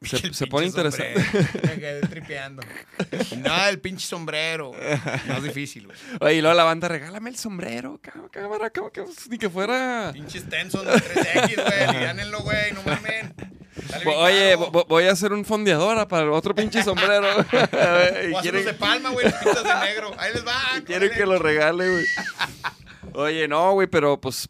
<laughs> se, pone interesante. <laughs> Me quedé tripeando. <laughs> Nada, el pinche sombrero. Más difícil, güey. Oye, y luego la banda, regálame el sombrero, cámara, como que, ni que fuera... Pinche Stenson de 3X, güey. Aliviánenlo, güey. No mamen. Oye, voy a hacer un fondeadora para el otro pinche sombrero. <laughs> Y O hacerlos de palma, güey. Pintas de negro. Ahí les va. <laughs> Quieren que lo regale, güey. Oye, no, güey, pero pues.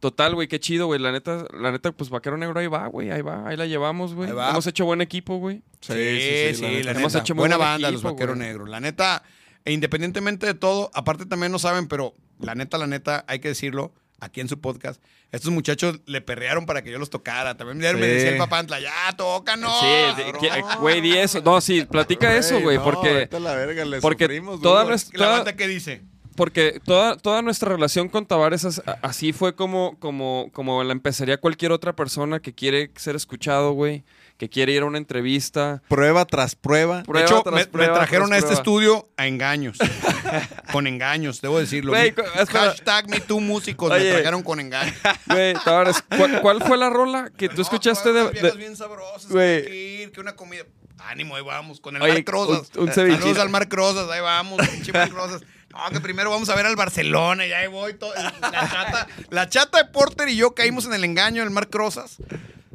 Total, güey, qué chido, güey. La neta, la neta, pues Vaquero Negro ahí va, güey. Ahí va, ahí la llevamos, güey. Hemos hecho buen equipo, güey. Sí, sí, sí, la, neta. Hemos neta. hecho muy Buena buen banda, los equipo, güey. negros. La neta, e independientemente de todo, aparte también no saben, pero la neta, la neta, hay que decirlo aquí en su podcast. Estos muchachos le perrearon para que yo los tocara. También me Sí. decía el papantla, ya, tócanos. Sí, de- cabrón". que- güey, di eso. No, sí, platica eso, güey, no, porque. la verga, le porque sufrimos toda duro. nuestra- La banda que dice, porque toda, toda nuestra relación con Tavares así fue como, como, como la empezaría cualquier otra persona que quiere ser escuchado, güey. Que quiere ir a una entrevista. Prueba tras prueba. De Prueba hecho, tras me, me prueba trajeron tras a este prueba. estudio a engaños. <laughs> con engaños, debo decirlo. Espera. Hashtag me too músicos me trajeron con engaños. <laughs> Tavares, ¿cuál, cuál fue la rola que tú No, escuchaste de, de- bien sabrosas, que ir, una comida. Ánimo, ahí vamos, con el Oye, Marc Rosas. un- un Saludos al Marc Rosas, ahí vamos, pinche Rosas. No, que primero vamos a ver al Barcelona y ahí voy. todo- la, chata, la chata de Porter y yo caímos en el engaño del Marc Rosas.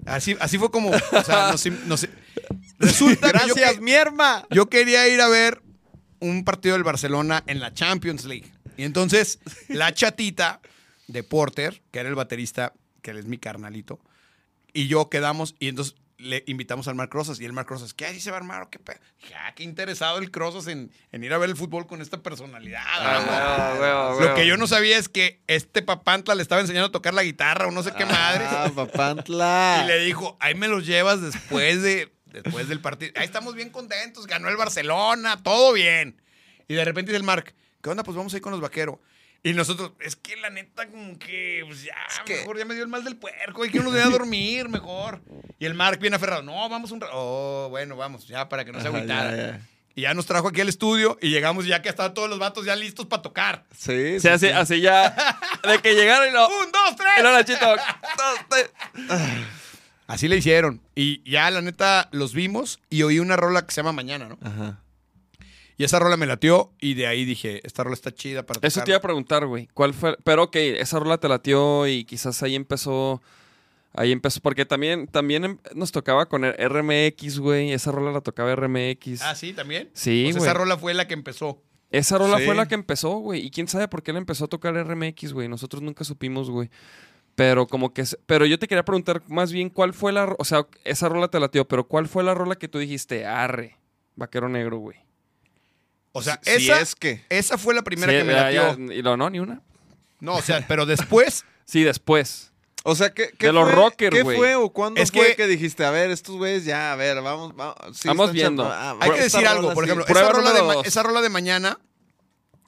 Así, así fue como, o sea, <laughs> nos, nos- resulta que yo, Gracias, que- mierma. yo quería ir a ver un partido del Barcelona en la Champions League. Y entonces, la chatita de Porter, que era el baterista, que él es mi carnalito, y yo quedamos, y entonces le invitamos al Marc Rosas, y el Marc Rosas, ¿qué? ¿Así se va a armar o qué pedo? Dije, ah, qué interesado el Rosas en, en ir a ver el fútbol con esta personalidad. Ah, güey, Lo que yo no sabía es que este papantla le estaba enseñando a tocar la guitarra o no sé qué madre. Ah, <laughs> papantla. Y le dijo, ahí me los llevas después de después del partido. Ahí estamos bien contentos, ganó el Barcelona, todo bien. Y de repente dice el Marc, ¿qué onda? Pues vamos a ir con los vaqueros. Y nosotros, es que la neta, como que, pues ya, mejor ya me dio el mal del puerco, y que uno debe dormir mejor. Y el Marc viene aferrado, no, vamos un rato. Oh, bueno, vamos, ya, para que no se <laughs> Ajá, agüitara. ya, ya. Y ya nos trajo aquí al estudio y llegamos ya que estaban todos los vatos ya listos para tocar. Sí, Sí, así, así ya. <laughs> De que llegaron y lo. ¡Un, dos, tres! Y lo Nachito. <laughs> dos, tres. Así le hicieron. Y ya, la neta, los vimos y oí una rola que se llama Mañana, ¿no? Ajá. Y esa rola me latió y de ahí dije, esta rola está chida para Eso te iba a preguntar, güey. ¿Cuál fue? Pero ok, esa rola te latió y quizás ahí empezó. Ahí empezó. Porque también, también em- nos tocaba con el RMX, güey. Esa rola la tocaba RMX. Ah, sí, también. Sí, Pues güey. esa rola fue la que empezó. Esa rola Sí. fue la que empezó, güey. Y quién sabe por qué la empezó a tocar RMX, güey. Nosotros nunca supimos, güey. Pero como que... Pero yo te quería preguntar más bien cuál fue la... O sea, esa rola te latió, pero ¿cuál fue la rola que tú dijiste? Arre, vaquero negro, güey. O sea, Si esa, es que. esa fue la primera Sí, que me ya- latió. ya- y lo no, ni una. No, o sea, pero después, <laughs> Sí, después. O sea, ¿qué, qué De los fue, rockers, ¿Qué fue o cuándo Es fue que- que, dijiste, a ver, estos güeyes ya, a ver, vamos, vamos. sí, Vamos viendo. ah, hay que decir algo. Por ejemplo, rola, de, esa rola de mañana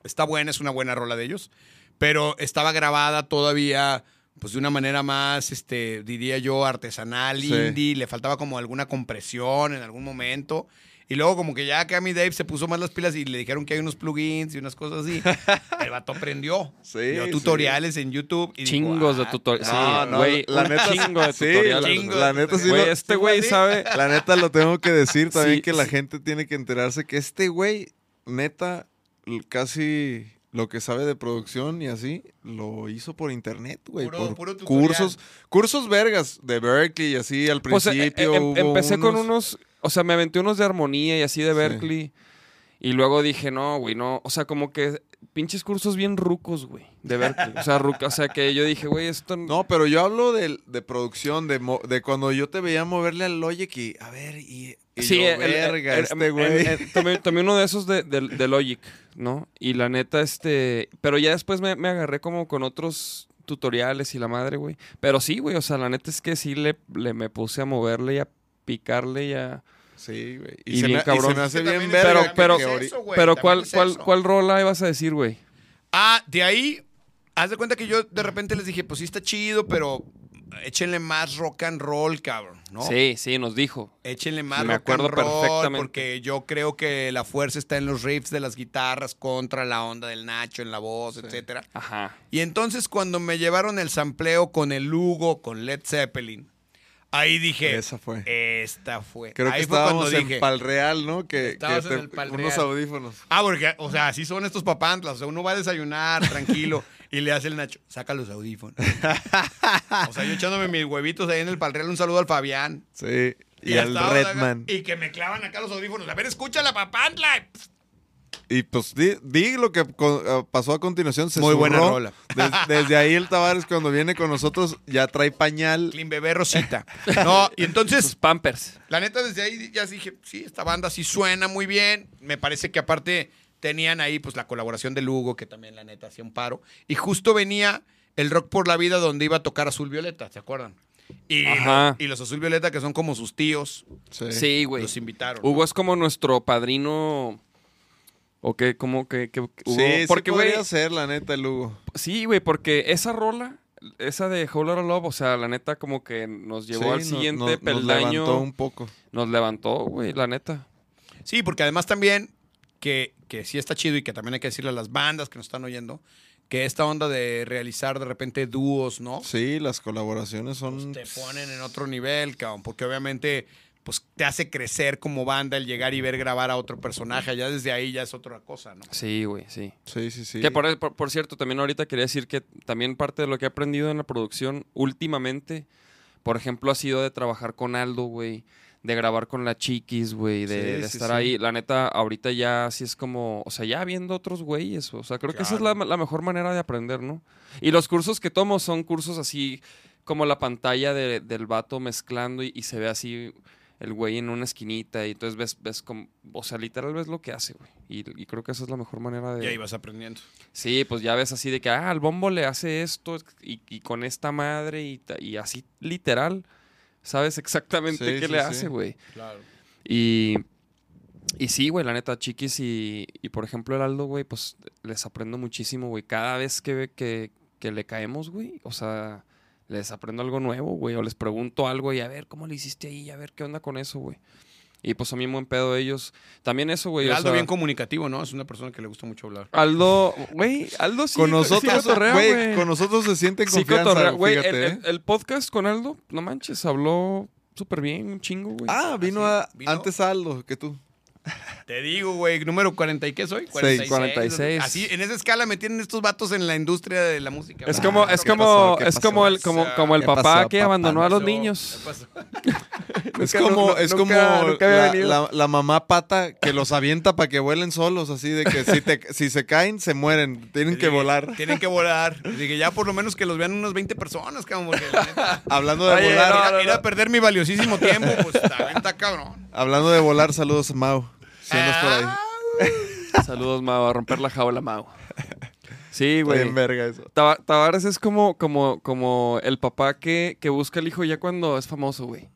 está buena, es una buena rola de ellos. Pero estaba grabada todavía, pues de una manera más, este, diría yo, artesanal, Sí. indie. Le faltaba como alguna compresión en algún momento. Y luego como que ya Cami Dave se puso más las pilas y le dijeron que hay unos plugins y unas cosas así. <laughs> El vato aprendió. Sí, Vio sí. tutoriales en YouTube. Y dijo, Chingos de "Ah, tutoriales. Sí, No, no, güey. la neta- chingo de sí, tutoriales. chingo la de neta sí Güey, este ¿sí fue güey sabe... <laughs> La neta lo tengo que decir también Sí, que la sí. gente tiene que enterarse que este güey, neta, casi lo que sabe de producción y así, lo hizo por internet, güey. Puro- por puro tutorial. cursos, cursos vergas de Berkeley y así al Pues, eh, principio. eh, em- hubo empecé con unos, o sea, me aventé unos de armonía y así de Berkeley. Y luego dije, no, güey, no. O sea, como que pinches cursos bien rucos, güey, de Berkeley. O sea, ruca, o sea, que yo dije, güey, esto no. Pero yo hablo de, de producción, de, mo- de cuando yo te veía moverle al Logic y, a ver, y, y Sí, yo, el- el- verga, el- este güey. el- tomé, tomé uno de esos de, de- de Logic, ¿no? Y la neta, este. Pero ya después me, me agarré como con otros tutoriales y la madre, güey. Pero sí, güey, o sea, la neta es que sí le, le me puse a moverle y a picarle y a. Sí, güey. Y se bien me, cabrón. Y se me hace bien verga. Pero, pero, es eso, pero ¿cuál, es cuál, cuál rola ibas a decir, güey? Ah, de ahí, haz de cuenta que yo de repente les dije, pues sí está chido, pero échenle más rock and roll, cabrón, ¿no? Sí, sí, nos dijo. Échenle más Me rock acuerdo and roll, perfectamente. porque yo creo que la fuerza está en los riffs de las guitarras contra la onda del Nacho en la voz, etcétera. Ajá. Y entonces cuando me llevaron el sampleo con el Lugo, con Led Zeppelin, ahí dije, Esa fue. esta fue. Creo ahí que fue cuando estábamos dije, en Palreal, ¿no? Que, que Estabas en te- el Pal unos audífonos. Ah, porque, o sea, así son estos papantlas. O sea, uno va a desayunar tranquilo y le hace el Nacho, saca los audífonos. <laughs> o sea, yo echándome mis huevitos ahí en el palreal, un saludo al Fabián. Sí. Y, al hasta ahora, Redman. Y que me clavan acá los audífonos. A ver, escucha la papantla. Y pues di, di lo que co- eh, pasó a continuación. Se Muy buena rola. Des- <laughs> desde ahí el Tavares cuando viene con nosotros ya trae pañal. Clean Bebé Rosita. No, y Sus entonces, Pampers. la neta, desde ahí ya dije, sí, esta banda sí suena muy bien. Me parece que aparte tenían ahí pues la colaboración de Lugo, que también la neta hacía un paro. Y justo venía el Rock por la Vida donde iba a tocar Azul Violeta, ¿se acuerdan? Y, Ajá. y los Azul Violeta, que son como sus tíos, Sí. Sí, güey. los invitaron. Hugo es como nuestro padrino. ¿O qué? ¿Cómo que, que hubo? Sí, porque, sí podría ser, la neta, el Hugo. sí, güey, porque esa rola, esa de Whole Lotta Love, o sea, la neta como que nos llevó Sí, al siguiente no- Nos peldaño. levantó un poco. Nos levantó, güey, la neta. Sí, porque además también que, que sí está chido y que también hay que decirle a las bandas que nos están oyendo que esta onda de realizar de repente dúos, ¿no? Sí, las colaboraciones Pues son... te ponen en otro nivel, cabrón, porque obviamente pues te hace crecer como banda el llegar y ver grabar a otro personaje, ya desde ahí ya es otra cosa, ¿no? Sí, güey, sí. Sí, sí, sí. Que por, por- por cierto, también ahorita quería decir que también parte de lo que he aprendido en la producción últimamente, por ejemplo, ha sido de trabajar con Aldo, güey, de grabar con la Chiquis, güey, de, Sí, de sí, estar sí. ahí. La neta, ahorita ya sí es como, o sea, ya viendo otros güeyes, o sea, creo que esa es la, la mejor manera de aprender, ¿no? Y los cursos que tomo son cursos así como la pantalla de- del vato mezclando y, y se ve así el güey en una esquinita y entonces ves, ves como, o sea, literal ves lo que hace, güey. Y, y creo que esa es la mejor manera de... Y ahí vas aprendiendo. Sí, pues ya ves así de que, ah, al bombo le hace esto y, y con esta madre y, así literal, sabes exactamente Sí, qué sí, le sí. hace, güey. Claro. Y, y sí, güey, la neta, Chiquis y, y por ejemplo el Aldo, güey, pues les aprendo muchísimo, güey. Cada vez que, que, que le caemos, güey, o sea, les aprendo algo nuevo, güey, o les pregunto algo y a ver, ¿cómo le hiciste ahí? A ver, ¿qué onda con eso, güey? Y pues a mí buen pedo ellos. También eso, güey. o Aldo sea, bien comunicativo, ¿no? Es una persona que le gusta mucho hablar. Aldo, güey, Aldo sí. con sí nosotros, cotorrea, güey, con nosotros se siente en Sí, confianza, cotorrea. Güey, fíjate, el, ¿eh? el- el podcast con Aldo, no manches, habló súper bien, un chingo, güey. Ah, vino, ¿Ah, a? ¿Vino? antes Aldo que tú. Te digo, güey, número 40 y qué soy? 46. 46. Así, en esa escala me tienen estos vatos en la industria de la música. es güey. como, es ¿qué como, es como el, como, como el ¿Qué papá pasó, que papá? abandonó a los niños. <laughs> Es como, es como la, la- la mamá pata que los avienta para que vuelen solos, así de que si, te, si se caen, se mueren, tienen que volar. Tienen que volar. Dije, ya por lo menos que los vean unas 20 personas, cabrón, la <laughs> Hablando de Oye, volar, no, ir, a- no, ir a no. perder mi valiosísimo tiempo, pues está cabrón. hablando de volar, saludos Mau. Por ahí. Saludos, Mau, a romper la jaula, Mau. Sí, güey. bien verga eso. Tava- Tavares es como, como, como el papá que, que busca al hijo ya cuando es famoso, güey.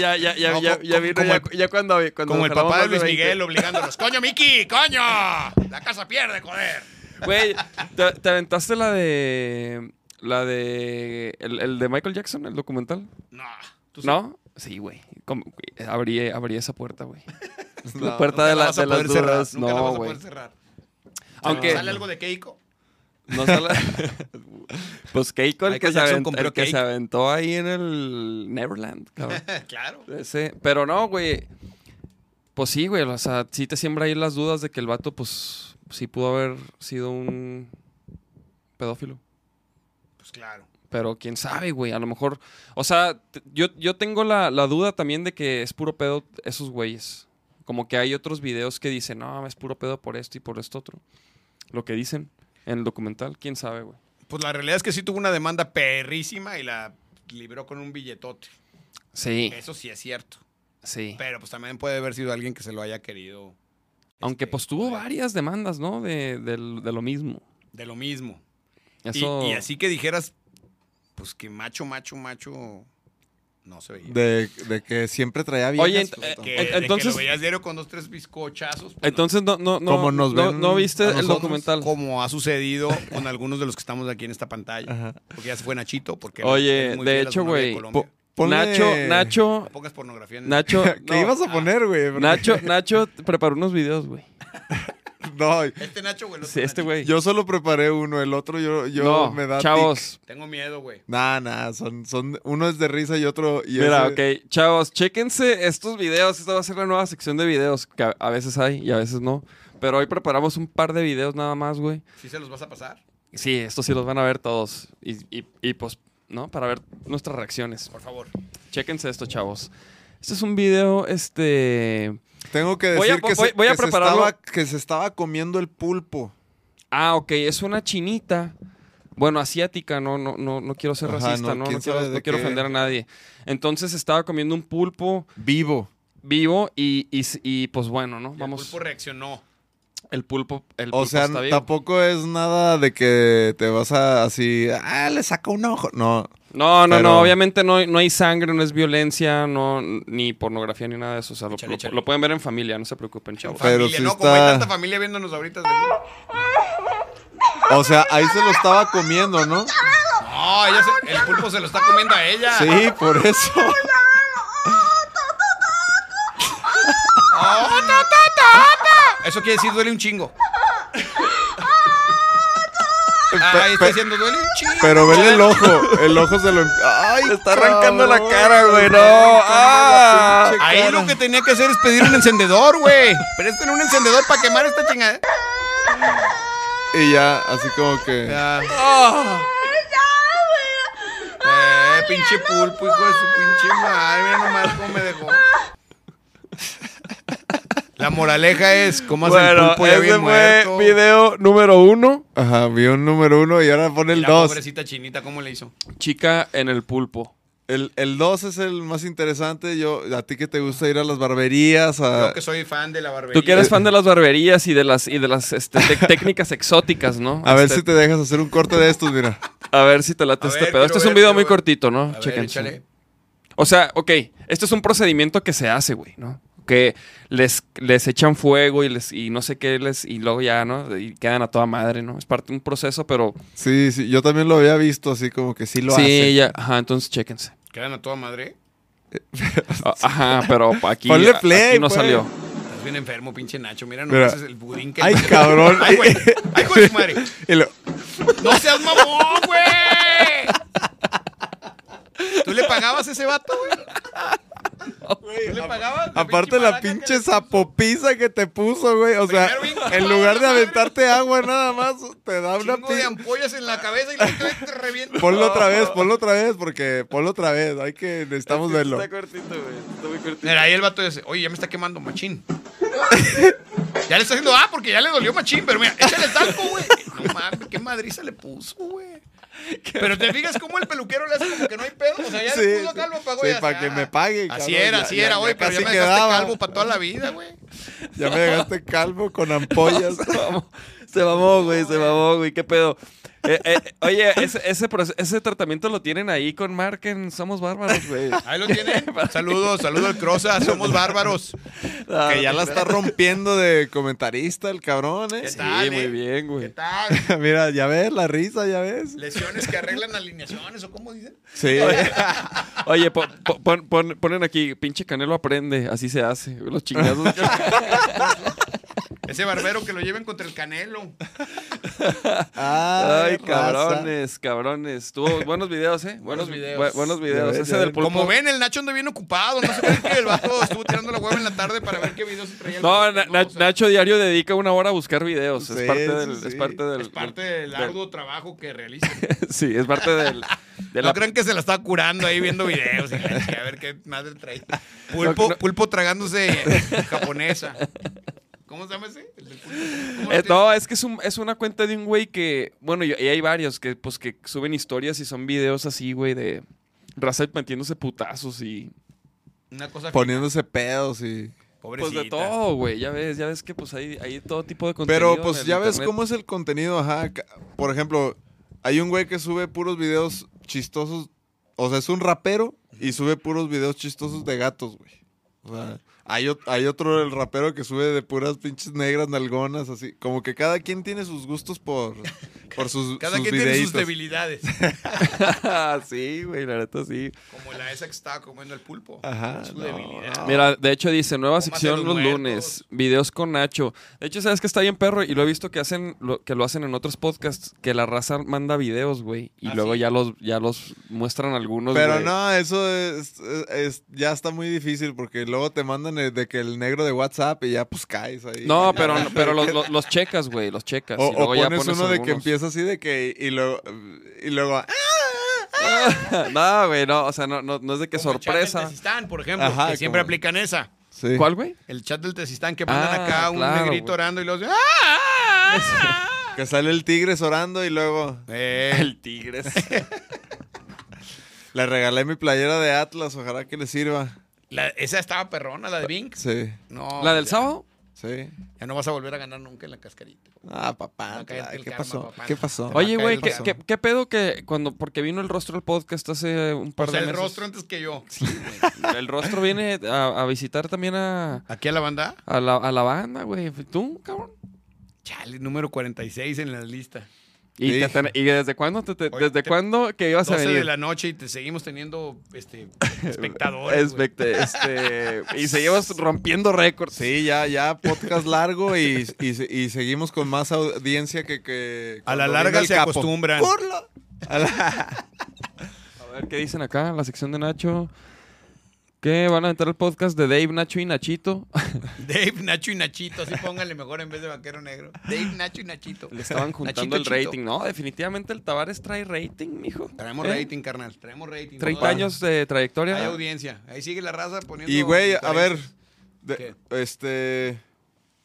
Ya, ya, ya, No, ya, ya como- vino, como ya, el- ya cuando, cuando Como el papá de Luis 20. Miguel obligándolos. ¡Coño, Miki! ¡Coño! La casa pierde, joder. Güey, ¿te, te aventaste la de. La de. El, el de Michael Jackson, el documental? No. ¿tú? ¿No? Sí, güey. Abrí, abrí esa puerta, güey. <laughs> la No, <laughs> puerta de, la la, de las cerrar, dudas. La No, vas a güey. poder cerrar. Aunque. ¿Sale algo de Keiko? No sale- <laughs> pues Keiko, el, que se, aventó, el que se aventó ahí en el Neverland, cabrón. claro. Ese- Pero no, güey. Pues sí, güey. O sea, sí te siembra ahí las dudas de que el vato, pues, sí pudo haber sido un pedófilo. Pues claro. Pero quién sabe, güey. A lo mejor. O sea, yo, yo tengo la, la duda también de que es puro pedo esos güeyes. Como que hay otros videos que dicen, no, es puro pedo por esto y por esto otro. Lo que dicen en el documental, quién sabe, güey. Pues la realidad es que sí tuvo una demanda perrísima y la libró con un billetote. Sí, Eso sí es cierto. sí. Pero pues también puede haber sido alguien que se lo haya querido. Aunque este, pues tuvo varias demandas, ¿no? De, de lo mismo. De lo mismo. Y, así que dijeras, pues que macho, macho, macho, no se veía. De, de que siempre traía bien. Oye, ent- que, eh, de que entonces- lo veías diario con dos, tres bizcochazos. pues, Entonces no, no, no, Como nos no, ven no viste el documental. como ha sucedido <laughs> con algunos de los que estamos aquí en esta pantalla. Ajá. Porque ya se fue Nachito. Porque Oye, de hecho, güey, ponle- Nacho, Nacho, No pongas pornografía en Nacho, <laughs> ¿Qué no, ibas a poner, güey? Porque- Nacho, <laughs> Nacho preparó unos videos, güey. No, Este Nacho, güey. Sí, este güey. yo solo preparé uno, el otro yo, yo no, me da chavos. Tengo miedo, güey. Nah, nah, son, son, uno es de risa y otro... Y Mira, ese- ok, chavos, chéquense estos videos. Esta va a ser la nueva sección de videos, que a, a veces hay y a veces no. Pero hoy preparamos un par de videos nada más, güey. ¿Sí se los vas a pasar? Sí, estos sí los van a ver todos. Y, y, y, pues, ¿no? Para ver nuestras reacciones. Por favor. Chéquense esto, chavos. Este es un video, este... Tengo que Voy a- decir que, voy- se, voy a que se prepararlo. estaba, que se estaba comiendo el pulpo. Ah, ok, es una chinita. Bueno, asiática, no, no, no, no quiero ser Ajá, racista, no, no, no, quién quiero, no ofender a nadie. Entonces estaba comiendo un pulpo Vivo. vivo y, y, y, pues bueno, ¿no? Vamos. El pulpo reaccionó. El pulpo, el O pulpo sea, está vivo. tampoco es nada de que te vas a así, ah, le saca un ojo. No, No, no, Pero- no, obviamente no, no hay sangre, no es violencia, no, ni pornografía ni nada de eso. O sea, lo, lo pueden ver en familia, no se preocupen, chavos. Pero Familia, sí ¿no? Como hay está- tanta familia viéndonos ahorita. seguro. O sea, ahí se lo estaba comiendo, ¿no? No, ella se- el pulpo se lo está comiendo a ella. Sí, por eso. <laughs> Eso quiere decir duele un chingo. Pe- Ahí está diciendo duele un chingo. pero vele el ojo. El ojo se lo. ¡Ay! Le está arrancando la cara, güey, no. Ah. Ahí lo que tenía que hacer es pedir un encendedor, güey. Presten un encendedor para quemar esta chingada. Y ya, así como que. Ya. Ah. Eh, pinche pulpo, hijo de su pinche madre. Mira nomás cómo me dejó. La moraleja es cómo hace el Bueno, pulpo ya ese bien fue muerto. video número uno. Ajá, un número uno y ahora pone el la dos. pobrecita chinita, ¿cómo le hizo? Chica en el pulpo. El, el dos es el más interesante. Yo, a ti que te gusta ir a las barberías, a. Yo que soy fan de la barbería. Tú que eres fan de las barberías y de las y de las este, <laughs> técnicas exóticas, ¿no? A ver Este, si te dejas hacer un corte de estos, mira. a ver si te late A este ver, pedo. Este es un video muy ver. cortito, ¿no? A ver, Chéquense. échale. O sea, ok, este es un procedimiento que se hace, güey, ¿no? Que les, les echan fuego y les y no sé qué les y luego ya, ¿no? Y quedan a toda madre, ¿no? Es parte de un proceso, pero Sí, sí, yo también lo había visto así como que sí lo sí, hace. ya, ajá, entonces chéquense. Quedan a toda madre. <laughs> Ah, Ajá, pero aquí, Ponle a- play, aquí no pues. salió. Estás bien enfermo, pinche Nacho. Mira Mira. nomás es el budín que... Ay, cabrón. <laughs> Ay, güey. Ay, güey, madre. <laughs> Y lo- ¡No seas mamón, güey! ¿Tú le pagabas a ese vato, güey? ¿Tú le aparte la pinche zapopiza que te puso, güey. O sea, en lugar de aventarte agua nada más, te da una Chingo de pinche... ampollas en la cabeza y te revienta. Ponlo otra vez, ponlo otra vez, porque ponlo otra vez. Hay que, necesitamos verlo. Está cortito, güey. Está muy cortito. Mira, ahí el vato dice, oye, ya me está quemando machín. ya le está haciendo, ah, porque ya le dolió machín, pero mira, échale talco, güey. No mames, qué madriza le puso, güey. <laughs> Pero te fijas cómo el peluquero le hace como que no hay pedo. O sea, ya Sí, le puso calvo, pagó Sí, ya. para que me pague, Así cabrón, era, así ya- era, oye, pero ya me dejaste quedaba. calvo para toda la vida, güey. Ya me dejaste calvo con ampollas. <laughs> Mamó, se mamó, güey, se mamó, güey. ¿Qué pedo? Eh, eh, oye, ese, ese, tratamiento lo tienen ahí con Mark en Somos Bárbaros, güey. Ahí lo tienen. <laughs> Saludos, saludos al Crosa, somos bárbaros. Que ya la está rompiendo de comentarista el cabrón, ¿eh? ¿Qué Sí, tal, muy eh? bien, ¿Qué güey. tal? <laughs> Mira, ya ves la risa, ya ves. Lesiones que arreglan alineaciones, ¿o cómo dicen? Sí. <laughs> Oye, po- po- pon- pon- ponen aquí, pinche Canelo aprende, así se hace. Los chingazos. Ese barbero que lo lleven contra el Canelo. Ay, raza. cabrones, cabrones. Tuvo <laughs> buenos videos, ¿eh? Buenos Buenos, videos. bu- buenos videos. Ese ya del pulpo. Como ven, el Nacho anda bien ocupado. No sé qué que el vato estuvo tirando la hueva en la tarde para ver qué videos se traía. el No. Na- Na- o sea, Nacho Diario dedica una hora a buscar videos. es parte del. sí. Es parte del. Es parte del arduo trabajo que realiza. <laughs> Sí, es parte del. de No la- crean que se la estaba curando ahí viendo videos. y a ver qué madre trae. Pulpo, No, no. pulpo tragándose japonesa. ¿Cómo se llama ese? El del pulpo. ¿Cómo Eh, no, es que es, un- es una cuenta de un güey que, bueno, y, y hay varios que, pues, que suben historias y son videos así, güey, de raza metiéndose putazos y, Una cosa Poniéndose pedos y... Pobrecita. pues, de todo, güey, ya ves, ya ves que, pues, hay, hay todo tipo de contenido Pero pues ya ves cómo es el contenido, ajá. Por ejemplo, hay un güey que sube puros videos chistosos. O sea, es un rapero y sube puros videos chistosos de gatos, güey. O sea, hay, hay otro, el rapero, que sube de puras pinches negras nalgonas, así. Como que cada quien tiene sus gustos por, <laughs> por sus, Cada sus quien tiene sus debilidades. <laughs> sí, güey, la neta sí. Como la esa que estaba comiendo el pulpo. Ajá, Su no, debilidad. no. Mira, de hecho dice, nueva sección los muertos. lunes, videos con Nacho. De hecho, sabes que está bien perro y lo he visto que hacen lo, que lo hacen en otros podcasts, que la raza manda videos, güey, y ¿Ah, luego sí? ya los ya los muestran algunos, Pero no, eso es, es- es- ya está muy difícil porque luego te mandan de que el negro de WhatsApp y ya pues caes ahí. No, pero, pero los, los- los checas, güey, los checas. O, y luego o ya pones pones uno de que empieza así de que y luego y luego ¡ah! <laughs> no, güey, no, o sea, no, no, no es de que Como el chat del sorpresa. Tezistán, por ejemplo, Ajá, que siempre aplican esa. Sí. ¿Cuál, güey? El chat del Tezistán que mandan Ah, acá un claro, negrito orando y los ¡Ah! <laughs> Que sale el tigre orando y luego Eh, El Tigres. <laughs> le regalé mi playera de Atlas, ojalá que le sirva. La- esa estaba perrona, la de Bink. Sí. No, ¿La del ya. sábado? Sí. Ya no vas a volver a ganar nunca en la cascarita. Ah, papá. el ¿Qué karma, pasó? papá. ¿Qué pasó? Oye, güey, el ¿qué, rostro. qué, qué pedo que cuando porque vino el rostro al podcast hace un par O sea, de el meses? rostro antes que yo. El rostro viene a, a visitar también a, ¿Aquí a la banda? a, la, a la banda, güey. ¿Tú, cabrón? Chale, número 46 en la lista. ¿Y, Sí. te ten- ¿y desde cuándo, te- te- Oye, desde te- cuándo que ibas a 12 venir? de la noche y te seguimos teniendo este, <laughs> espectadores. Especte- este, y se llevas <laughs> rompiendo récords. Sí, ya, ya, podcast largo y, y, se- y seguimos con más audiencia que... que A la larga se capo. acostumbran. ¡Curlo! A la- <laughs> A ver, ¿qué dicen acá? La sección de Nacho. ¿Qué? ¿Van a entrar el podcast de Dave, Nacho y Nachito? <laughs> Dave, Nacho y Nachito, así pónganle mejor en vez de vaquero negro. Dave, Nacho y Nachito. Le estaban juntando Nachito el Chito. rating. No, definitivamente el Tavares trae rating, mijo. Traemos ¿Eh? rating, carnal. Traemos rating. 30 Todo- años de Hay trayectoria. audiencia. Ahí sigue la raza poniendo. Y, güey, a ver, diferencias. de- ¿Qué? este...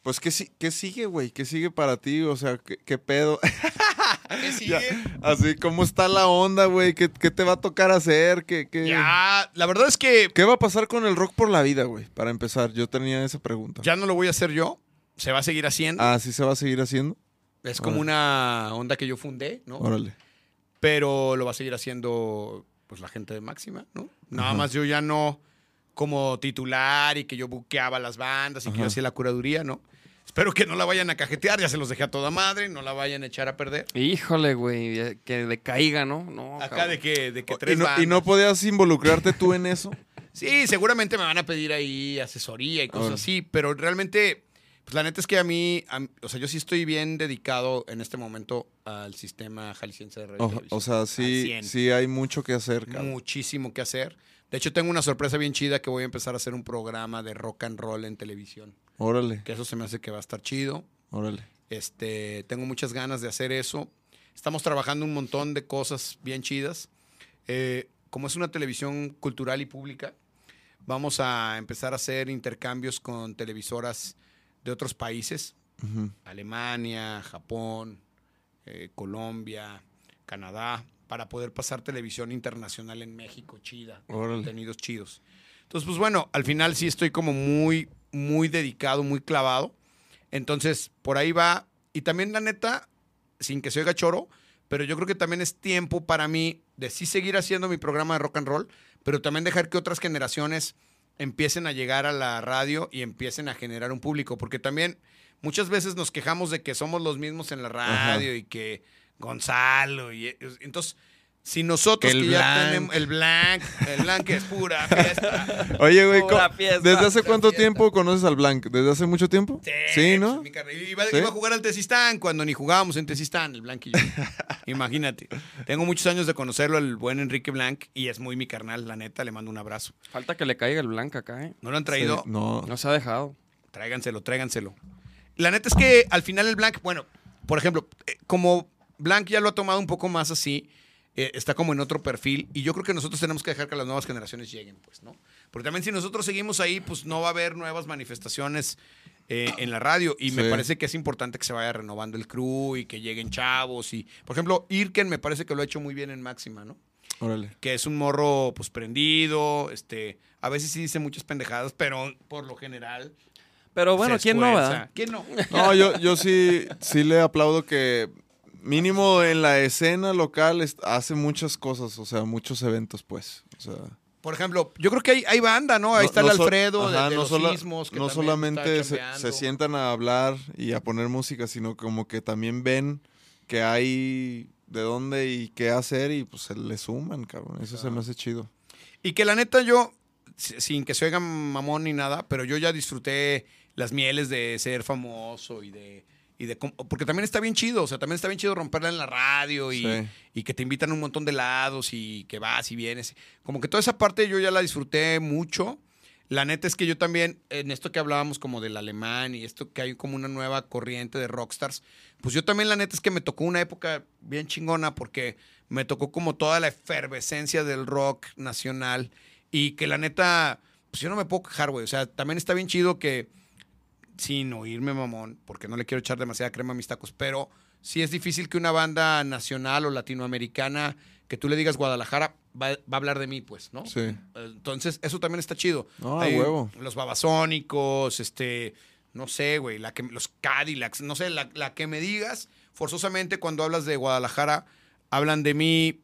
Pues, ¿qué, qué sigue, güey? ¿Qué sigue para ti? O sea, ¿qué, qué pedo? <laughs> ¿Qué sigue? Ya, así, ¿cómo está la onda, güey? ¿Qué, qué te va a tocar hacer? ¿Qué, qué, Ya, la verdad es que ¿Qué va a pasar con el rock por la vida, güey? Para empezar, yo tenía esa pregunta. ya no lo voy a hacer yo. Se va a seguir haciendo. ¿Ah, sí se va a seguir haciendo? es como una onda que yo fundé, ¿no? Órale. pero lo va a seguir haciendo pues la gente de Máxima, ¿no? Nada Ajá. más yo ya no como titular y que yo buqueaba las bandas y que yo hacía la curaduría, ¿no? Espero que no la vayan a cajetear, ya se los dejé a toda madre, no la vayan a echar a perder. Híjole, güey. Que decaiga, ¿no? No, Acá cabrón. de que, de que ¿Y tres no. ¿Y no podías involucrarte tú en eso? <laughs> Sí, seguramente me van a pedir ahí asesoría y cosas así, pero realmente, pues la neta es que a mí, a o sea, yo sí estoy bien dedicado en este momento al sistema jalisciense de radio. O, sea, sí, 100. sí hay mucho que hacer, cabrón. muchísimo que hacer. De hecho, tengo una sorpresa bien chida que voy a empezar a hacer un programa de rock and roll en televisión. Órale, Que eso se me hace que va a estar chido. órale. Este, tengo muchas ganas de hacer eso. Estamos trabajando un montón de cosas bien chidas. Eh, como es una televisión cultural y pública, vamos a empezar a hacer intercambios con televisoras de otros países. Alemania, Japón, eh, Colombia, Canadá, para poder pasar televisión internacional en México, chida, Órale. contenidos chidos. Entonces, pues bueno, al final sí estoy como muy, muy dedicado, muy clavado. Entonces, por ahí va. Y también, la neta, sin que se oiga choro, pero yo creo que también es tiempo para mí de sí seguir haciendo mi programa de rock and roll, pero también dejar que otras generaciones empiecen a llegar a la radio y empiecen a generar un público, porque también muchas veces nos quejamos de que somos los mismos en la radio y que Gonzalo y entonces si nosotros Que ya Blanc. tenemos el blank, el blank es pura <laughs> fiesta. Oye, güey, Pura fiesta. ¿desde hace cuánto fiesta. tiempo conoces al Blanc? ¿Desde hace mucho tiempo? Sí, ¿no? pues, mi carnal. Iba, ¿Sí? iba a jugar al Tesistán cuando ni jugábamos en Tesistán, el Blanc y yo. <laughs> Imagínate. Tengo muchos años de conocerlo, el buen Enrique Blanc, y es muy mi carnal, la neta, le mando un abrazo. Falta que le caiga el blanco acá, ¿eh? ¿No lo han traído? Sí, no. No se ha dejado. Tráiganselo, tráiganselo. La neta es que al final el Blanc, bueno, por ejemplo, eh, como Blanc ya lo ha tomado un poco más así, eh, está como en otro perfil, y yo creo que nosotros tenemos que dejar que las nuevas generaciones lleguen, pues, ¿no? Porque también si nosotros seguimos ahí, pues no va a haber nuevas manifestaciones eh, en la radio, y me parece que es importante que se vaya renovando el crew y que lleguen chavos, y, por ejemplo, Irken me parece que lo ha hecho muy bien en Máxima, ¿no? Órale. que es un morro pues prendido, este, a veces sí dice muchas pendejadas, pero por lo general Pero bueno, ¿quién no, verdad? ¿Quién no? No, yo, yo sí, sí le aplaudo que mínimo en la escena local hace muchas cosas, o sea, muchos eventos, pues. O sea, Por ejemplo, yo creo que hay, hay banda, ¿no? Ahí no- está no el Alfredo de, ajá, de no los sola- sismos, que no solamente se, sientan a hablar y a poner música, sino como que también ven que hay de dónde y qué hacer y pues se le suman, cabrón. Eso se me hace chido. Y que la neta yo, si- sin que se oiga mamón ni nada, pero yo ya disfruté las mieles de ser famoso y de... Y de com- porque también está bien chido, o sea, también está bien chido romperla en la radio y, Sí. y que te invitan a un montón de lados y que vas y vienes. Como que toda esa parte yo ya la disfruté mucho. La neta es que yo también, en esto que hablábamos como del alemán y esto que hay como una nueva corriente de rockstars, pues yo también la neta es que me tocó una época bien chingona porque me tocó como toda la efervescencia del rock nacional y que la neta, pues yo no me puedo quejar, güey. O sea, también está bien chido que, sin oírme mamón, porque no le quiero echar demasiada crema a mis tacos, pero sí es difícil que una banda nacional o latinoamericana que tú le digas Guadalajara va, va a hablar de mí, pues, ¿no? Sí. Entonces, eso también está chido. No, Hay huevo. Los babasónicos, este, no sé, güey, la que, los Cadillacs, no sé, la, la que me digas, forzosamente cuando hablas de Guadalajara, hablan de mí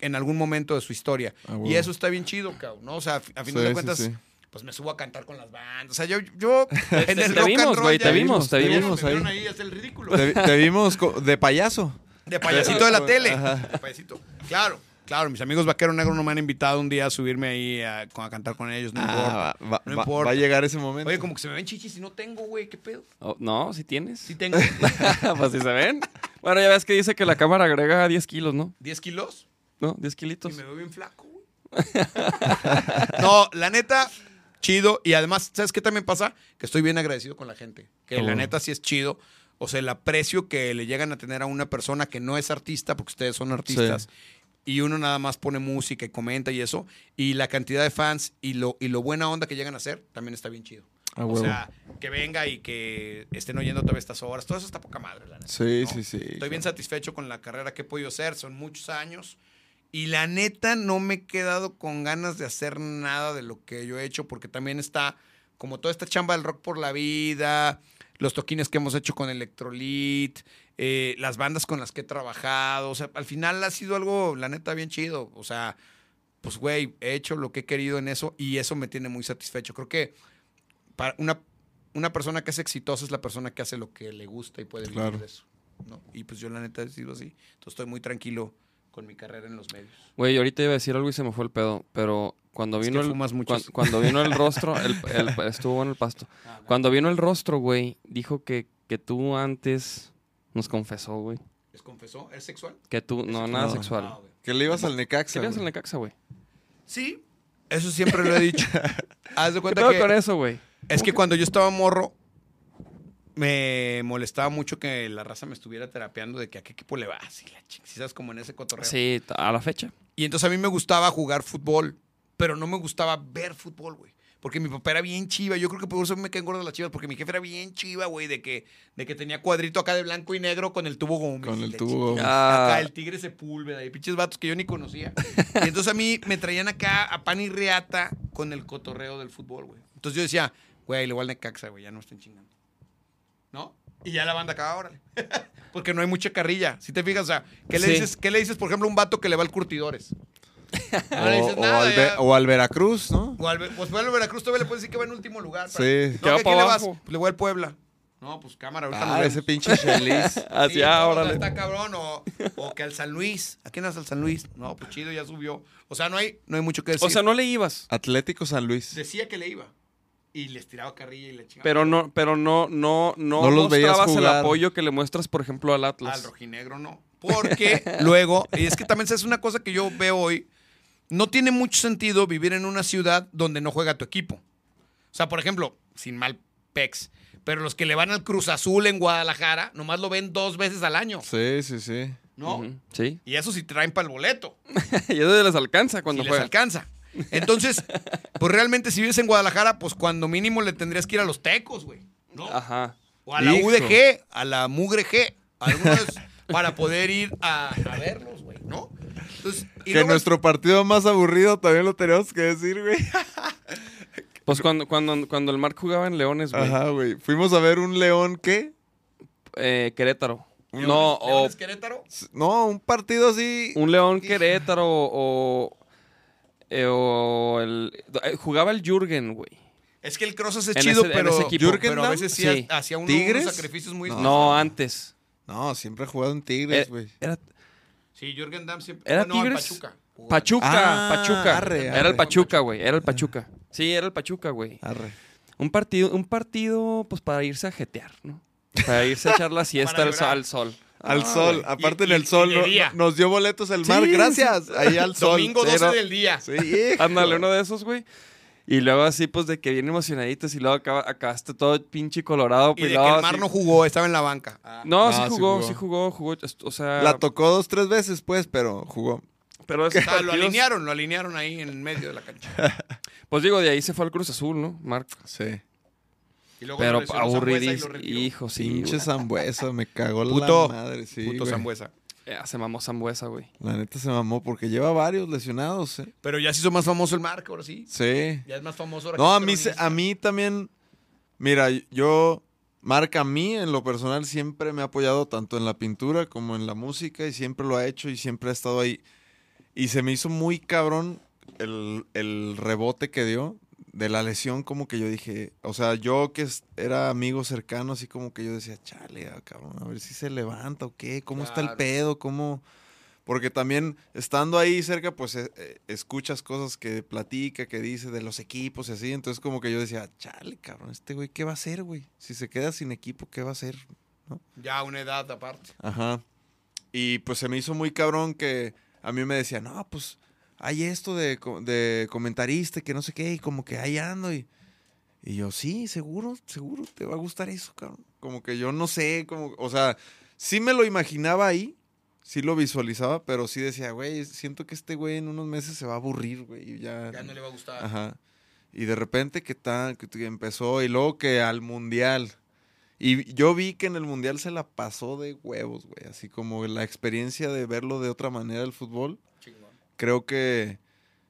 en algún momento de su historia. Ah, y eso está bien chido, cabrón, ¿no? O sea, a fin Sí, de sí, cuentas, sí. Pues me subo a cantar con las bandas. O sea, yo, yo <laughs> en te rock vimos, güey, te vi- vimos, te vimos me vieron ahí. ahí, es el ridículo. Te, te vimos de payaso. De payasito de la <laughs> tele. De payasito. Claro, claro. Mis amigos Vaquero Negro no me han invitado un día a subirme ahí a, a cantar con ellos. No importa. Ah, va, va- no va- importa. va a llegar ese momento. Oye, como que se me ven chichis y no tengo, güey. ¿Qué pedo? Oh, no, si tienes. Sí tengo. <laughs> pues si se ven. Bueno, ya ves que dice que la cámara agrega 10 kilos, ¿no? ¿10 kilos? ¿No? 10 Y kilitos. me veo bien flaco, güey. no, la neta, chido. Y además, ¿sabes qué también pasa? Que estoy bien agradecido con la gente. Que la Oh. neta sí es chido. O sea, el aprecio que le llegan a tener a una persona que no es artista, porque ustedes son artistas. Y uno nada más pone música y comenta y eso. Y la cantidad de fans y lo, y lo buena onda que llegan a hacer, también está bien chido. A o huevo. sea, que venga y que estén oyendo todavía estas horas. Todo eso está poca madre, la neta. Sí, ¿no? sí, sí. Estoy bien satisfecho con la carrera que he podido hacer, son muchos años. Y la neta no me he quedado con ganas de hacer nada de lo que yo he hecho, porque también está como toda esta chamba del rock por la vida, los toquines que hemos hecho con Electrolit, eh, las bandas con las que he trabajado. O sea, al final ha sido algo, la neta, bien chido. O sea, pues, güey, he hecho lo que he querido en eso y eso me tiene muy satisfecho. Creo que para una, una persona que es exitosa es la persona que hace lo que le gusta y puede vivir Claro. de eso. ¿no? Y pues yo la neta he sido así. Entonces estoy muy tranquilo con mi carrera en los medios. Güey, ahorita iba a decir algo y se me fue el pedo, pero cuando Es vino que el fumas mucho. cuan- cuando vino el <laughs> rostro, el, el- estuvo en el pasto. Cuando vino el rostro, güey, dijo que, que tú antes nos confesó, güey, ¿Les confesó? ¿Es sexual? que tú no nada No. sexual. Ah. Que le ibas al Necaxa. ¿Querías güey. en la caxa, güey? Sí, eso siempre lo he dicho. <laughs> Haz de ¿Qué cuenta pedo que con eso, güey? es que cuando yo estaba morro me molestaba mucho que la raza me estuviera terapeando de que a qué equipo le vas y la como en ese cotorreo. Sí, a la fecha. Y entonces a mí me gustaba jugar fútbol, pero no me gustaba ver fútbol, güey. Porque mi papá era bien chiva. Yo creo que por eso me quedé gordo las chivas, porque mi jefe era bien chiva, güey, de que, de que tenía cuadrito acá de blanco y negro con el tubo Gómez. Con el tubo. Gómez. Ah. Acá el tigre Sepúlveda y pinches vatos que yo ni conocía. Y entonces a mí me traían acá a pan y reata con el cotorreo del fútbol, güey. Entonces yo decía, güey, le voy al Necaxa, güey, ya no estén chingando. ¿No? Y ya la banda acá, órale. <laughs> Porque no hay mucha carrilla. Si te fijas, o sea, ¿qué le, Sí. dices, ¿qué le dices, por ejemplo, a un vato que le va al curtidores? <laughs> No le O, dices o nada, al ya. Ve- o al Veracruz, ¿no? O al, pues fue al Veracruz todavía le puedes decir que va en último lugar. Sí. No, va ¿que pa' ¿Quién le vas? abajo. Pues le voy al Puebla. No, pues cámara, ahorita Ah, ese pinche Chelis. Así, <laughs> Sí, ah, o sea, órale. Está cabrón. O, o que al San Luis. ¿A quién es al San Luis? No, pues chido, ya subió. O sea, no hay, no hay mucho que decir. O sea, no le ibas. Atlético San Luis. Decía que le iba. Y les tiraba carrilla y le chingaba. Pero no, pero no, no, no, No los veías mostrabas el jugar. apoyo que le muestras, por ejemplo, al Atlas. Al rojinegro no. Porque <laughs> luego, y es que también es una cosa que yo veo hoy, no tiene mucho sentido vivir en una ciudad donde no juega tu equipo. O sea, por ejemplo, sin mal pex, pero los que le van al Cruz Azul en Guadalajara, nomás lo ven dos veces al año, Sí, sí, sí. ¿no? Sí. Y eso sí traen para el boleto, <laughs> y eso les alcanza cuando les juegan. alcanza. Entonces, pues realmente si vives en Guadalajara, pues cuando mínimo le tendrías que ir a los tecos, güey, ¿no? Ajá. O a la Hijo. UDG, a la Mugre G, algunos para poder ir a, a verlos, güey, ¿no? Entonces, y Que luego- nuestro partido más aburrido también lo tenemos que decir, güey. <laughs> Pues cuando, cuando, cuando el Marc jugaba en Leones, güey. Ajá, güey. Fuimos a ver un león, ¿qué? eh, Querétaro. Leones- no, o Leones Querétaro. No, un partido así. un León Querétaro o. eh, o el, eh, jugaba el Jürgen, güey. Es que el Crosas es En chido, ese- pero, ese equipo. pero a ¿Jürgen veces sí, Sí. hacía unos, sacrificios muy... No. No, antes. No, siempre ha jugado en Eh, Tigres, güey. era Sí, Jürgen Damm siempre... ¿Era no, en Tigres? Pachuca. jugaba. Pachuca, Ah, Pachuca. arre, era el Pachuca, güey. Era el Pachuca. Sí, era el Pachuca, güey. Arre. Un partido, un partido, pues para irse a jetear, ¿no? Para irse a echar la <laughs> siesta al sol. Al Ah, sol, aparte Y- en el sol y de no- día. no- nos dio boletos el Sí, mar, gracias. Ahí al <laughs> sol. Domingo 12 Pero- del día. Sí. Ándale, uno de esos, güey. Y luego así, pues, de que bien emocionaditos y luego acaba, acabaste todo pinche colorado. Y de que el mar así. no jugó, estaba en la banca. Ah. No, No, sí sí jugó, jugó. sí jugó, jugó. O sea, La tocó dos, tres veces, pues, pero jugó. pero O esos sea, <laughs> lo alinearon, lo alinearon ahí en medio de la cancha. <laughs> Pues digo, de ahí se fue al Cruz Azul, ¿no? Marc. Sí. Y luego Pero retiró. Hijo, sí. Pinche. Zambuesa, me cagó Puto. la madre. Sí, Puto güey. Sambuesa. Ya se mamó Zambuesa, güey. La neta se mamó porque lleva varios lesionados, ¿eh? Pero ya se hizo más famoso el Marco, ahora sí. Sí. Ya es más famoso ahora No, que a mí, se- a mí también. Mira, yo Marca a mí, en lo personal, siempre me ha apoyado tanto en la pintura como en la música y siempre lo ha hecho y siempre ha estado ahí. Y se me hizo muy cabrón el, el rebote que dio de la lesión, como que yo dije, o sea, yo que es- era amigo cercano, así como que yo decía, chale, ah, cabrón, a ver si se levanta o qué, cómo está el pedo, cómo... Porque también estando ahí cerca, pues eh, eh, escuchas cosas que platica, que dice de los equipos y así. Entonces como que yo decía, chale, cabrón, este güey, ¿qué va a hacer, güey? Si se queda sin equipo, ¿qué va a hacer? Ya una edad aparte. Ajá. Y pues se me hizo muy cabrón que a mí me decía, no, pues hay esto de, de comentarista, que no sé qué, y como que ahí ando. Y, y yo, sí, seguro, seguro, te va a gustar eso, cabrón. Como que yo no sé, como, o sea, sí me lo imaginaba ahí, sí lo visualizaba, pero sí decía, güey, siento que este güey en unos meses se va a aburrir, güey. Ya, Ya no le va a gustar. Ajá. Y de repente que, tan, que empezó y luego que al mundial. Y yo vi que en el mundial se la pasó de huevos, güey. Así como la experiencia de verlo de otra manera el fútbol. Creo que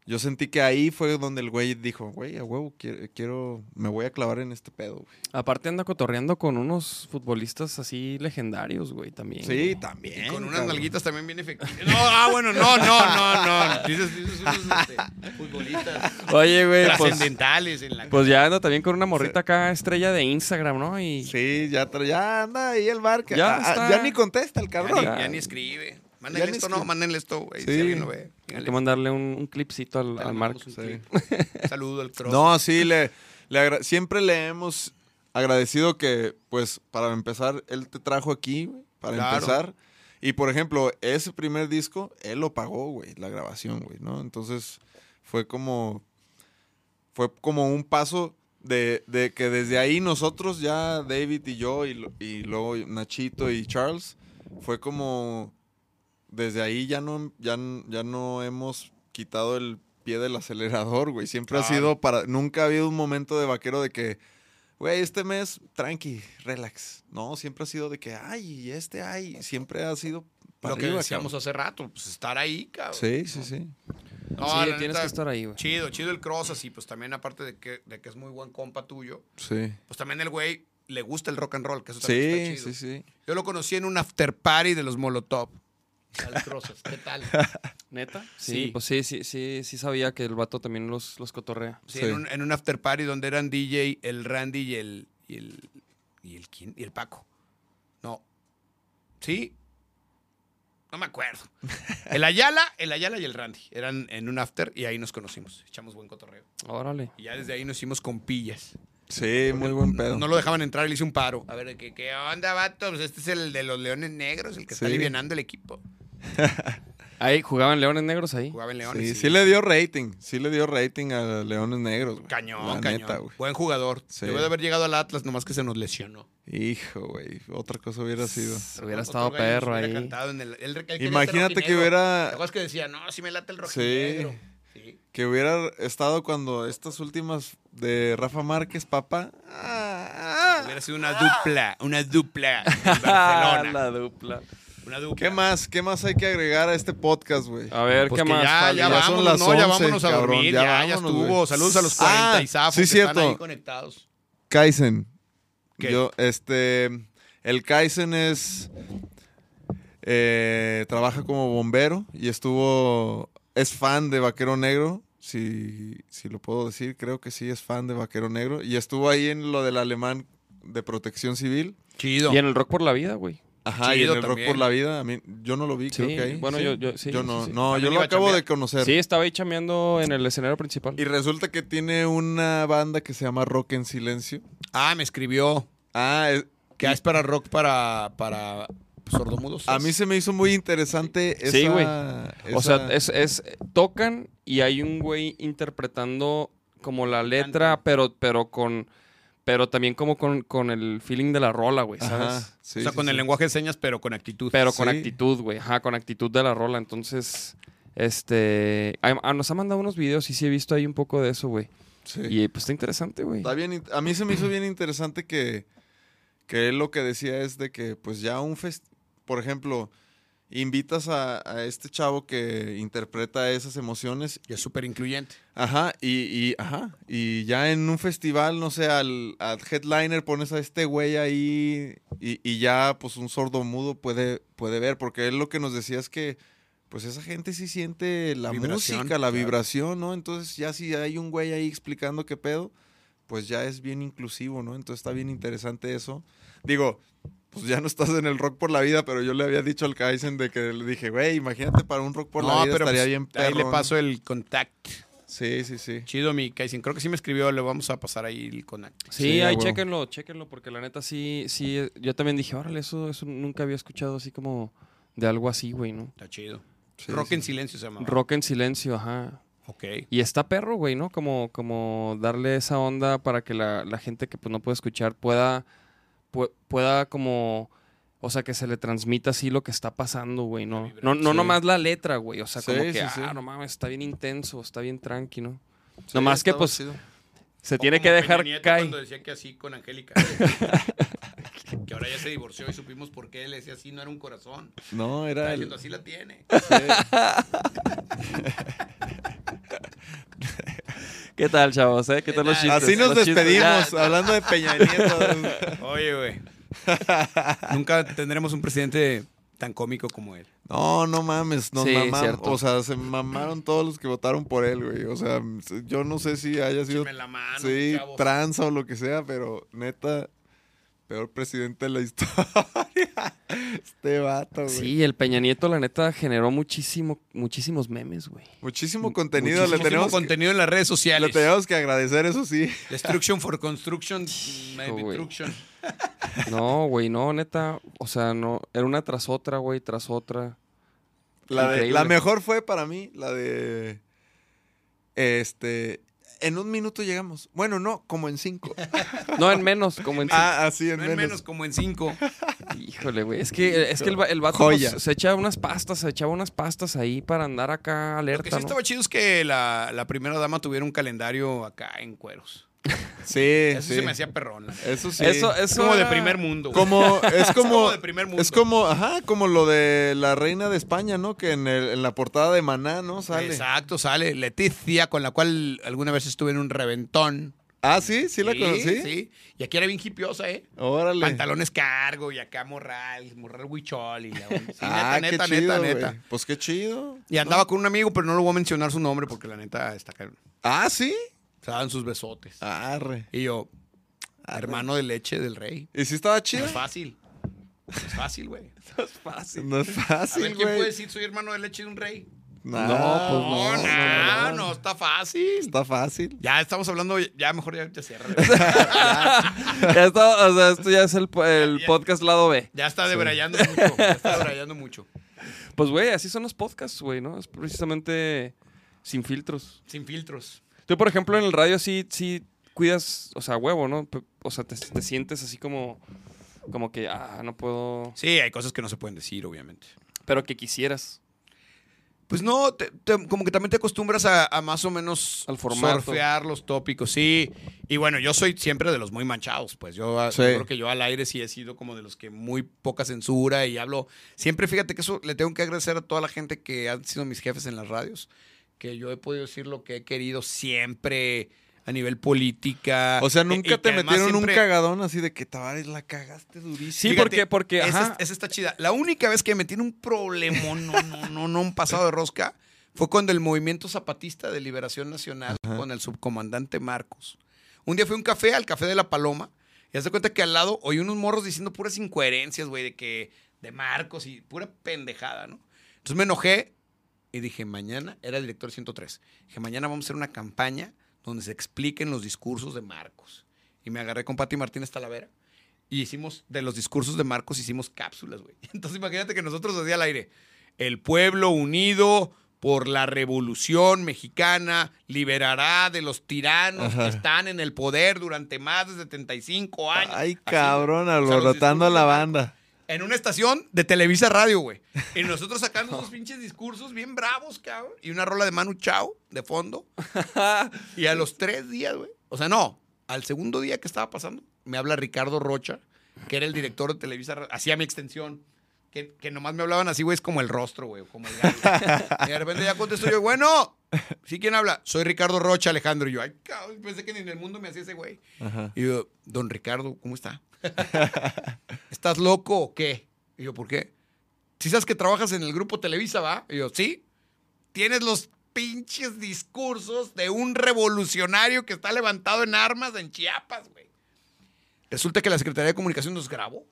yo sentí que ahí fue donde el güey dijo, güey, a huevo, quiero, quiero, me voy a clavar en este pedo, güey. Aparte anda cotorreando con unos futbolistas así legendarios, güey, también. Sí, también. Y con unas cabrón. nalguitas también bien efectivas. <laughs> No, ah, bueno, no, no, no, no. Dices, dices unos este, futbolistas Oye, güey, pues, trascendentales en la pues ya anda también con una morrita acá, estrella de Instagram, ¿no? Y Sí, ya, ya anda ahí el bar. que- Ya ah, ya ni contesta el Ya cabrón. ni, Ya. ya ni escribe. Ya Mándenle esto, no, escribe. mándenle esto, güey. Sí. Si alguien lo ve. Hay que mandarle un, un clipcito al, al Marc. mandamos un Sí. clip. <laughs> Saludo al cross. No, sí, le, le agra- siempre le hemos agradecido que, pues, para empezar, él te trajo aquí, güey, para Claro. empezar. Y, por ejemplo, ese primer disco, él lo pagó, güey, la grabación, güey, ¿no? Entonces, fue como, fue como un paso de, de que desde ahí nosotros ya, David y yo, y, y luego Nachito y Charles, fue como, desde ahí ya no, ya, ya no hemos quitado el pie del acelerador, güey. Siempre ha sido para, nunca ha habido un momento de vaquero de que, güey, este mes, tranqui, relax. No, siempre ha sido de que, ay, y este, ay, siempre ha sido para Lo que arriba, decíamos cabrón. hace rato, pues estar ahí, cabrón. Sí, sí, sí. No, sí, tienes neta, que estar ahí, güey. Chido, chido el cross, así, pues también aparte de que, de que es muy buen compa tuyo, Sí. pues también el güey le gusta el rock and roll, que eso también Sí, está chido. sí, sí. Yo lo conocí en un after party de los Molotov. Al ¿qué tal? <laughs> ¿Neta? Sí. Sí, pues sí, sí, sí, sí sabía que el vato también los, los cotorrea. Sí, Sí. En, un, en un after party donde eran DJ, el Randy y el. y el. y el quién? Y el Paco. No. ¿Sí? No me acuerdo. <laughs> El Ayala, el Ayala y el Randy. Eran en un after y ahí nos conocimos. Echamos buen cotorreo. Órale. Y ya desde ahí nos hicimos compillas. Sí, muy buen pedo. No lo dejaban entrar y le hice un paro. A ver, ¿qué, qué onda, vato? Pues este es el de los Leones Negros, el que está alivianando el equipo. Ahí jugaban Leones Negros ahí. Jugaba en Leones. Sí, sí le dio rating. Sí le dio rating a Leones Negros, güey. Cañón, La cañón. neta, güey. Buen jugador. Sí. Debe de haber llegado al Atlas, nomás que se nos lesionó. Hijo, güey. Otra cosa hubiera sido. Hubiera Otro estado gallo perro hubiera ahí. en el- Imagínate que hubiera- ¿Te acuerdas que decía, no, si me late el rojinegro? Sí. Que hubiera estado cuando estas últimas de Rafa Márquez, papá. Ah, ah. Hubiera sido una dupla, una dupla en <laughs> Barcelona. la dupla. Una. ¿Qué más? ¿Qué más hay que agregar a este podcast, güey? A ver, Pues ¿qué más? ya, ya, Ya son vámonos, las no, ya 11, vámonos a cabrón, dormir, ya ya, ya, vámonos, estuvo. güey. Saludos a los Ah, 40 y zafos sí, que cierto. están ahí conectados. Kaizen. ¿Qué? Yo, este. El Kaizen es. eh, trabaja como bombero y estuvo. Es fan de Vaquero Negro. Si, si lo puedo decir, creo que sí es fan de Vaquero Negro. Y estuvo ahí en lo del alemán de protección civil. Chido. Y en el Rock por la Vida, güey. Ajá, y en el también. Rock por la Vida. A mí, yo no lo vi, creo que ahí. bueno, ¿sí? yo- yo- sí, Yo no, sí. no, yo lo acabo de conocer. Sí, estaba ahí chameando en el escenario principal. Y resulta que tiene una banda que se llama Rock en Silencio. Ah, me escribió Ah, es- que es para rock para, para sordomudos. a mí se me hizo muy interesante esa... Sí, güey. esa- O sea, es, es- tocan y hay un güey interpretando como la letra, pero, pero con, pero también como con, con el feeling de la rola, güey, ¿sabes? Ajá, sí, o sea, sí, con el lenguaje de señas, pero con actitud. Pero con Sí. actitud, güey, ajá, con actitud de la rola. Entonces, este, ah, ah, nos ha mandado unos videos y sí he visto ahí un poco de eso, güey. Sí. Y pues está interesante, güey. Está bien, a mí se me hizo bien interesante que, que él lo que decía es de que pues ya un fest... Por ejemplo, invitas a, a este chavo que interpreta esas emociones Y es súper incluyente. Ajá, y, y, ajá, y ya en un festival, no sé, al, al headliner pones a este güey ahí y, y ya pues un sordo mudo puede, puede ver, porque él lo que nos decía es que pues esa gente sí siente la Vibración, música, la claro. vibración, ¿no? Entonces ya si hay un güey ahí explicando qué pedo, pues ya es bien inclusivo, ¿no? Entonces está bien interesante eso. Digo, pues ya no estás en el rock por la vida, pero yo le había dicho al Kaizen de que le dije, güey, imagínate para un rock por la vida estaría pues, bien ahí le perro. paso el contact. Sí, sí, sí. Chido, mi Kaizen. Creo que sí me escribió, le vamos a pasar ahí el contact. Sí, ahí chéquenlo, chéquenlo, porque la neta sí, sí, yo también dije, órale, eso, eso nunca había escuchado así como de algo así, güey, ¿no? Está chido. Sí, Rock sí. en silencio se llama. Rock en silencio, ajá. Ok. Y está perro, güey, ¿no? Como, como darle esa onda para que la, la gente que pues no puede escuchar pueda, pu- pueda como, o sea, que se le transmita así lo que está pasando, güey, ¿no? No, no sí. nomás la letra, güey, o sea, Sí, como que, sí, ah, sí. no mames, está bien intenso, está bien tranqui, ¿no? Sí, nomás que pues chido. se O tiene que dejar Nieto caer. Cuando decía que así con Angélica. <laughs> que ahora ya se divorció y supimos por qué él decía así, no era un corazón. No, era el... diciendo, así la tiene. <laughs> <laughs> ¿Qué tal, chavos, eh? ¿Qué tal los chistes? Así nos Los despedimos, hablando de Peña Nieto. <laughs> Oye, güey. <laughs> Nunca tendremos un presidente tan cómico como él. No, no mames, nos Sí, mamamos. cierto. O sea, se mamaron todos los que votaron por él, güey. O sea, yo no sé si haya sido la mano, sí, chavos. tranza o lo que sea, pero neta, peor presidente de la <laughs> historia. este vato, güey. Sí, el Peña Nieto, la neta, generó muchísimo, muchísimos memes, güey. Muchísimo contenido, le Muchísimo tenemos, que, contenido en las redes le sociales. tenemos que agradecer, eso sí. Destruction for construction. <laughs> güey. destruction. <laughs> No, güey, no, neta. O sea, no. Era una tras otra, güey, tras otra. La, de- Increíble. la mejor fue para mí la de. Este. En un minuto llegamos. Bueno, no, como en cinco. <laughs> No, en menos, como en. ah, así en No en menos. menos como en cinco. Híjole, güey. Es que, es que el, el vato pues, se echa unas pastas, se echaba unas pastas ahí para andar acá Lo que alerta, sí ¿no? estaba chido es que la, la primera dama tuviera un calendario acá en cueros. <laughs> Sí, Eso sí. se me hacía perrón. Eso sí. Eso, Es como de primer mundo. Como, <laughs> es como, como de primer mundo. es como, ajá, como lo de la reina de España, ¿no? Que en, el- en la portada de Maná, ¿no? Sale. Exacto, sale. Leticia, con la cual alguna vez estuve en un reventón. Ah, sí, sí la conocí. Sí. Y aquí era bien hipiosa, ¿eh? Órale. Pantalones cargo y acá morral, morral huichol y la. Sí, ah, neta, qué neta, chido, neta, neta. Pues qué chido. Y andaba con un amigo, pero no lo voy a mencionar su nombre porque la neta está acá. Ah, sí. Se daban sus besotes. Arre. Y yo, Arre. hermano de leche del rey. ¿Y si estaba No chido? es fácil. No es fácil, güey. <laughs> es fácil. No es fácil, ver, ¿quién puede güey. decir soy hermano de leche de un rey? Nah, No, pues No, no, no, no, no, está fácil. Está fácil. Ya estamos hablando, ya mejor ya, ya cierra. <laughs> <laughs> Ya está, o sea, esto ya es el, el Ya. podcast lado B. Ya está debrayando mucho. Ya está debrayando mucho. Pues, güey, así son los podcasts, güey, ¿no? Es precisamente sin filtros. Sin filtros. Tú, por ejemplo, en el radio sí, sí cuidas, o sea, huevo, ¿no? O sea, te, te sientes así como, como que, ah, no puedo, Sí, hay cosas que no se pueden decir, obviamente. pero que quisieras. Pues no, te- te- como que también te acostumbras a, a más o menos Al formato. surfear los tópicos, sí. Y bueno, yo soy siempre de los muy manchados, pues yo, Sí. yo creo que yo al aire sí he sido como de los que muy poca censura y hablo. Siempre fíjate que eso le tengo que agradecer a toda la gente que han sido mis jefes en las radios, que yo he podido decir lo que he querido siempre a nivel política. O sea, nunca y te metieron siempre- un cagadón así de que Tavares la cagaste durísimo. Sí, Fíjate, porque, porque, Esa, esa está chida. La única vez que me en un problema, no, no, no, no, un pasado de rosca, fue cuando el movimiento zapatista de liberación nacional con el subcomandante Marcos. Un día fui a un café, al café de la Paloma, y haz de cuenta que al lado oí unos morros diciendo puras incoherencias, güey, de que, de Marcos y pura pendejada, ¿no? Entonces me enojé y dije, mañana, era el director 103, dije, mañana vamos a hacer una campaña donde se expliquen los discursos de Marcos. Y me agarré con Pati Martínez Talavera. Y hicimos, de los discursos de Marcos, hicimos cápsulas, güey. <laughs> Entonces imagínate que nosotros así al aire, el pueblo unido por la revolución mexicana liberará de los tiranos Ajá. que están en el poder durante más de 75 años. Ay, Así, cabrón, alborotando a la banda. En una estación de Televisa Radio, güey. Y nosotros sacando esos pinches discursos bien bravos, cabrón. Y una rola de Manu Chao de fondo. <laughs> y a los tres días, güey. O sea, no. Al segundo día que estaba pasando, me habla Ricardo Rocha, que era el director de Televisa Radio. Hacía mi extensión. que, que nomás me hablaban así, güey, es como el rostro, güey, como el gallo. y de repente ya contesto yo, bueno, ¿sí quién habla? Soy Ricardo Rocha, Alejandro. Y yo, ay, cabrón, pensé que ni en el mundo me hacía ese güey. Ajá. Y yo, don Ricardo, ¿cómo está? <laughs> ¿Estás loco o qué? Y yo, ¿por qué? Si sabes que trabajas en el grupo Televisa, ¿va? Y yo, sí. Tienes los pinches discursos de un revolucionario que está levantado en armas en Chiapas, güey. Resulta que la Secretaría de Comunicación nos grabó.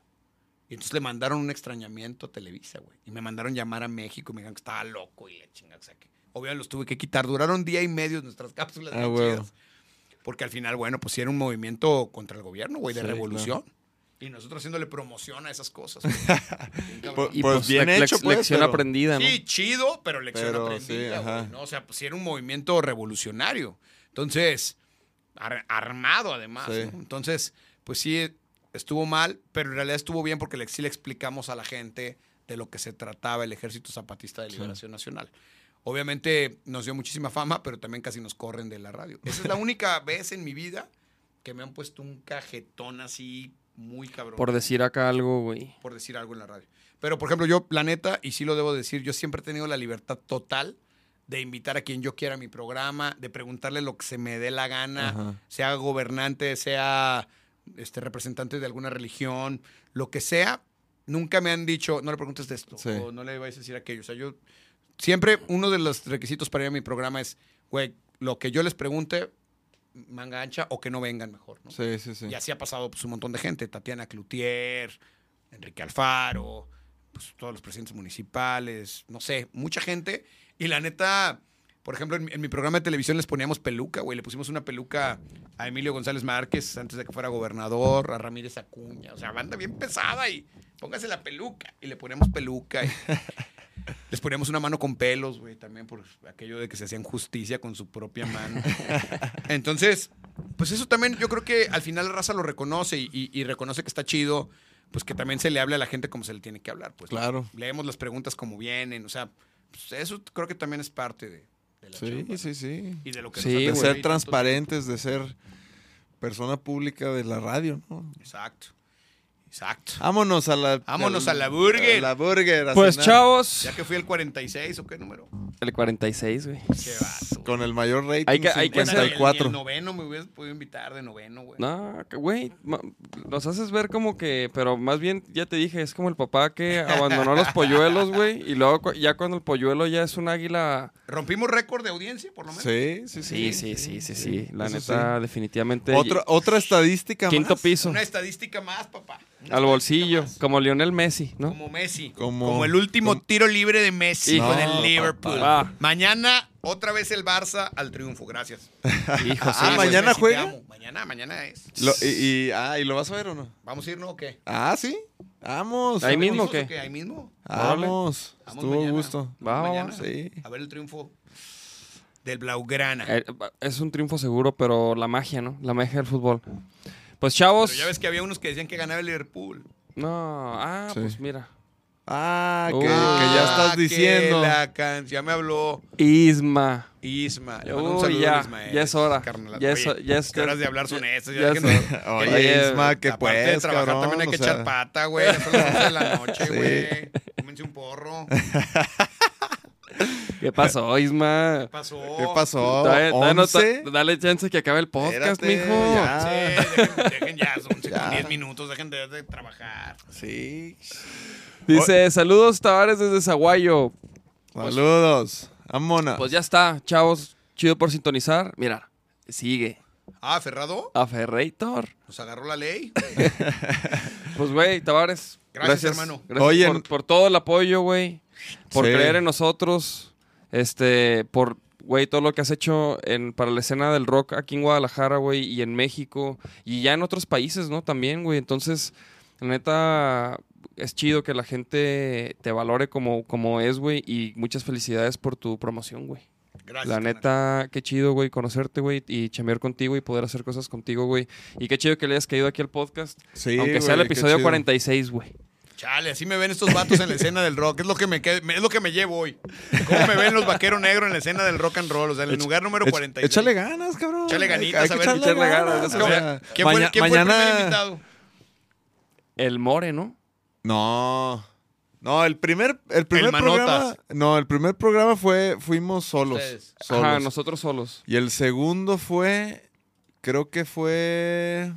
Y entonces le mandaron un extrañamiento a Televisa, güey. Y me mandaron llamar a México y me dijeron que estaba loco y la chingada. O sea, que obviamente los tuve que quitar. Duraron día y medio nuestras cápsulas. Ah, chidas. Porque al final, bueno, pues sí era un movimiento contra el gobierno, güey, de Sí, revolución. Y nosotros haciéndole promoción a esas cosas. <laughs> cabrón. Pues- pues bien hecho, pues, lección pero- aprendida, ¿no? Sí, chido, pero lección Pero, aprendida, sí, güey, ¿no? O sea, pues sí era un movimiento revolucionario. Entonces, ar- armado además, Sí. ¿no? Entonces, pues sí, estuvo mal, pero en realidad estuvo bien porque le, sí le explicamos a la gente de lo que se trataba el Ejército Zapatista de Liberación Nacional. Obviamente nos dio muchísima fama, pero también casi nos corren de la radio. Esa es la <laughs> única vez en mi vida que me han puesto un cajetón así muy cabrón Por decir acá algo, güey. por decir algo en la radio. Pero, por ejemplo, yo, la neta, y sí lo debo decir, yo siempre he tenido la libertad total de invitar a quien yo quiera a mi programa, de preguntarle lo que se me dé la gana, Ajá. sea gobernante, sea este representante de alguna religión, lo que sea. Nunca me han dicho, no le preguntes de esto, Sí. o no le vayas a decir aquello. O sea, yo siempre, uno de los requisitos para ir a mi programa es, güey, lo que yo les pregunte, manga ancha o que no vengan mejor, ¿no? Sí, sí, sí. Y así ha pasado pues, un montón de gente. Tatiana Cloutier, Enrique Alfaro, pues, todos los presidentes municipales, no sé, mucha gente. Y la neta, por ejemplo, en, mi- en mi programa de televisión les poníamos peluca, güey. Le pusimos una peluca a Emilio González Márquez antes de que fuera gobernador, a Ramírez Acuña. O sea, banda bien pesada y póngase la peluca. Y le ponemos peluca. Y <laughs> les poníamos una mano con pelos, güey, también por aquello de que se hacían justicia con su propia mano. <laughs> Entonces, pues eso también yo creo que al final la raza lo reconoce y, y- y reconoce que está chido, pues que también se le hable a la gente como se le tiene que hablar. Pues Claro. Leemos las preguntas como vienen, o sea, pues eso creo que también es parte de, de la Sí, chamba, sí, sí. Y de lo que Sí, nos De ser transparentes, de ser persona pública de la radio, ¿no? Exacto. Exacto. Vámonos a la... Vámonos a la burger. a la burger. a Pues cenar. chavos, Ya que fui el 46 o qué número. el 46, güey. Qué vato. Con el mayor rating, Hay que- hay que hacer- el- 54. El, noveno me hubieras podido invitar de noveno, güey. No, güey, los haces ver como que, pero más bien, ya te dije, es como el papá que abandonó los polluelos, güey, y luego ya cuando el polluelo ya es un águila... Rompimos récord de audiencia, por lo menos. Sí, sí, sí. Sí, sí, sí, sí, sí, la Eso neta, definitivamente... Otra, otra estadística Quinto más. piso, Una estadística más, papá. Una al bolsillo, como Lionel Messi, ¿no? Como Messi. Como- Como, el último como- tiro libre de Messi Hijo. con No, el Liverpool. papá. Mañana, otra vez el Barça al triunfo. Gracias. <laughs> Hijo, sí, Ah, mañana Messi, juega. Mañana, mañana es. Lo- y, y- ah, ¿y lo vas a ver o no? ¿Vamos a ir, no o qué? Ah, sí. Vamos. Ahí mismo, ¿Hijos qué? Ahí mismo. Vamos. Vamos Estuvo mañana. gusto. Vamos mañana. Sí. A ver el triunfo del Blaugrana. Eh, Es un triunfo seguro, pero la magia, ¿no? La magia del fútbol. Pues chavos... Pero ya ves que había unos que decían que ganaba el Liverpool. No, ah, Sí. pues mira. Ah, que, Uy. que ya estás Ah, que diciendo. la can- Ya me habló Isma. Isma. Le mando un Uy, saludo ya, a Ismael, ya es hora. carnal. Ya es- Oye, ya es- ¿qué horas de ya- hablar son ya- estas? ya Ya es- déjenme- Oye, Oye, Isma, que Aparte de trabajar, cabrón. también hay que o sea, echar pata, güey. Ya son las 11 de la noche, <laughs> Sí. güey. Cómense un porro. <laughs> ¿Qué pasó, Isma? ¿Qué pasó? ¿Qué pasó? Dale, chance que acabe el podcast, Espérate, mijo. ya. Sí, dejen, dejen ya, son Ya. 10 minutos, dejen de, de trabajar. Sí. Dice, saludos Tavares desde Zaguayo. Saludos. Amona. Pues ya está, chavos. Chido por sintonizar. Mira, sigue. Ah, Ferrado, A Ferreitor. nos agarró la ley. <laughs> Pues, güey, Tavares. Gracias, hermano. Gracias Oye, por, por todo el apoyo, güey. Por Sí. creer en nosotros. Este, por, güey, todo lo que has hecho en, para la escena del rock aquí en Guadalajara, güey, y en México. Y ya en otros países, ¿no? También, güey. Entonces, la neta, es chido que la gente te valore como, como es, güey. Y muchas felicidades por tu promoción, güey. Gracias. La neta, qué chido, güey, conocerte, güey, y chamear contigo y poder hacer cosas contigo, güey. Y qué chido que le hayas caído aquí al podcast. Sí, aunque sea el episodio chido. 46, güey. Chale, así me ven estos vatos en la escena del rock. Es lo que me, qued- es lo que me llevo hoy. ¿Cómo me ven los vaqueros negros en la escena del rock and roll? O sea, en el lugar número Ech- 46. Échale ganas, cabrón. Échale ganitas, a ver, echarle ganas, o sea, ¿Quién, fue, maña- quién fue el mañana... primer invitado? El More, ¿no? No. No, el primer, el primer Manotas. programa. No, el primer programa fue, fuimos solos. Ustedes. solos. Ajá, nosotros solos. Y el segundo fue, creo que fue...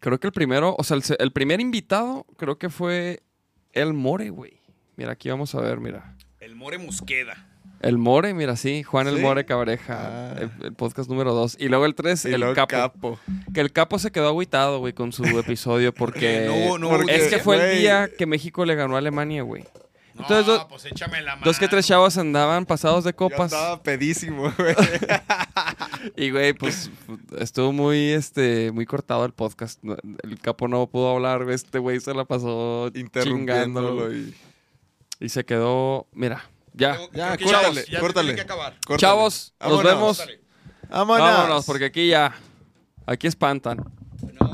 Creo que el primero, o sea, el, se- el primer invitado creo que fue el More, güey. Mira, aquí vamos a ver, mira. El More Mosqueda. El More, mira, sí, Juan el. More Cabreja, Ah. el, el podcast número dos. Y luego el tres, y el luego capo. Que el capo se quedó agüitado, güey, con su <laughs> episodio porque... No no hubo es que fue el día que México le ganó a Alemania, güey. No, Entonces, do- pues échame la mano. Dos que tres chavos andaban pasados de Yo copas. estaba pedísimo, güey. <laughs> Y, güey, pues estuvo muy, este, muy cortado el podcast. El capo no pudo hablar, güey. Este güey se la pasó Interrumpiéndolo chingándolo. y... Y se quedó, mira, ya. Creo- Ya, creo que córtale, ya- ya córtale. tiene que acabar. Córtale. Chavos, nos vemos. Vámonos. Vámonos, porque aquí ya, aquí espantan. No,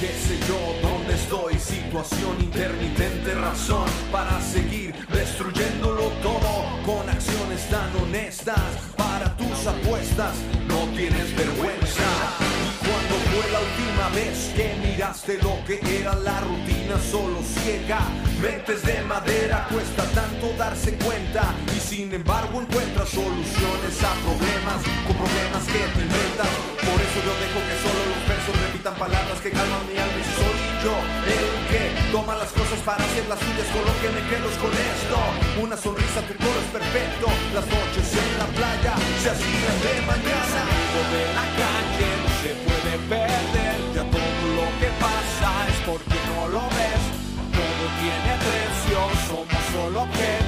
Qué sé yo, dónde estoy. Situación intermitente, razón para seguir destruyéndolo todo con acciones tan honestas. Para tus apuestas, no tienes vergüenza. Y cuando fue la última vez que miraste lo que era la rutina solo ciega? Mentes de madera, cuesta tanto darse cuenta. Y sin embargo encuentras soluciones a problemas, con problemas que te inventas. Por eso yo dejo que solo los palabras que calman mi alma y soy yo el que toma las cosas para hacer las suyas con que me con esto. Una sonrisa tu coro es perfecto. Las noches en la playa se hacían de mañana. De la calle no se puede perder. Ya todo lo que pasa es porque no lo ves. Todo tiene precio somos solo objetos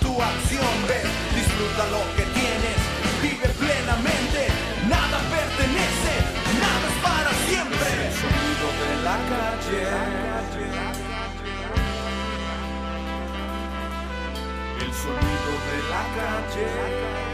tu acción ves disfruta lo que tienes vive plenamente nada pertenece nada es para siempre. El sonido de la calle. El sonido de la calle